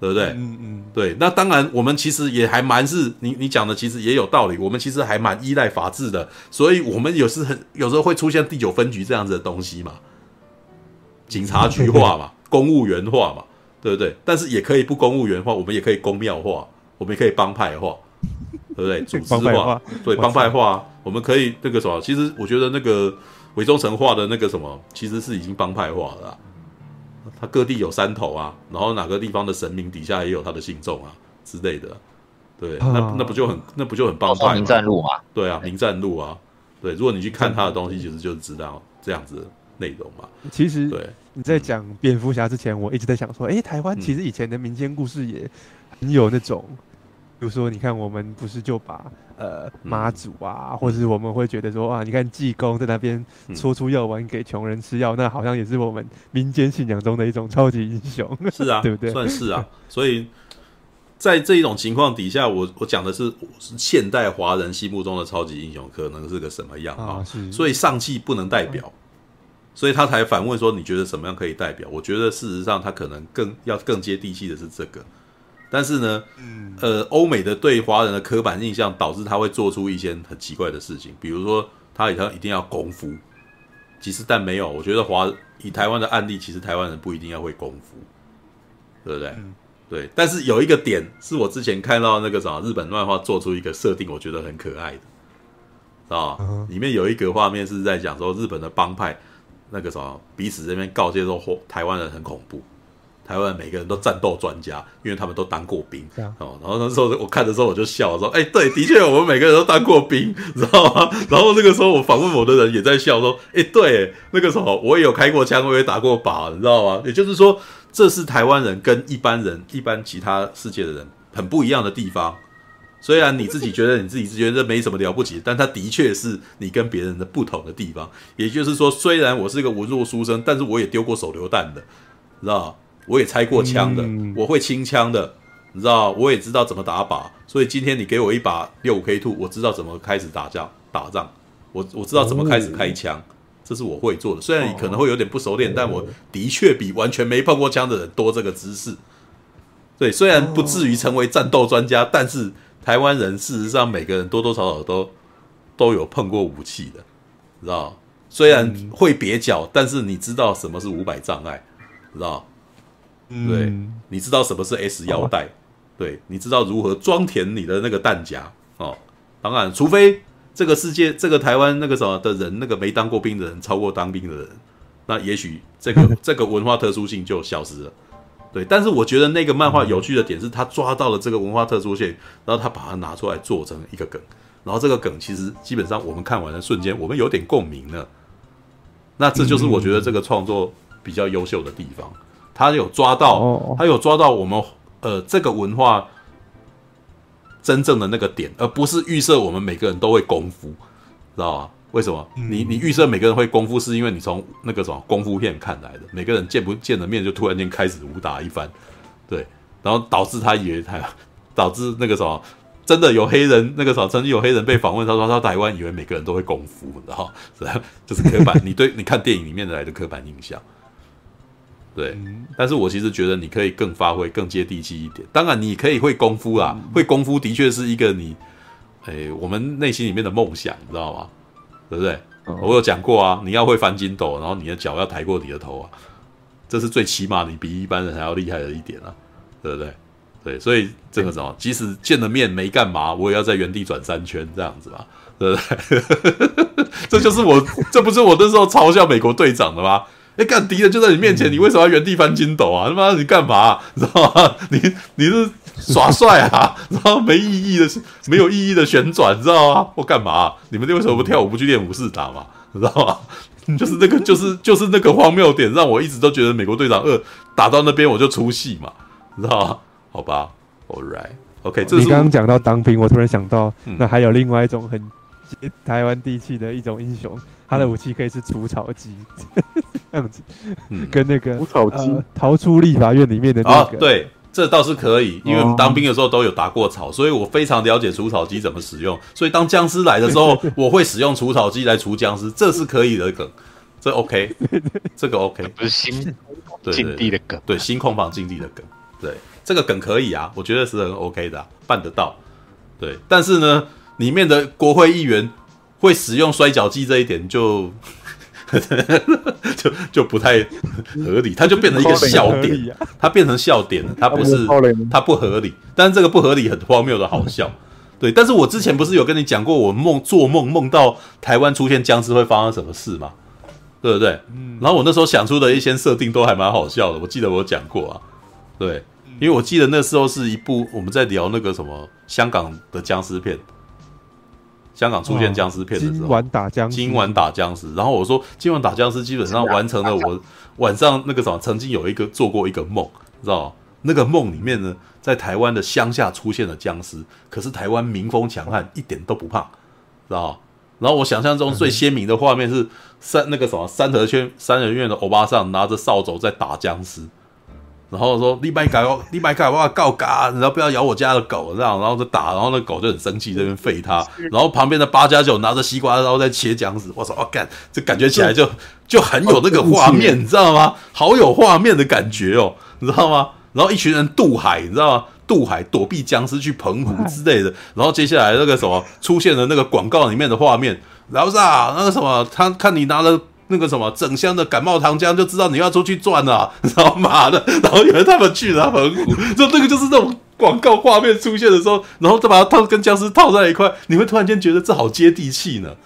对不对？嗯嗯，对。那当然，我们其实也还蛮是你你讲的，其实也有道理。我们其实还蛮依赖法治的，所以我们有时很有时候会出现第九分局这样子的东西嘛，警察局化嘛，公务员化嘛，对不对？但是也可以不公务员化，我们也可以公庙化，我们也可以帮派化，对不对？[LAUGHS] 组织化，对帮派化，我们可以那个什么？其实我觉得那个伪忠诚化的那个什么，其实是已经帮派化了。他各地有山头啊，然后哪个地方的神明底下也有他的信众啊之类的，对，那那不就很那不就很帮派？名战路嘛，对啊，名战路啊，对，如果你去看他的东西，其实就是知道这样子的内容嘛。其实，对，你在讲蝙蝠侠之前，我一直在想说，哎，台湾其实以前的民间故事也很有那种。比如说，你看，我们不是就把呃妈祖啊，嗯、或者是我们会觉得说啊，你看济公在那边搓出药丸给穷人吃药，嗯、那好像也是我们民间信仰中的一种超级英雄。是啊，[LAUGHS] 对不对？算是啊。所以在这一种情况底下，我我讲的是现代华人心目中的超级英雄可能是个什么样啊？是。所以上气不能代表，嗯、所以他才反问说，你觉得什么样可以代表？我觉得事实上他可能更要更接地气的是这个。但是呢，嗯，呃，欧美的对华人的刻板印象导致他会做出一些很奇怪的事情，比如说他以他一定要功夫，其实但没有，我觉得华以台湾的案例，其实台湾人不一定要会功夫，对不对？嗯、对。但是有一个点是我之前看到那个什么日本漫画做出一个设定，我觉得很可爱的，啊，里面有一个画面是在讲说日本的帮派那个什么彼此这边告诫说台湾人很恐怖。台湾每个人都战斗专家，因为他们都当过兵哦。然后那时候我看的时候我就笑说：“哎，对，的确我们每个人都当过兵，知道吗？” [LAUGHS] 然后那个时候我访问我的人也在笑说：“哎，对，那个时候我也有开过枪，我也打过靶，你知道吗？”也就是说，这是台湾人跟一般人、一般其他世界的人很不一样的地方。虽然你自己觉得你自己觉得这没什么了不起，但他的确是你跟别人的不同的地方。也就是说，虽然我是一个文弱书生，但是我也丢过手榴弹的，你知道吗？我也拆过枪的，嗯、我会清枪的，你知道，我也知道怎么打靶，所以今天你给我一把六五 K two，我知道怎么开始打架打仗，我我知道怎么开始开枪，哦、这是我会做的。虽然你可能会有点不熟练，哦、但我的确比完全没碰过枪的人多这个知识。对，虽然不至于成为战斗专家，哦、但是台湾人事实上每个人多多少少都都有碰过武器的，知道？虽然会蹩脚，但是你知道什么是五百障碍，知道？对，你知道什么是 S 腰带？对，你知道如何装填你的那个弹夹哦。当然，除非这个世界、这个台湾那个什么的人，那个没当过兵的人超过当兵的人，那也许这个这个文化特殊性就消失了。对，但是我觉得那个漫画有趣的点是，他抓到了这个文化特殊性，然后他把它拿出来做成一个梗，然后这个梗其实基本上我们看完的瞬间，我们有点共鸣了。那这就是我觉得这个创作比较优秀的地方。他有抓到，他有抓到我们呃这个文化真正的那个点，而不是预设我们每个人都会功夫，知道吧？为什么？你你预设每个人会功夫，是因为你从那个什么功夫片看来的，每个人见不见的面就突然间开始武打一番，对，然后导致他以为他导致那个什么真的有黑人那个时候曾经有黑人被访问，他说他台湾以为每个人都会功夫，然后 [LAUGHS] 就是刻板，[LAUGHS] 你对你看电影里面的来的刻板印象。对，但是我其实觉得你可以更发挥、更接地气一点。当然，你可以会功夫啦，会功夫的确是一个你，哎，我们内心里面的梦想，你知道吗？对不对？我有讲过啊，你要会翻筋斗，然后你的脚要抬过你的头啊，这是最起码你比一般人还要厉害的一点啊，对不对？对，所以这个什么，即使见了面没干嘛，我也要在原地转三圈这样子嘛，对不对？[LAUGHS] 这就是我，这不是我那时候嘲笑美国队长的吗？哎，干敌人就在你面前，你为什么要原地翻筋斗啊？他妈你干嘛、啊？你知道吗？你你是 [LAUGHS] 耍帅啊？然后没意义的、没有意义的旋转，你知道吗？我干嘛、啊？你们为什么不跳舞不去练武士打嘛？你知道吗？[LAUGHS] 就是那个，就是就是那个荒谬点，让我一直都觉得美国队长二打到那边我就出戏嘛，你知道吗？好吧，All right，OK。你刚刚讲到当兵，我突然想到，那还有另外一种很台湾地气的一种英雄，他的武器可以是除草机，[LAUGHS] 这样子，跟那个除草机逃出立法院里面的那个，对，这倒是可以，因为我们当兵的时候都有打过草，所以我非常了解除草机怎么使用。所以当僵尸来的时候，[LAUGHS] 我会使用除草机来除僵尸，这是可以的梗，这 OK，[LAUGHS] 这个 OK，不是新禁地的梗，对，新控房禁地的梗，对。这个梗可以啊，我觉得是很 OK 的，啊，办得到。对，但是呢，里面的国会议员会使用摔角机这一点就 [LAUGHS] 就就不太合理，它就变成一个笑点，它变成笑点了，它不是它不合理，但是这个不合理很荒谬的好笑。对，但是我之前不是有跟你讲过，我梦做梦梦到台湾出现僵尸会发生什么事吗？对不对？嗯。然后我那时候想出的一些设定都还蛮好笑的，我记得我有讲过啊，对。因为我记得那时候是一部我们在聊那个什么香港的僵尸片，香港出现僵尸片的时候，今晚打僵尸，今晚打僵尸。然后我说，今晚打僵尸基本上完成了。我 [LAUGHS] 晚上那个什么，曾经有一个做过一个梦，知道吗？那个梦里面呢，在台湾的乡下出现了僵尸，可是台湾民风强悍，一点都不怕，知道吗？然后我想象中最鲜明的画面是三那个什么三合圈三合院的欧巴桑拿着扫帚在打僵尸。然后说你买改，你买改，我要告嘎，然后不要咬我家的狗，这样，然后就打，然后那狗就很生气，这边废他。然后旁边的八加九拿着西瓜刀在切姜子，我说哦干，这感觉起来就就很有那个画面，你知道吗？好有画面的感觉哦，你知道吗？然后一群人渡海，你知道吗？渡海躲避僵尸去澎湖之类的。然后接下来那个什么出现了那个广告里面的画面，然后是啊，那个什么，他看你拿了。那个什么整箱的感冒糖浆，就知道你要出去赚了，[LAUGHS] 知道吗？的，然后以为他们去了澎湖，就那个就是那种广告画面出现的时候，然后再把它套跟僵尸套在一块，你会突然间觉得这好接地气呢，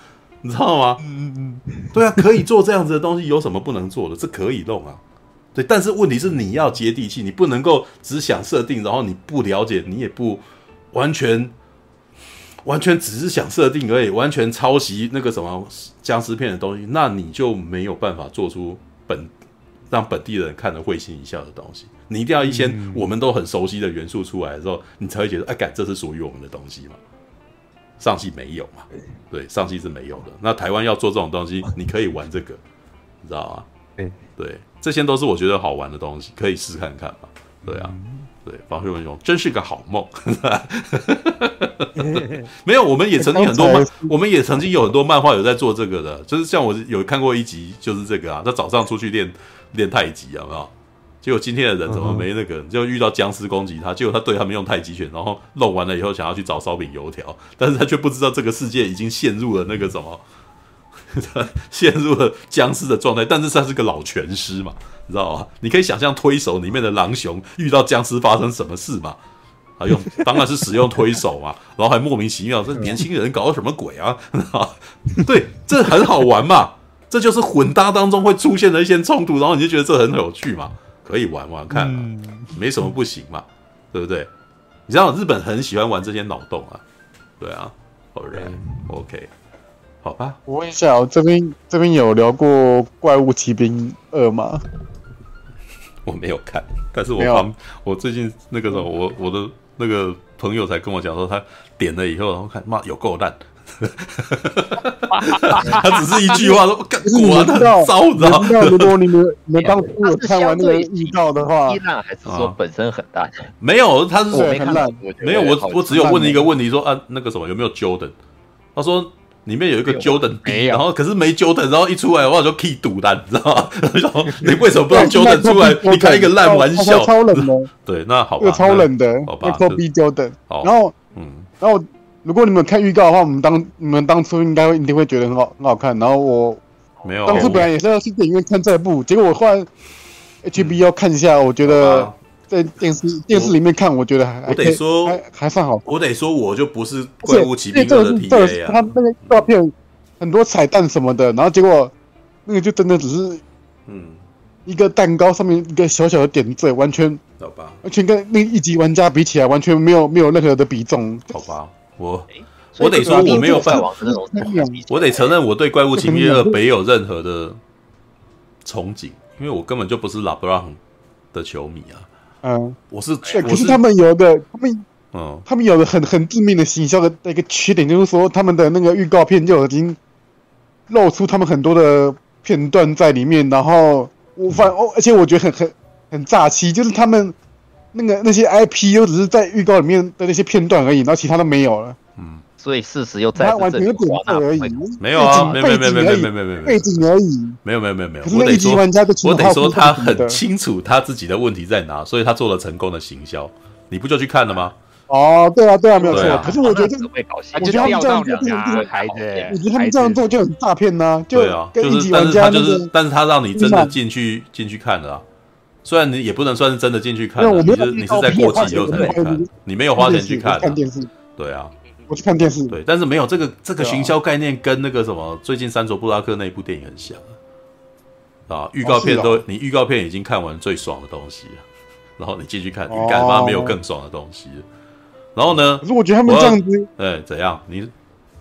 你知道吗？嗯嗯嗯，对啊，可以做这样子的东西，有什么不能做的？这可以弄啊，对，但是问题是你要接地气，你不能够只想设定，然后你不了解，你也不完全。完全只是想设定而已，完全抄袭那个什么僵尸片的东西，那你就没有办法做出本让本地人看了会心一笑的东西。你一定要一些我们都很熟悉的元素出来的时候，你才会觉得哎，感，这是属于我们的东西嘛。上戏没有嘛？对，上戏是没有的。那台湾要做这种东西，你可以玩这个，你知道吗？对，这些都是我觉得好玩的东西，可以试看看嘛。对啊。对，房飞文雄真是个好梦。[LAUGHS] 没有，我们也曾经很多漫，我们也曾经有很多漫画有在做这个的，就是像我有看过一集，就是这个啊，他早上出去练练太极，有没有？结果今天的人怎么没那个？就遇到僵尸攻击他，结果他对他们用太极拳，然后弄完了以后想要去找烧饼油条，但是他却不知道这个世界已经陷入了那个什么。[LAUGHS] 陷入了僵尸的状态，但是他是个老拳师嘛，你知道吗？你可以想象推手里面的狼熊遇到僵尸发生什么事嘛？啊，用当然是使用推手嘛，然后还莫名其妙，这年轻人搞什么鬼啊？[LAUGHS] 对，这很好玩嘛，这就是混搭当中会出现的一些冲突，然后你就觉得这很有趣嘛，可以玩玩看嘛，没什么不行嘛，对不对？你知道日本很喜欢玩这些脑洞啊，对啊，Alright，OK。好吧，我问一下，我这边这边有聊过《怪物骑兵二》吗？我没有看，但是我旁我最近那个时候，我我的那个朋友才跟我讲说，他点了以后，然后看妈有够烂，[LAUGHS] 他只是一句话说，果然很糟，你知道吗？如果你们 [LAUGHS] 你们当初有看完那个预告的话，烂还是说本身很烂？没有，他是说没看烂，没有，我我只有问一个问题，说啊，那个什么有没有 Jordan？他说。里面有一个 Jordan D，然后可是没 Jordan，然后一出来的话就 key 赌单，你知道吗？然 [LAUGHS] 后你为什么不让 Jordan 出来？你开一个烂玩笑，超冷的。[LAUGHS] 对，那好吧，又超冷的，好吧。B Jordan，然后嗯，然后如果你们看预告的话，我们当你们当初应该一定会觉得很好很好看。然后我没有，当初本来也是要去电影院看这部，结果我后来 HBO 看一下，我觉得在电视电视里面看，我觉得还我得说还还算好。我得说，我就不是怪物骑兵二的 TA 啊。他那个照片很多彩蛋什么的，然后结果那个就真的只是嗯一个蛋糕上面一个小小的点缀，完全好吧，完全跟那一级玩家比起来，完全没有没有任何的比重。好吧，我。我得说，我没有办法。我得承认，我对《怪物奇兵二》没有任何的憧憬，因为我根本就不是拉布朗的球迷啊。嗯，我是。可是他们有的，他们嗯，他们有的很很致命的行销的一个缺点，就是说他们的那个预告片就已经露出他们很多的片段在里面，然后我反哦，而且我觉得很很很炸气，就是他们那个那些 IP 又只是在预告里面的那些片段而已，然后其他都没有了。嗯。所以事实又再次证明，而已，没有啊，没有没有没有没有没有没有没有背景而已，没有没有没有没有。我得说，我得说他很清楚他自己的问题在哪，所以他做了成功的行销。你不就去看了吗？哦，对啊对啊，没有错。可是我觉得我觉得他们这样做就很孩子，我觉得他们这样做就很诈骗呐。对啊，就是但是他就是，但是他让你真的进去进去看了啊。虽然你也不能算是真的进去看，你是你是在过期以后才去看，你没有花钱去看，看电视。对啊。我去看电视，对，但是没有这个这个行销概念，跟那个什么最近三卓布拉克那一部电影很像啊。预告片都你预告片已经看完最爽的东西了，[LAUGHS] 然后你继续看，你干嘛没有更爽的东西？然后呢？可是我觉得他们这样子，哎，怎样？你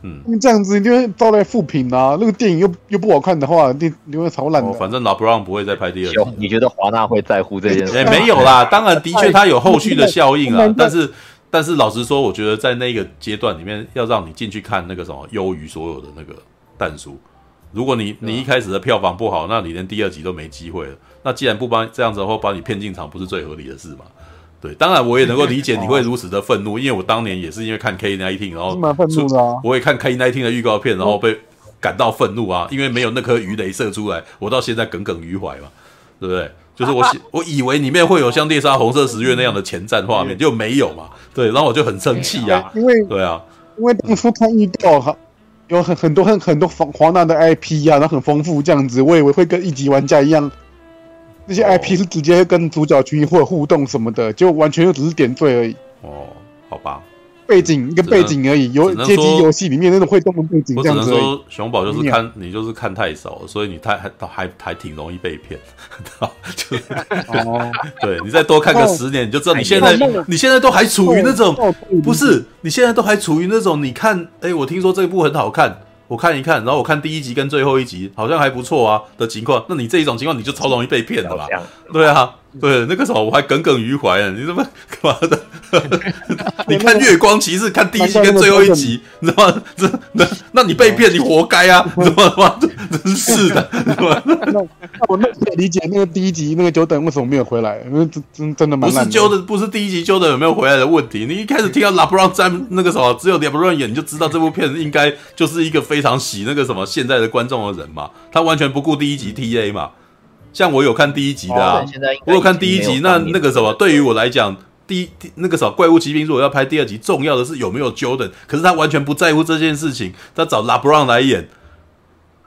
嗯，他们这样子你就会招来负评啊。那个电影又又不好看的话，你你会超烂的。反正老布朗不会再拍第二集。你觉得华纳会在乎这件事？哎，没有啦，当然的确它有后续的效应啊，但是。但是老实说，我觉得在那个阶段里面，要让你进去看那个什么优于所有的那个蛋书。如果你你一开始的票房不好，那你连第二集都没机会了。那既然不帮这样子的话，把你骗进场，不是最合理的事吗？对，当然我也能够理解你会如此的愤怒，因为我当年也是因为看 K nineteen，然后 [LAUGHS] 蛮愤怒的啊。我也看 K nineteen 的预告片，然后被感到愤怒啊，因为没有那颗鱼雷射出来，我到现在耿耿于怀嘛，对不对？就是我 [LAUGHS] 我以为里面会有像猎杀红色十月那样的前战画面，就没有嘛。对，然后我就很生气呀，因为对啊，因为当初看预告哈，有很很多很很多华华纳的 IP 呀，然后很丰富这样子，我以为会跟一级玩家一样，那些 IP 是直接跟主角群或者互动什么的，就完全就只是点缀而已。哦，好吧。背景一个背景而已，有街机游戏里面那种会动的背景这样子。我只能说熊宝就是看你就是看太少，所以你太还还还挺容易被骗。[LAUGHS] 就哦，对你再多看个十年，你就知道你现在你现在都还处于那种不是，你现在都还处于那种你看，哎，我听说这部很好看，我看一看，然后我看第一集跟最后一集好像还不错啊的情况，那你这一种情况你就超容易被骗的啦？对啊。[LAUGHS] 对，那个时候我还耿耿于怀啊！你怎么干嘛的？[LAUGHS] 你看《月光骑士》看第一集跟最后一集，你知道吗？[LAUGHS] 这那那你被骗，你活该啊！你知道吗？真是的，那那我那可以理解那个第一集那个 Jordan 为什么没有回来？因为真真真的蛮。不是 Jordan，不是第一集 Jordan 有没有回来的问题。你一开始听到 LeBron 在那个时候只有 LeBron 演，你就知道这部片应该就是一个非常喜那个什么现在的观众的人嘛。他完全不顾第一集 TA 嘛。像我有看第一集的啊，我有看第一集，那那个什么，对。于我来讲，第一那个什么怪物骑兵如果要拍第二集，重要的是有没有 Jordan，可是他完全不在乎这件事情，他找 LeBron 来演，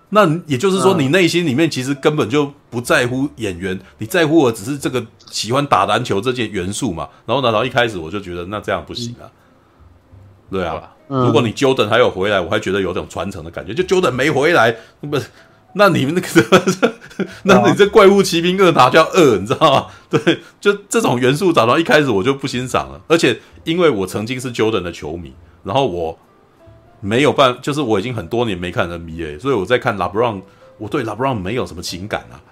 那也就是说，你内心里面其实根本就不在乎演员，你在乎的只是这个喜欢打篮球这件元素嘛。然后呢，然后一开始我就觉得那这样不行啊，对啊，如果你 Jordan 还有回来，我还觉得有种传承的感觉，就 Jordan 没回来，不是。那你们那个，[LAUGHS] 那你这怪物骑兵二哪叫二？你知道吗？[LAUGHS] 对，就这种元素找到一开始我就不欣赏了。而且因为我曾经是 Jordan 的球迷，然后我没有办，就是我已经很多年没看 NBA，所以我在看 LeBron，我对 LeBron 没有什么情感啊，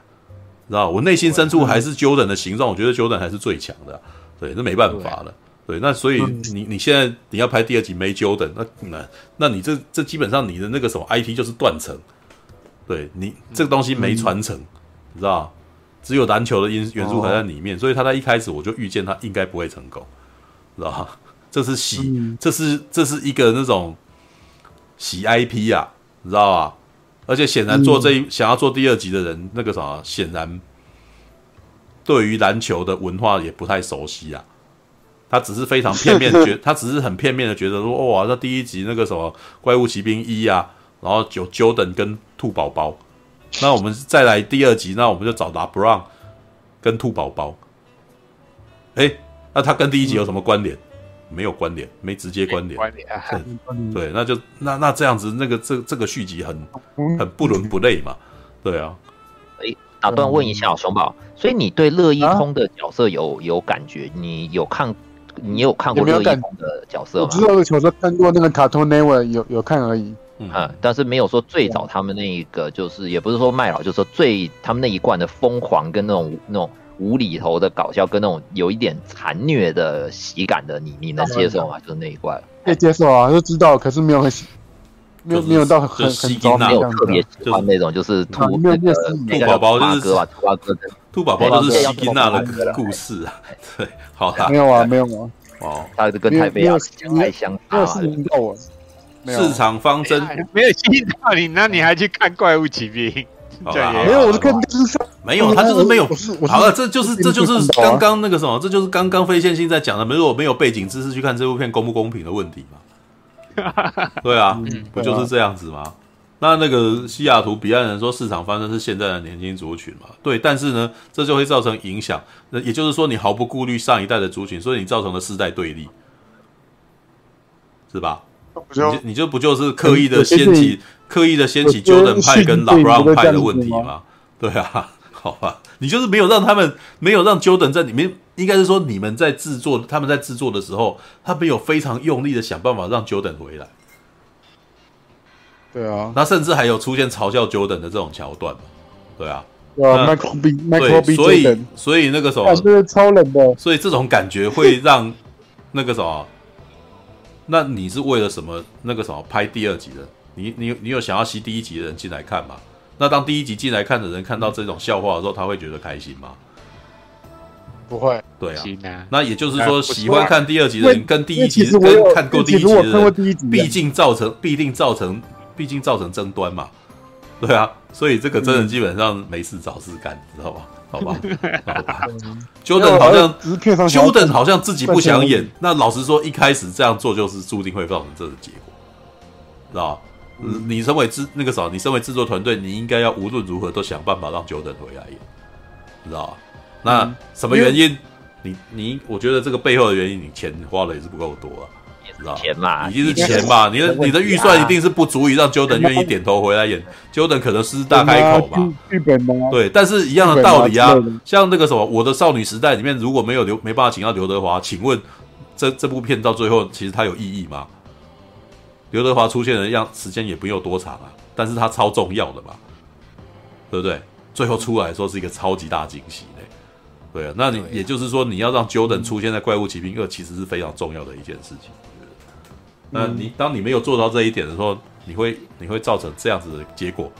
知道我内心深处还是 Jordan 的形状，我觉得 Jordan 还是最强的。对，那没办法了。对，那所以你你现在你要拍第二集没 Jordan，那那那你这这基本上你的那个什么 IP 就是断层。对你这个东西没传承，嗯、你知道只有篮球的因元素还在里面，哦、所以他在一开始我就预见他应该不会成功，知道吧？这是喜，嗯、这是这是一个那种喜 IP 啊，你知道吧？而且显然做这一、嗯、想要做第二集的人，那个什么显然对于篮球的文化也不太熟悉啊。他只是非常片面觉，[LAUGHS] 他只是很片面的觉得说，哇，那第一集那个什么怪物骑兵一啊。然后九 Jordan 跟兔宝宝，那我们再来第二集，那我们就找 LeBron，跟兔宝宝，哎，那他跟第一集有什么关联？没有关联，没直接关联。关联啊，对，那就那那这样子，那个这这个续集很很不伦不类嘛，对啊。哎，打断问一下熊宝，所以你对乐一通的角色有有感觉？你有看，你有看过乐一通的角色吗？我知道的角色看过那个卡通 Never 有有看而已。嗯，但是没有说最早他们那一个，就是也不是说卖老，就是说最他们那一贯的疯狂跟那种那种。无厘头的搞笑跟那种有一点残虐的喜感的，你你能接受吗？[LAUGHS] 就是那一贯可以接受啊，就知道，可是没有很没有没有到很很着迷，没有特别喜欢那种，就是兔那个兔宝宝就是兔宝宝的兔宝宝就是希金娜的故事啊，[LAUGHS] 对，好的，没有啊，没有啊，哦，他是跟台北啊太相差了，市场方针没有吸引到你，那你还去看怪物骑兵？没有，我是看电视没有，他就是没有。好了，这就是这就是刚刚那个什么，这就是刚刚非线性在讲的。没有没有背景知识去看这部片公不公平的问题嘛？[LAUGHS] 对啊，不就是这样子吗？那那个西雅图彼岸人说市场方针是现在的年轻族群嘛？对，但是呢，这就会造成影响。那也就是说，你毫不顾虑上一代的族群，所以你造成了世代对立，是吧？你就你就不就是刻意的掀起？刻意的掀起 Jordan 派跟 LeBron 派的问题吗？对啊，[LAUGHS] 好吧，你就是没有让他们没有让 Jordan 在里面，应该是说你们在制作，他们在制作的时候，他没有非常用力的想办法让 Jordan 回来。对啊，那甚至还有出现嘲笑 Jordan 的这种桥段嘛？对啊，啊，Michael B，Michael B，所以所以那个时候是超冷的，所以这种感觉会让那个什么？那你是为了什么？那个什么拍第二集的？你你你有想要吸第一集的人进来看吗？那当第一集进来看的人看到这种笑话的时候，他会觉得开心吗？不会。对啊。那也就是说，喜欢看第二集的人跟第一集跟看过第一集的人，毕竟造成必定造成毕竟造成争端嘛。对啊，所以这个真的基本上没事找事干，知道吧？好吧。[LAUGHS] 好吧。Jordan 好像 Jordan 好像自己不想演。那老实说，一开始这样做就是注定会造成这个结果，知道吧？你身为制那个啥，你身为制作团队，你应该要无论如何都想办法让 Jordan 回来演，知道吧？那什么原因？你你，我觉得这个背后的原因，你钱花的也是不够多啊，知道钱嘛，一定是钱嘛，你的你的预算一定是不足以让 Jordan 愿意点头回来演，Jordan 可能狮子大开口嘛，剧本吗？对，但是一样的道理啊，像那个什么，我的少女时代里面如果没有刘没办法请到刘德华，请问这这部片到最后其实它有意义吗？刘德华出现的样时间也不用多长啊，但是他超重要的嘛，对不对？最后出来说是一个超级大惊喜嘞，对啊，那你也就是说你要让 Jordan 出现在《怪物奇兵二》，其实是非常重要的一件事情。那你当你没有做到这一点的时候，你会你会造成这样子的结果，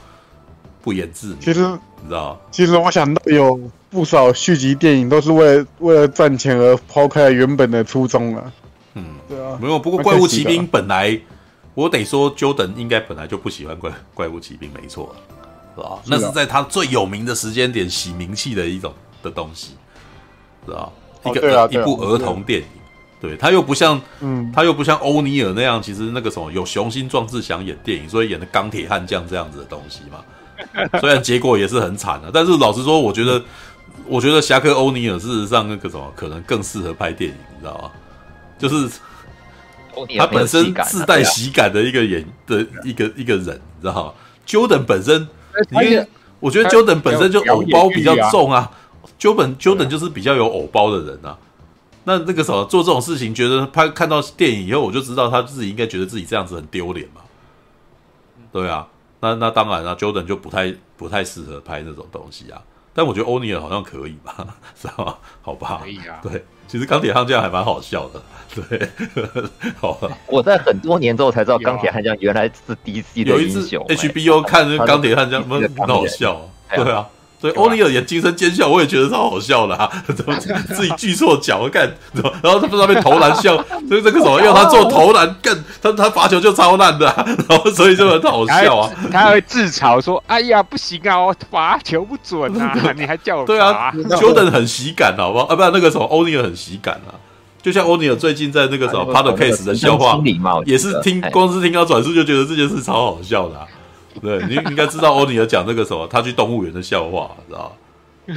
不言自明。其实你知道，其实我想到有不少续集电影都是为了为了赚钱而抛开了原本的初衷了。嗯，对啊，没有。不过《怪物骑兵》本来。我得说，Jordan 应该本来就不喜欢怪怪物骑兵，没错，是吧？那是在他最有名的时间点洗名气的一种的东西，是吧？一个、哦啊、一部儿童电影，对，他又不像，嗯，他又不像欧尼尔那样，其实那个什么有雄心壮志想演电影，所以演的钢铁悍将这样子的东西嘛。虽然结果也是很惨的，但是老实说，我觉得，我觉得侠客欧尼尔事实上那个什么可能更适合拍电影，你知道吗？就是。他本身自带喜感的一个演的一个一个人，你知道吗？Jordan 本身，因为我觉得 Jordan 本身就偶包比较重啊，Jordan Jordan 就是比较有偶包的人啊。那那个什么做这种事情，觉得拍看到电影以后，我就知道他自己应该觉得自己这样子很丢脸嘛。对啊，那那当然了，Jordan 就不太不太适合拍那种东西啊。但我觉得欧尼尔好像可以吧，[LAUGHS] 是吧？好吧，可以啊。对，其实钢铁悍将还蛮好笑的。对，[LAUGHS] 好吧。我在很多年之后才知道钢铁悍将原来是 DC 的英雄。有一次 HBO 看那钢铁悍将，很好笑。对啊。所以欧尼尔演惊声尖笑，我也觉得超好笑的啊！怎么 [LAUGHS] 自己锯错脚干？然后他在那边投篮笑，所以这个什么要他做投篮干，他他罚球就超烂的，然后所以就很好笑啊！他会自嘲说：“哎呀，不行啊，我罚球不准啊！[LAUGHS] 你还叫我对啊？”Jordan 很喜感，好不好？啊，不然那个什么欧尼尔很喜感啊！就像欧尼尔最近在那个什么 p o d c a s e 的笑话，也是听光是听到转述就觉得这件事超好笑的。对，你应该知道欧尼尔讲那个什么，他去动物园的笑话，知道对，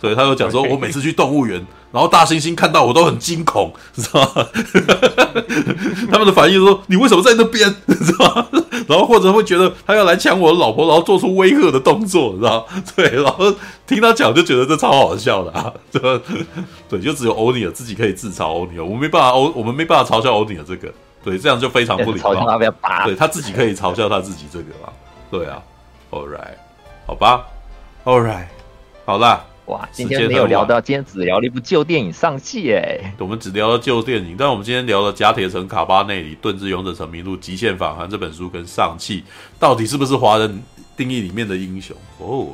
对他有讲说，我每次去动物园，然后大猩猩看到我都很惊恐，知道吗？[LAUGHS] 他们的反应说，你为什么在那边，[LAUGHS] 知道吗？然后或者会觉得他要来抢我的老婆，然后做出威吓的动作，知道吗？[LAUGHS] 对，然后听他讲就觉得这超好笑的啊，对，对，就只有欧尼尔自己可以自嘲欧尼尔，我们没办法欧，我们没办法嘲笑欧尼尔这个，对，这样就非常不礼貌。对，他自己可以嘲笑他自己这个嘛，对啊，All right，好吧，All right。好啦，哇，今天没有聊到，今天只聊了一部旧电影《尚气》哎，我们只聊了旧电影，但我们今天聊了《甲铁城卡巴内里》、《盾之勇者成名录》、《极限返航》这本书跟《尚气》，到底是不是华人定义里面的英雄？哦，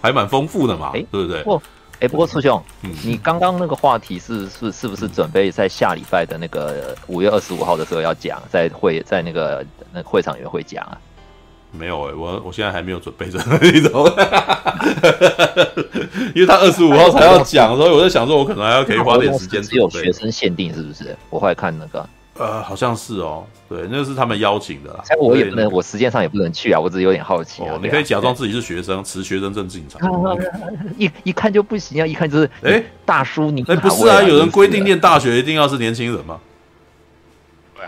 还蛮丰富的嘛，欸、对不对？不，哎，不过苏兄，嗯、你刚刚那个话题是是是不是准备在下礼拜的那个五月二十五号的时候要讲，在会在那个那个会场里面会讲啊？没有哎、欸，我我现在还没有准备着那种，[LAUGHS] 因为他二十五号才要讲，所以我在想说，我可能还要可以花点时间。只有学生限定是不是？我后来看那个，呃，好像是哦，对，那是他们邀请的啦。我也不能，我时间上也不能去啊，我只是有点好奇啊。哦、你可以假装自己是学生，持学生证进场。[LAUGHS] 一一看就不行啊，一看就是哎，大叔你哎，不是啊，有人规定念大学一定要是年轻人吗？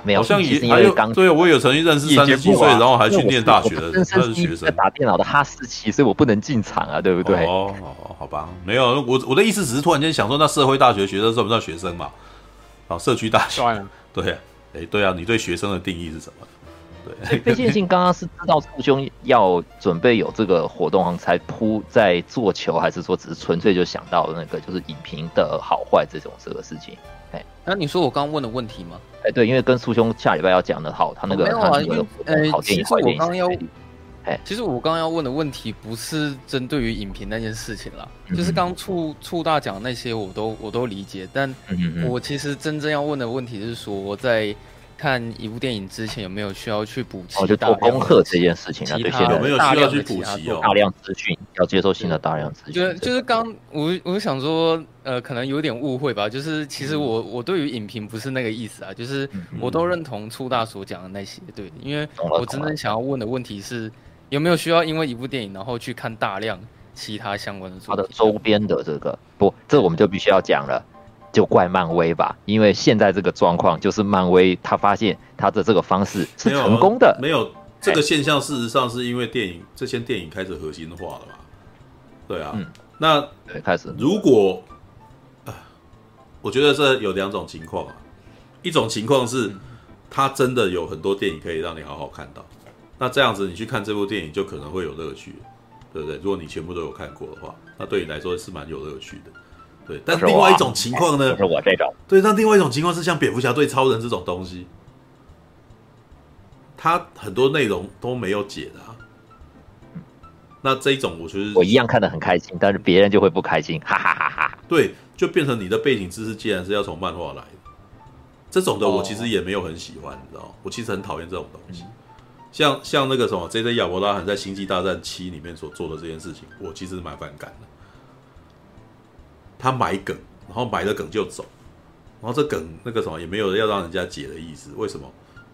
没有，好像也还有对，我有曾经认识三十几岁，然后还去念大学的，他是学生，打电脑的哈士奇，所以我不能进场啊，对不对？哦，好吧，没有，我我的意思只是突然间想说，那社会大学学生算不算学生嘛？好，社区大学，[LAUGHS] 对，哎，对啊，你对学生的定义是什么？对，费建信刚刚是知道父兄要准备有这个活动才铺在做球，还是说只是纯粹就想到那个就是影评的好坏这种这个事情？哎，那你说我刚刚问的问题吗？哎，对，因为跟苏兄下礼拜要讲的好，他那个、哦、没有啊，因为呃，其实我刚刚要，哎，其实我刚刚要问的问题不是针对于影评那件事情啦，嗯、就是刚促促大讲那些我都我都理解，但我其实真正要问的问题是说我在。看一部电影之前有没有需要去补齐？哦，就做功课这件事情啊，对，有没有需要去补齐哦？大量资讯要接受新的大量资讯。就就是刚我我想说，呃，可能有点误会吧。就是其实我我对于影评不是那个意思啊，就是我都认同初大所讲的那些，对，因为我真正想要问的问题是有没有需要因为一部电影然后去看大量其他相关的它的周边的这个不，这我们就必须要讲了。就怪漫威吧，因为现在这个状况就是漫威他发现他的这个方式是成功的。没有，这个现象，事实上是因为电影这些电影开始核心化了嘛？对啊，嗯、那对开始。如果啊，我觉得这有两种情况啊，一种情况是他真的有很多电影可以让你好好看到，那这样子你去看这部电影就可能会有乐趣，对不对？如果你全部都有看过的话，那对你来说是蛮有乐趣的。对，但另外一种情况呢？是我这种。对，但另外一种情况是像蝙蝠侠对超人这种东西，他很多内容都没有解的啊。那这一种，我觉得我一样看得很开心，但是别人就会不开心，哈哈哈哈。对，就变成你的背景知识既然是要从漫画来的，这种的我其实也没有很喜欢，你知道我其实很讨厌这种东西。像像那个什么，J.J. 亚伯拉罕在《星际大战七》里面所做的这件事情，我其实蛮反感的。他埋梗，然后埋了梗就走，然后这梗那个什么也没有要让人家解的意思。为什么？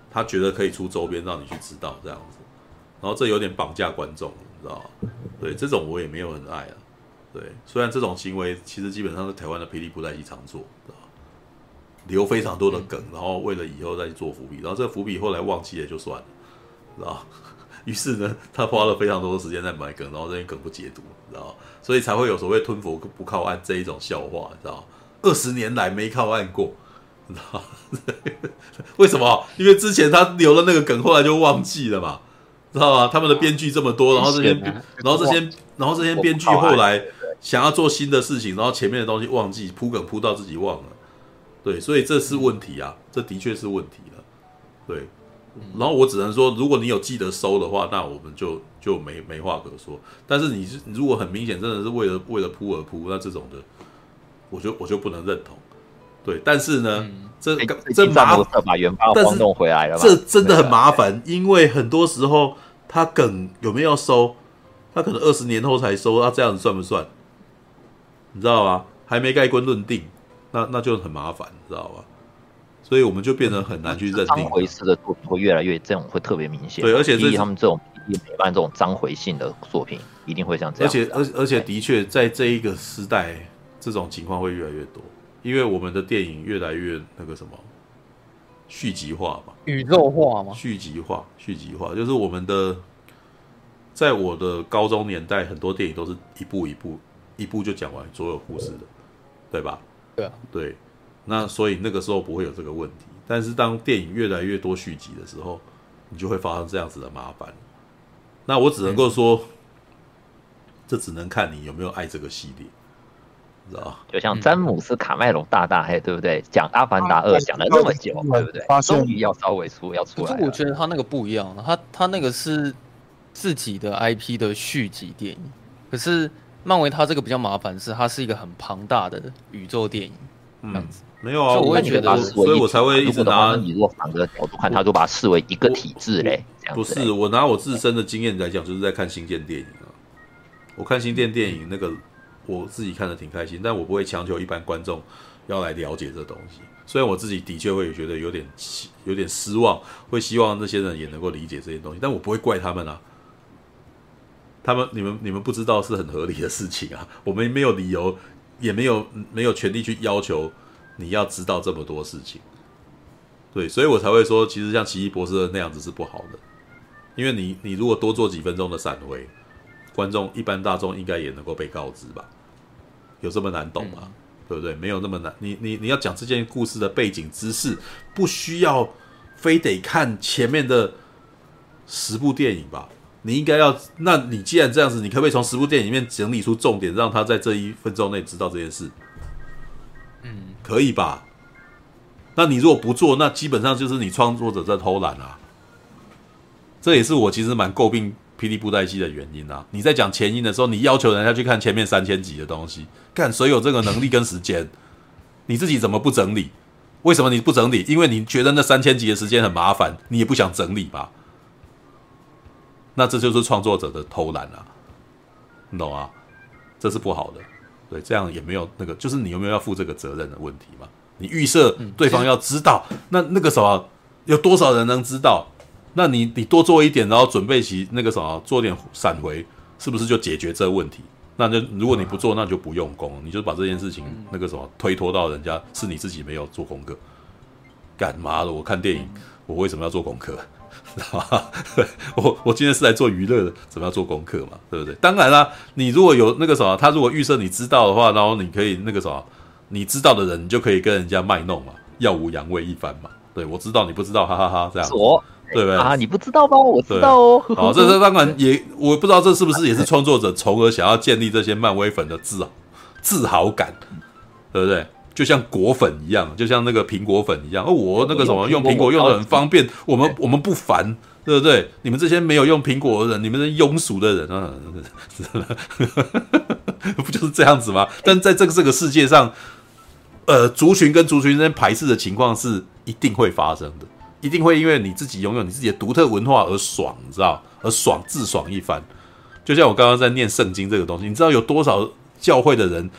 他觉得可以出周边让你去知道这样子，然后这有点绑架观众，你知道吗？对，这种我也没有很爱啊。对，虽然这种行为其实基本上是台湾的霹雳布袋戏常做，知道吗？留非常多的梗，然后为了以后再去做伏笔，然后这伏笔后来忘记了就算了，知道？于是呢，他花了非常多的时间在买梗，然后这些梗不解读，知道？所以才会有所谓吞佛不靠岸这一种笑话，你知道吗？二十年来没靠岸过，你知道？为什么？因为之前他留了那个梗，后来就忘记了嘛，知道吗？他们的编剧这么多，然后这些，然后这些，然后这些编剧后来想要做新的事情，然后前面的东西忘记铺梗铺到自己忘了，对，所以这是问题啊，这的确是问题了，对。然后我只能说，如果你有记得收的话，那我们就就没没话可说。但是你是如果很明显真的是为了为了铺而铺，那这种的，我就我就不能认同。对，但是呢，嗯、这这麻烦把原发弄弄回来了，这真的很麻烦，因为很多时候他梗有没有收，他可能二十年后才收，那这样子算不算？你知道吗？还没盖棺论定，那那就很麻烦，你知道吧？所以我们就变得很难去认定。当回事的会越来越这种会特别明显。对，而且是他们这种也美漫这种章回性的作品，一定会像这样。而且，而而且的确，在这一个时代，这种情况会越来越多，因为我们的电影越来越那个什么续集化嘛，宇宙化嘛，续集化，续集化，就是我们的，在我的高中年代，很多电影都是一部一部一部就讲完所有故事的，对吧？对啊，对。那所以那个时候不会有这个问题，但是当电影越来越多续集的时候，你就会发生这样子的麻烦。那我只能够说，嗯、这只能看你有没有爱这个系列，知道就像詹姆斯卡麦隆大大嘿，对不对？讲《阿凡达二》讲了那么久，对不对？终于要稍微出要出来。可是我觉得他那个不一样，他他那个是自己的 IP 的续集电影，可是漫威他这个比较麻烦，是它是一个很庞大的宇宙电影，这样子。嗯没有啊，我也觉得，所以我才会一直拿你如果反个角度看，他都把它视为一个体制嘞。不是，我拿我自身的经验来讲，就是在看新建电影啊。我看新建电影那个，我自己看的挺开心，但我不会强求一般观众要来了解这东西。虽然我自己的确会觉得有点有点失望，会希望这些人也能够理解这些东西，但我不会怪他们啊。他们、你们、你们不知道是很合理的事情啊。我们没有理由，也没有没有权利去要求。你要知道这么多事情，对，所以我才会说，其实像奇异博士那样子是不好的，因为你你如果多做几分钟的闪回，观众一般大众应该也能够被告知吧？有这么难懂吗？嗯、对不对？没有那么难。你你你要讲这件故事的背景知识，不需要非得看前面的十部电影吧？你应该要，那你既然这样子，你可不可以从十部电影里面整理出重点，让他在这一分钟内知道这件事？可以吧？那你如果不做，那基本上就是你创作者在偷懒啊。这也是我其实蛮诟病《霹雳布袋戏》的原因啊。你在讲前因的时候，你要求人家去看前面三千集的东西，看谁有这个能力跟时间？你自己怎么不整理？为什么你不整理？因为你觉得那三千集的时间很麻烦，你也不想整理吧？那这就是创作者的偷懒啊，你懂啊？这是不好的。对，这样也没有那个，就是你有没有要负这个责任的问题嘛？你预设对方要知道，嗯、那那个什么，有多少人能知道？那你你多做一点，然后准备起那个什么，做点闪回，是不是就解决这个问题？那就如果你不做，那就不用功，你就把这件事情那个什么推脱到人家，是你自己没有做功课。干嘛的？我看电影，我为什么要做功课？知道吗？[LAUGHS] 我我今天是来做娱乐的，怎么要做功课嘛？对不对？当然啦，你如果有那个什么，他如果预设你知道的话，然后你可以那个什么，你知道的人，你就可以跟人家卖弄嘛，耀武扬威一番嘛。对，我知道你不知道，哈哈哈哈，这样我对不对？啊，你不知道吗？我知道哦。好，这这当然也，我不知道这是不是也是创作者从而想要建立这些漫威粉的自自豪感，对不对？就像果粉一样，就像那个苹果粉一样。哦，我那个什么用苹果用的很方便，我们我们不烦，对不对？你们这些没有用苹果的人，你们是庸俗的人啊，[LAUGHS] 不就是这样子吗？但在这个这个世界上，呃，族群跟族群之间排斥的情况是一定会发生的，一定会因为你自己拥有你自己的独特文化而爽，你知道？而爽自爽一番。就像我刚刚在念圣经这个东西，你知道有多少教会的人？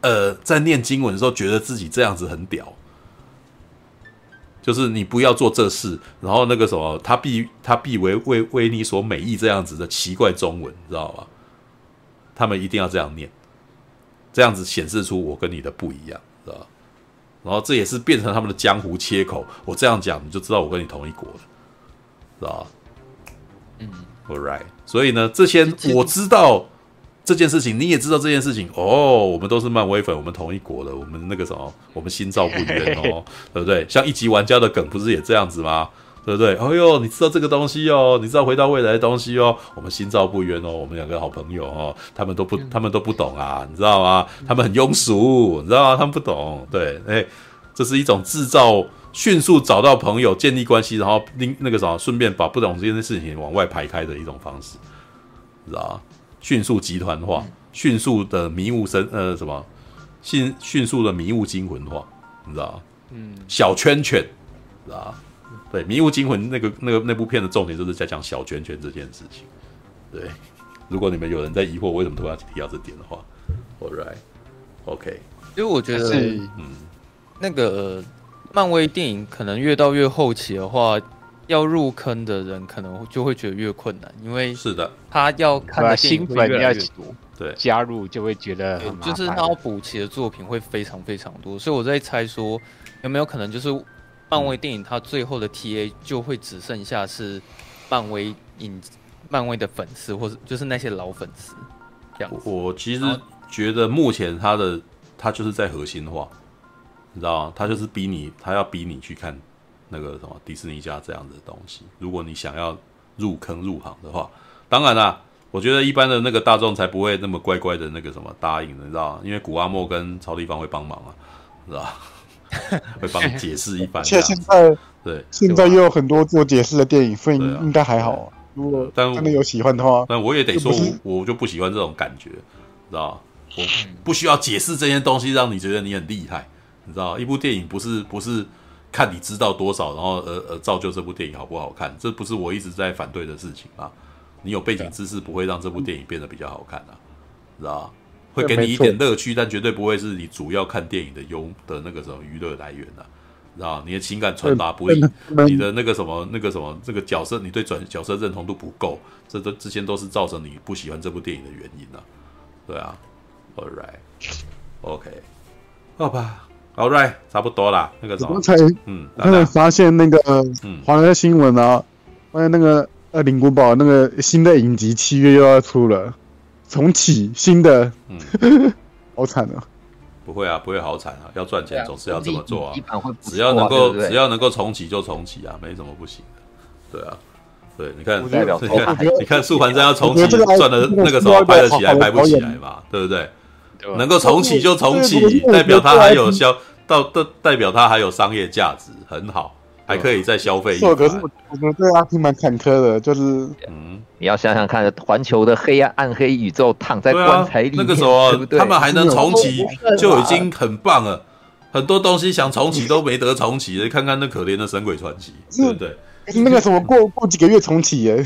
呃，在念经文的时候，觉得自己这样子很屌，就是你不要做这事，然后那个什么，他必他必为为为你所美意这样子的奇怪中文，知道吧？他们一定要这样念，这样子显示出我跟你的不一样，知道吧？然后这也是变成他们的江湖切口。我这样讲，你就知道我跟你同一国了，知道吧？嗯，All right。所以呢，这些我知道。这件事情你也知道这件事情哦，我们都是漫威粉，我们同一国的，我们那个什么，我们心照不宣哦，对不对？像一级玩家的梗不是也这样子吗？对不对？哎呦，你知道这个东西哦，你知道回到未来的东西哦，我们心照不宣哦，我们两个好朋友哦，他们都不，他们都不懂啊，你知道吗？他们很庸俗，你知道吗？他们不懂，对，哎，这是一种制造迅速找到朋友、建立关系，然后另那个什么，顺便把不懂这件事情往外排开的一种方式，知道吗？迅速集团化，迅速的迷雾生呃什么，迅迅速的迷雾惊魂化，你知道吗？嗯，小圈圈，知道吧？对，迷雾惊魂那个那个那部片的重点就是在讲小圈圈这件事情。对，如果你们有人在疑惑为什么突然提到这点的话，All right，OK，因为我觉得是。嗯，那个漫威电影可能越到越后期的话，要入坑的人可能就会觉得越困难，因为是的，他要看的新粉要多，对，加入就会觉得很就是他要补齐的作品会非常非常多，所以我在猜说有没有可能就是漫威电影它最后的 TA 就会只剩下是漫威影漫威的粉丝，或者就是那些老粉丝这样。我其实觉得目前他的他就是在核心化，你知道吗？他就是逼你，他要逼你去看。那个什么迪士尼家这样的东西，如果你想要入坑入行的话，当然啦，我觉得一般的那个大众才不会那么乖乖的那个什么答应，你知道吗？因为古阿莫跟曹立芳会帮忙啊，知道吧？[LAUGHS] 会帮你解释一番。[LAUGHS] 现现在对，现在又有很多做解释的电影，所以应该还好啊。如果但真的有喜欢的话，但我也得说，我就不喜欢这种感觉，知道吧？我不需要解释这些东西，让你觉得你很厉害，你知道一部电影不是不是。看你知道多少，然后呃呃造就这部电影好不好看，这不是我一直在反对的事情啊。你有背景知识不会让这部电影变得比较好看啊，知道会给你一点乐趣，但绝对不会是你主要看电影的优的那个什么娱乐来源啊，知道你的情感传达不易，你的那个什么那个什么这个角色，你对转角色认同度不够，这都之前都是造成你不喜欢这部电影的原因啊。对啊，All right，OK，好吧。All right，差不多啦。那个什么，刚才嗯，刚才发现那个嗯，华人的新闻啊，发现那个呃，恶灵古堡那个新的影集七月又要出了，重启新的，嗯，[LAUGHS] 好惨啊！不会啊，不会好惨啊，要赚钱总是要这么做啊。只要能够只要能够重启就重启啊，没什么不行的。对啊，对，你看，你看，你看素环真要重启，赚的那个时候拍得起来，拍不起来嘛，对不对？能够重启就重启，代表它还有消。到代代表它还有商业价值，很好，还可以再消费一番。可是我觉得对阿挺蛮坎坷的，就是嗯，你要想想看，环球的黑暗暗黑宇宙躺在棺材里，那个时候他们还能重启，就已经很棒了。很多东西想重启都没得重启，看看那可怜的神鬼传奇，对不对？那个什么过过几个月重启耶，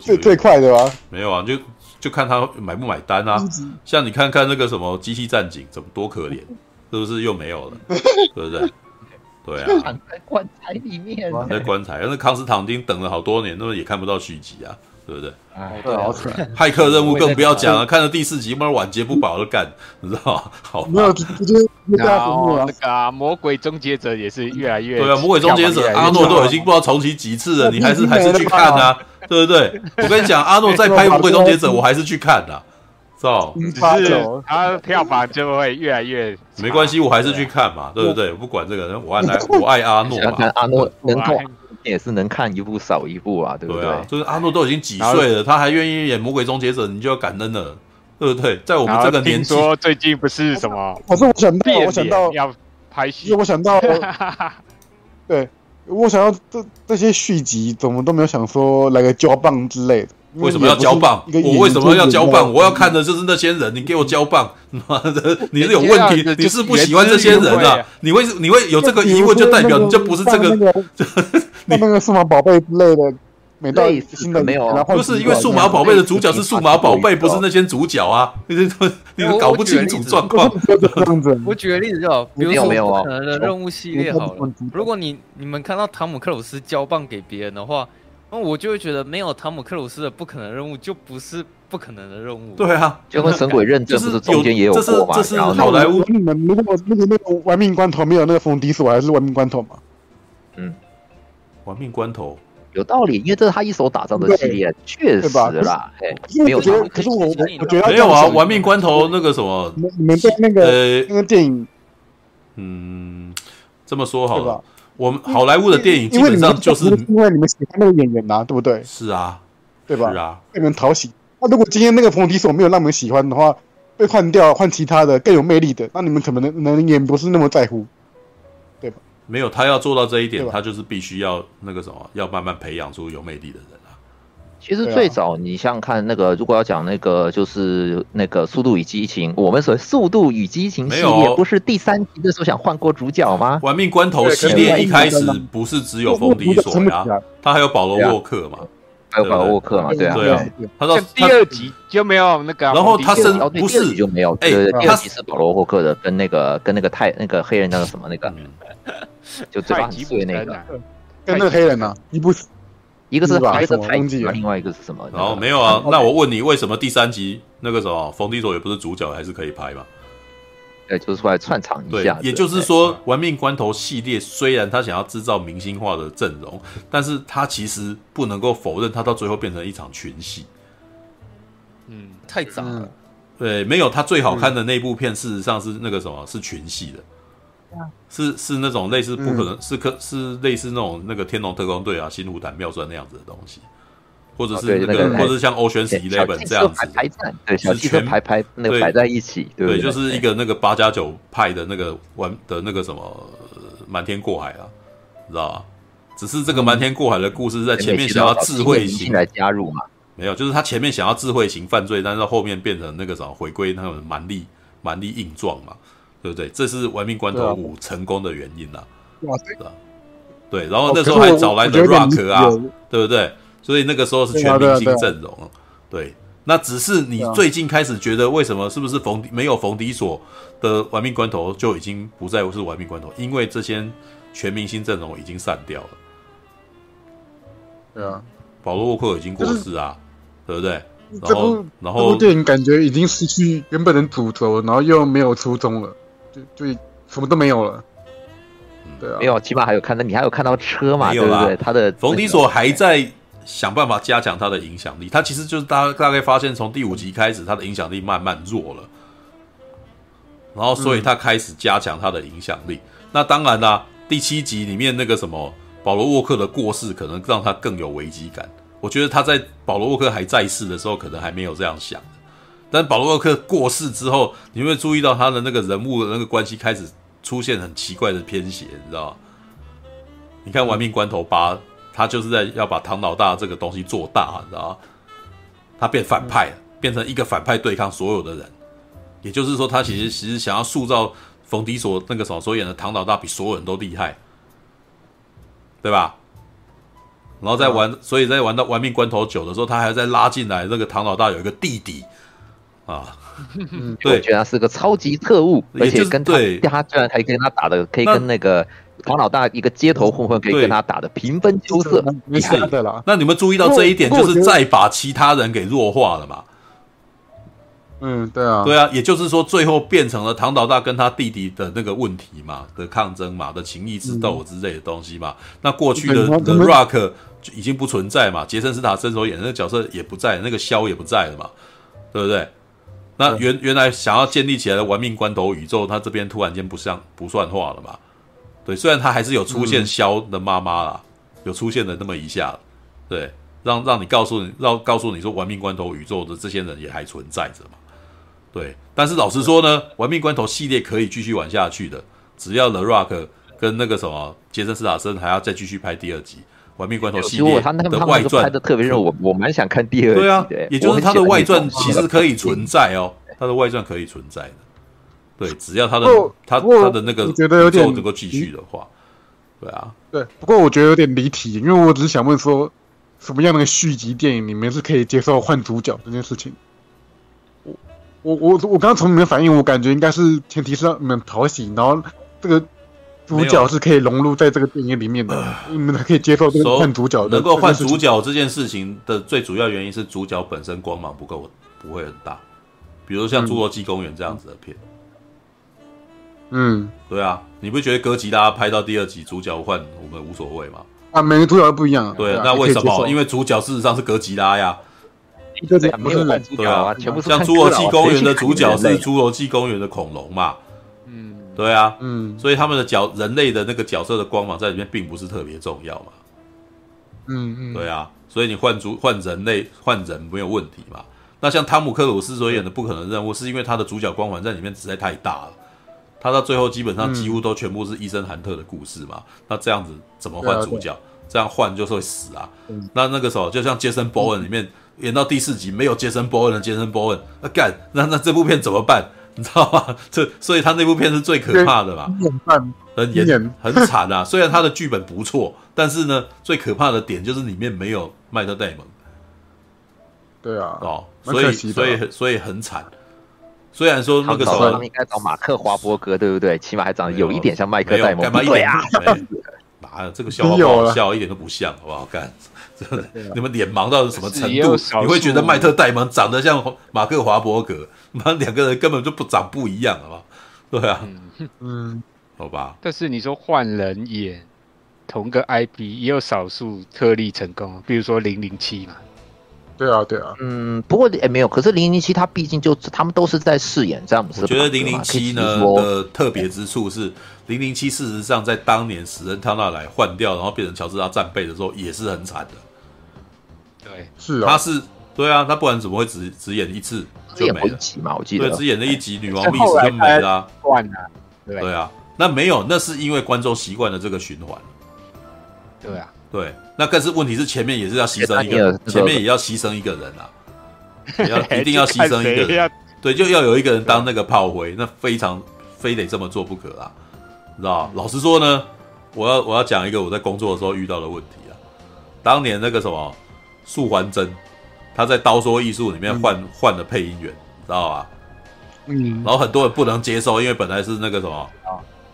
最最快的吧？没有啊，就就看他买不买单啊。像你看看那个什么机器战警，怎么多可怜。[LAUGHS] 是不是又没有了？[LAUGHS] 对不对？对啊，躺在棺材里面，躺在棺材。那康斯坦丁等了好多年，那么也看不到续集啊，对不对？哎，对，好惨。骇客任务更不要讲了，[LAUGHS] 看了第四集，不然晚节不保的干，你知道吗？好，没有直接那个魔鬼终结者也是越来越对啊，魔鬼终结者阿诺都已经不知道重启几次了，你还是还是去看啊，对不对？[LAUGHS] 我跟你讲，阿诺再拍魔鬼终结者，我还是去看的。走，只是他票房就会越来越没关系，我还是去看嘛，对不对？我不管这个人，我爱来，[LAUGHS] 我爱阿诺嘛。阿诺能看也是能看一部少一部啊，对不对？就是阿诺都已经几岁了，他还愿意演魔鬼终结者，你就要感恩了，对不对？在我们这个年纪，说最近不是什么？可是我想到，我想到要拍戏，因为我想到，[LAUGHS] 对，我想要这这些续集，怎么都没有想说来个交棒之类的。为什么要交棒？我为什么要交棒？我要看的就是那些人。你给我交棒，[LAUGHS] 妈的，你是有问题？你是不喜欢这些人啊？你会你会有这个疑问，就代表你就不是这个。[LAUGHS] 你那个数码宝贝之类的，每到新的没有，不是因为数码宝贝的主角是数码宝贝，不是那些主角啊？[LAUGHS] 你你搞不清楚状况。[LAUGHS] 我举个例子就好，比如说不可能的任务系列好了。如果你你们看到汤姆克鲁斯交棒给别人的话。那我就会觉得没有汤姆克鲁斯的不可能任务就不是不可能的任务。对啊，就跟神鬼认证不是中间也有过吗？这是好莱坞。你们如果那个那个玩命关头没有那个冯迪斯，我，还是玩命关头嘛？嗯，玩命关头有道理，因为这是他一手打造的系列，确实啦。哎，没有，可是我我觉得没有啊，玩命关头那个什么，你们被那个那个电影，嗯，这么说好了。我们好莱坞的电影基本上就是因为你们喜欢那个演员呐，对不对？是啊，对吧？是啊，被人讨喜。那如果今天那个冯迪索没有让你们喜欢的话，被换掉换其他的更有魅力的，那你们可能能也不是那么在乎？没有，他要做到这一点，他就是必须要那个什么，要慢慢培养出有魅力的人啊。其实最早，你像看那个，如果要讲那个，就是那个《速度与激情》，我们所谓《速度与激情》系列，不是第三集的时候想换过主角吗？玩命关头系列一开始不是只有冯迪索呀，他还有保罗沃克嘛，还有保罗沃克嘛，对啊，对啊。他说第二集就没有那个，然后他是不是就没有？哎，第二集是保罗沃克的，跟那个跟那个泰那个黑人叫做什么那个，[LAUGHS] 就嘴巴很碎那个。跟那个黑人呢？一部一个是白色太子，另外一个是什么？然后没有啊？那我问你，为什么第三集那个什么冯迪索也不是主角，还是可以拍嘛？对，就是出来串场一下。也就是说，玩命关头系列虽然他想要制造明星化的阵容，但是他其实不能够否认，他到最后变成一场群戏。嗯，太杂了。对，没有他最好看的那部片，事实上是那个什么，是群戏的。是是那种类似不可能，是可是类似那种那个天龙特工队啊、新虎胆妙算那样子的东西，或者是那个，或者是像 Ocean's Eleven 这样子，对，小汽车排排那个摆在一起，对，就是一个那个八加九派的那个玩的那个什么瞒天过海啊，知道吧？只是这个瞒天过海的故事在前面想要智慧型来加入嘛，没有，就是他前面想要智慧型犯罪，但是到后面变成那个什么回归那种蛮力蛮力硬撞嘛。对不对？这是《玩命关头五》成功的原因呐？对，然后那时候还找来 The Rock 啊，对不对？所以那个时候是全明星阵容。对，那只是你最近开始觉得，为什么是不是冯没有冯迪索的《玩命关头》就已经不再是《玩命关头》？因为这些全明星阵容已经散掉了。对啊，保罗沃克已经过世啊，对不对？然后，然后电影感觉已经失去原本的主轴，然后又没有初衷了。就什么都没有了，对啊，没有，起码还有看到你还有看到车嘛，对不对？他的冯迪索还在想办法加强他的影响力，他其实就是大大概发现，从第五集开始，他的影响力慢慢弱了，然后所以他开始加强他的影响力。那当然啦，第七集里面那个什么保罗沃克的过世，可能让他更有危机感。我觉得他在保罗沃克还在世的时候，可能还没有这样想。但保罗沃克过世之后，你会注意到他的那个人物的那个关系开始出现很奇怪的偏斜，你知道吗？你看《玩命关头八》，他就是在要把唐老大这个东西做大，你知道吗？他变反派，变成一个反派对抗所有的人。也就是说，他其实其实想要塑造冯迪所那个什么所演的唐老大比所有人都厉害，对吧？然后在玩，所以在玩到《玩命关头九》的时候，他还在拉进来那个唐老大有一个弟弟。啊，对，我觉得他是个超级特务，而且跟他他居然可以跟他打的，可以跟那个唐老大一个街头混混可以跟他打的平分秋色，没事的啦。那你们注意到这一点，就是再把其他人给弱化了嘛？嗯，对啊，对啊，也就是说，最后变成了唐老大跟他弟弟的那个问题嘛，的抗争嘛，的情谊之斗之类的东西嘛。那过去的 The Rock 就已经不存在嘛，杰森斯坦森所演的那个角色也不在，那个肖也不在了嘛，对不对？那原原来想要建立起来的玩命关头宇宙，他这边突然间不像不算话了嘛？对，虽然他还是有出现肖的妈妈啦，嗯、有出现的那么一下，对，让让你告诉你，让告诉你说玩命关头宇宙的这些人也还存在着嘛？对，但是老实说呢，玩命关头系列可以继续玩下去的，只要 The Rock 跟那个什么杰森斯坦森还要再继续拍第二集。玩命关头系列的外传拍的特别热，我我蛮想看第二集。对啊，也就是他的外传其实可以存在哦，他的外传可以存在的。对，只要他的他他的那个觉得有点能够继续的话，对啊，对。不过我觉得有点离题，因为我只是想问说，什么样的续集电影你们是可以接受换主角这件事情？我我我我刚刚从你们反应，我感觉应该是前提是让你们讨喜，然后这个。主角是可以融入在这个电影里面的，你们可以接受这个换主角能够换主角这件事情的最主要原因是主角本身光芒不够，不会很大。比如像《侏罗纪公园》这样子的片，嗯，对啊，你不觉得哥吉拉拍到第二集主角换我们无所谓吗？啊，每个主角都不一样。对，那为什么？因为主角事实上是哥吉拉呀。哥吉拉不是主角啊，全部像《侏罗纪公园》的主角是《侏罗纪公园》的恐龙嘛。嗯对啊，嗯，所以他们的角人类的那个角色的光芒在里面并不是特别重要嘛，嗯嗯，对啊，所以你换主换人类换人没有问题嘛。那像汤姆克鲁斯所演的《不可能任务》，是因为他的主角光环在里面实在太大了，他到最后基本上几乎都全部是伊森韩特的故事嘛。嗯、那这样子怎么换主角？这样换就是会死啊。嗯、那那个时候就像杰森·波恩里面、嗯、演到第四集没有杰森·波恩的杰森·波恩，那干那那这部片怎么办？[LAUGHS] 你知道吗？这所以他那部片是最可怕的嘛，很严很惨啊。虽然他的剧本不错，但是呢，最可怕的点就是里面没有麦特戴蒙。对啊，哦，所以所以所以很惨。虽然说那个时候应该找马克华伯格，对不对？起码还长得有一点像麦克戴蒙。干嘛一点？啊，这个笑话不好笑，一点都不像，好不好？看，[LAUGHS] 真的，你们脸盲到什么程度？你会觉得迈特戴蒙长得像马克华伯格，妈两个人根本就不长不一样，好不好？对啊，嗯，好吧。但是你说换人演同个 IP，也有少数特例成功，比如说零零七嘛。对啊，对啊。嗯，不过也没有。可是零零七他毕竟就他们都是在饰演詹姆斯。我觉得零零七呢的特别之处是，零零七事实上在当年史恩汤纳莱换掉，然后变成乔治拉战备的时候，也是很惨的。对，是啊，他是对啊，他不然怎么会只只演一次就没了？嘛，我记得。对，只演了一集女王秘史就没了。断了，对啊，那没有，那是因为观众习惯了这个循环。对啊。对，那更是问题是前面也是要牺牲一个，前面也要牺牲一个人啊，[LAUGHS] 要一定要牺牲一个人，对，就要有一个人当那个炮灰，那非常非得这么做不可啊，你知道？老实说呢，我要我要讲一个我在工作的时候遇到的问题啊，当年那个什么素还真，他在《刀说艺术》里面换换了配音员，知道吧？嗯，然后很多人不能接受，因为本来是那个什么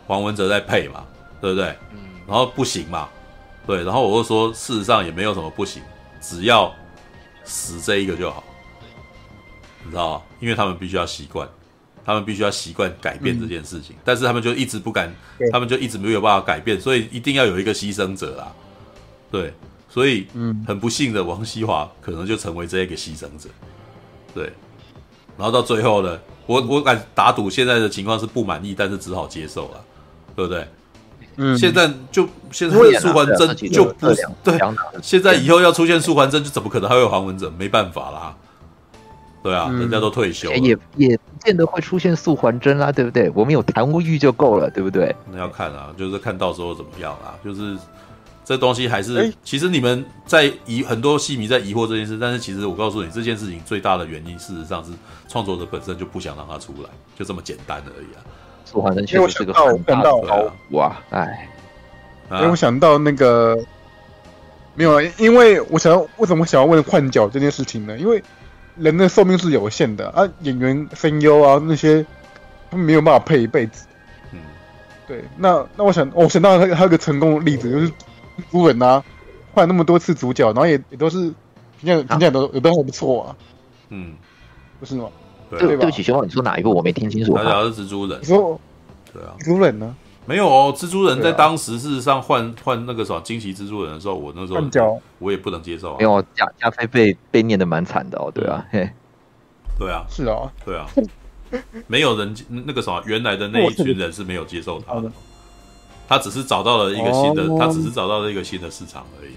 黄文哲在配嘛，对不对？嗯，然后不行嘛。对，然后我就说，事实上也没有什么不行，只要死这一个就好，你知道吗？因为他们必须要习惯，他们必须要习惯改变这件事情，嗯、但是他们就一直不敢，他们就一直没有办法改变，所以一定要有一个牺牲者啦。对，所以很不幸的，王西华可能就成为这一个牺牲者。对，然后到最后呢，我我敢打赌，现在的情况是不满意，但是只好接受了，对不对？嗯，现在就现在素还真就不对，[LAUGHS] 现在以后要出现素还真，就怎么可能还会有黄文哲？没办法啦，对啊，人家都退休了，也也不见得会出现素还真啦，对不对？我们有谈无欲就够了，对不对？那要看啊，就是看到时候怎么样啊，就是这东西还是，其实你们在疑很多戏迷在疑惑这件事，但是其实我告诉你，这件事情最大的原因，事实上是创作者本身就不想让他出来，就这么简单而已啊。素还真确实是个很大的哇，哎，因为我想到那个没有啊，因为我想要为什么想要问换角这件事情呢？因为人的寿命是有限的啊，演员声优啊那些他们没有办法配一辈子。嗯，对，那那我想，我想到还还有个成功的例子，就是朱文啊，换那么多次主角，然后也也都是评价评价都也都还不错啊。嗯，不是吗？对，对不起，兄弟，你说哪一部？我没听清楚。他讲的是蜘蛛人。你说，对啊，蜘蛛人呢？没有哦，蜘蛛人在当时事实上换换那个什么惊奇蜘蛛人的时候，我那时候我也不能接受啊。没有，加加菲被被念的蛮惨的哦，对啊，嘿，对啊，是啊，对啊，没有人那个什么原来的那一群人是没有接受他的，他只是找到了一个新的，他只是找到了一个新的市场而已。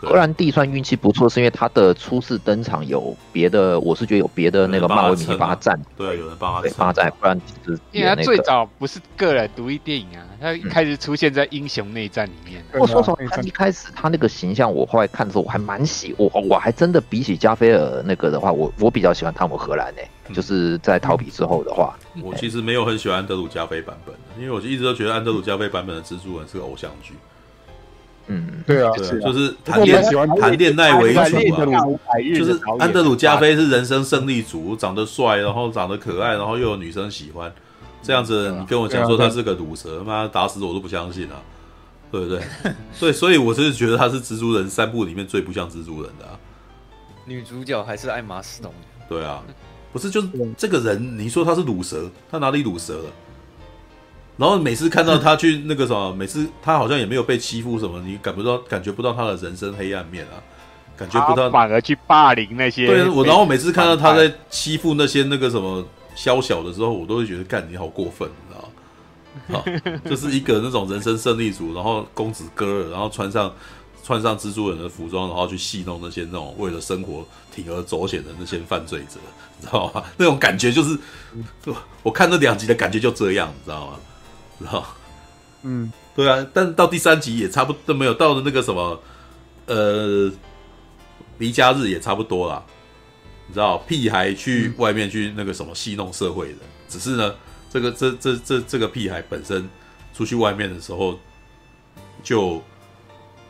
荷兰弟算运气不错，是因为他的初次登场有别的，我是觉得有别的那个漫威明星帮他站，对，有人帮他对帮他站，不然其实因为他最早不是个人独立电影啊，他一开始出现在英雄内战里面。我说实话，他一开始他那个形象，我后来看的时候我还蛮喜，我我还真的比起加菲尔那个的话，我我比较喜欢汤姆荷兰诶，就是在逃避之后的话，我其实没有很喜欢安德鲁加菲版本，因为我一直都觉得安德鲁加菲版本的蜘蛛人是个偶像剧。嗯，对啊，对，就是谈恋谈恋爱为主啊，就是安德鲁加菲是人生胜利组，长得帅，然后长得可爱，然后又有女生喜欢，这样子你跟我讲说他是个毒蛇，他妈打死我都不相信啊，对不对？所以所以我是觉得他是蜘蛛人三部里面最不像蜘蛛人的，女主角还是艾玛斯东，对啊，不是就是这个人，你说他是鲁蛇，他哪里鲁蛇了？然后每次看到他去那个什么，每次他好像也没有被欺负什么，你感不到感觉不到他的人生黑暗面啊，感觉不到反而去霸凌那些。对，我然后每次看到他在欺负那些那个什么宵小的时候，我都会觉得干你好过分，你知道吗？好，[LAUGHS] 就是一个那种人生胜利组，然后公子哥儿，然后穿上穿上蜘蛛人的服装，然后去戏弄那些那种为了生活铤而走险的那些犯罪者，你知道吗？那种感觉就是，我看那两集的感觉就这样，你知道吗？知道，嗯，对啊，但到第三集也差不多没有到的那个什么，呃，离家日也差不多啦。你知道，屁孩去外面去那个什么戏弄社会的，嗯、只是呢，这个这这这这个屁孩本身出去外面的时候，就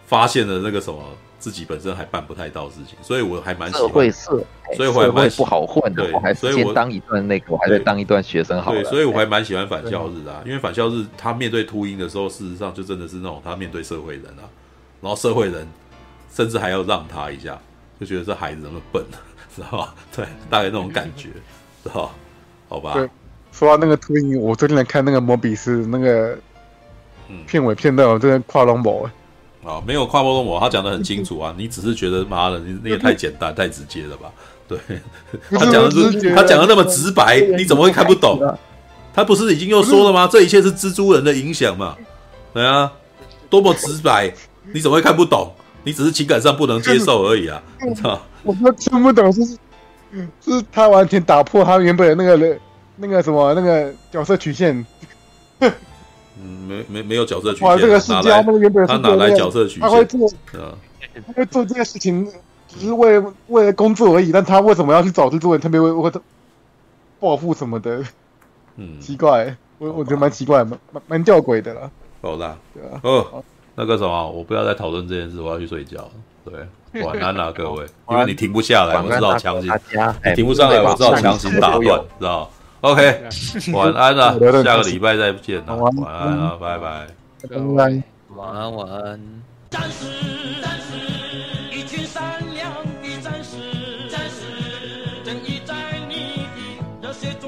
发现了那个什么自己本身还办不太到事情，所以我还蛮喜欢社会社，所以我还蛮不好混的，我还是先当一段那个，我还在当一段学生好了。对，所以我还蛮喜欢返校日啊，因为返校日他面对秃鹰的时候，事实上就真的是那种他面对社会人啊，然后社会人甚至还要让他一下，就觉得这孩子怎么笨，[LAUGHS] 知道吧？对，大概那种感觉，知道？好吧。对，说到那个秃鹰，我最近来看那个摩比斯那个片尾片段，我真的跨龙膜。啊，没有跨波动我，他讲的很清楚啊。你只是觉得妈的，你那也太简单、太直接了吧？对，[LAUGHS] 他讲的是他讲的那么直白，你怎么会看不懂？他不是已经又说了吗？这一切是蜘蛛人的影响嘛？对啊，多么直白，你怎么会看不懂？你只是情感上不能接受而已啊！操，我说听不懂，是是，他完全打破他原本的那个那个什么那个角色曲线。嗯，没没没有角色曲线，这个世界那个原本他哪来角色曲线？他会做，他会做这件事情，只是为了为了工作而已。但他为什么要去找制作人，特别为为报复什么的？嗯，[LAUGHS] 奇怪，我我觉得蛮奇怪，蛮蛮吊诡的啦。好啦，对啊。哦，那个什么，我不要再讨论这件事，我要去睡觉。对，[LAUGHS] 晚安啦，各位，因为你停不下来，我知道强行，你停不上来，我知道强行打断，知道。OK，晚安了，下个礼拜再见了，晚安啊，拜拜，拜拜，晚安，晚安。战士，战士，一群善良的战士，战士，正义在你的热血中修。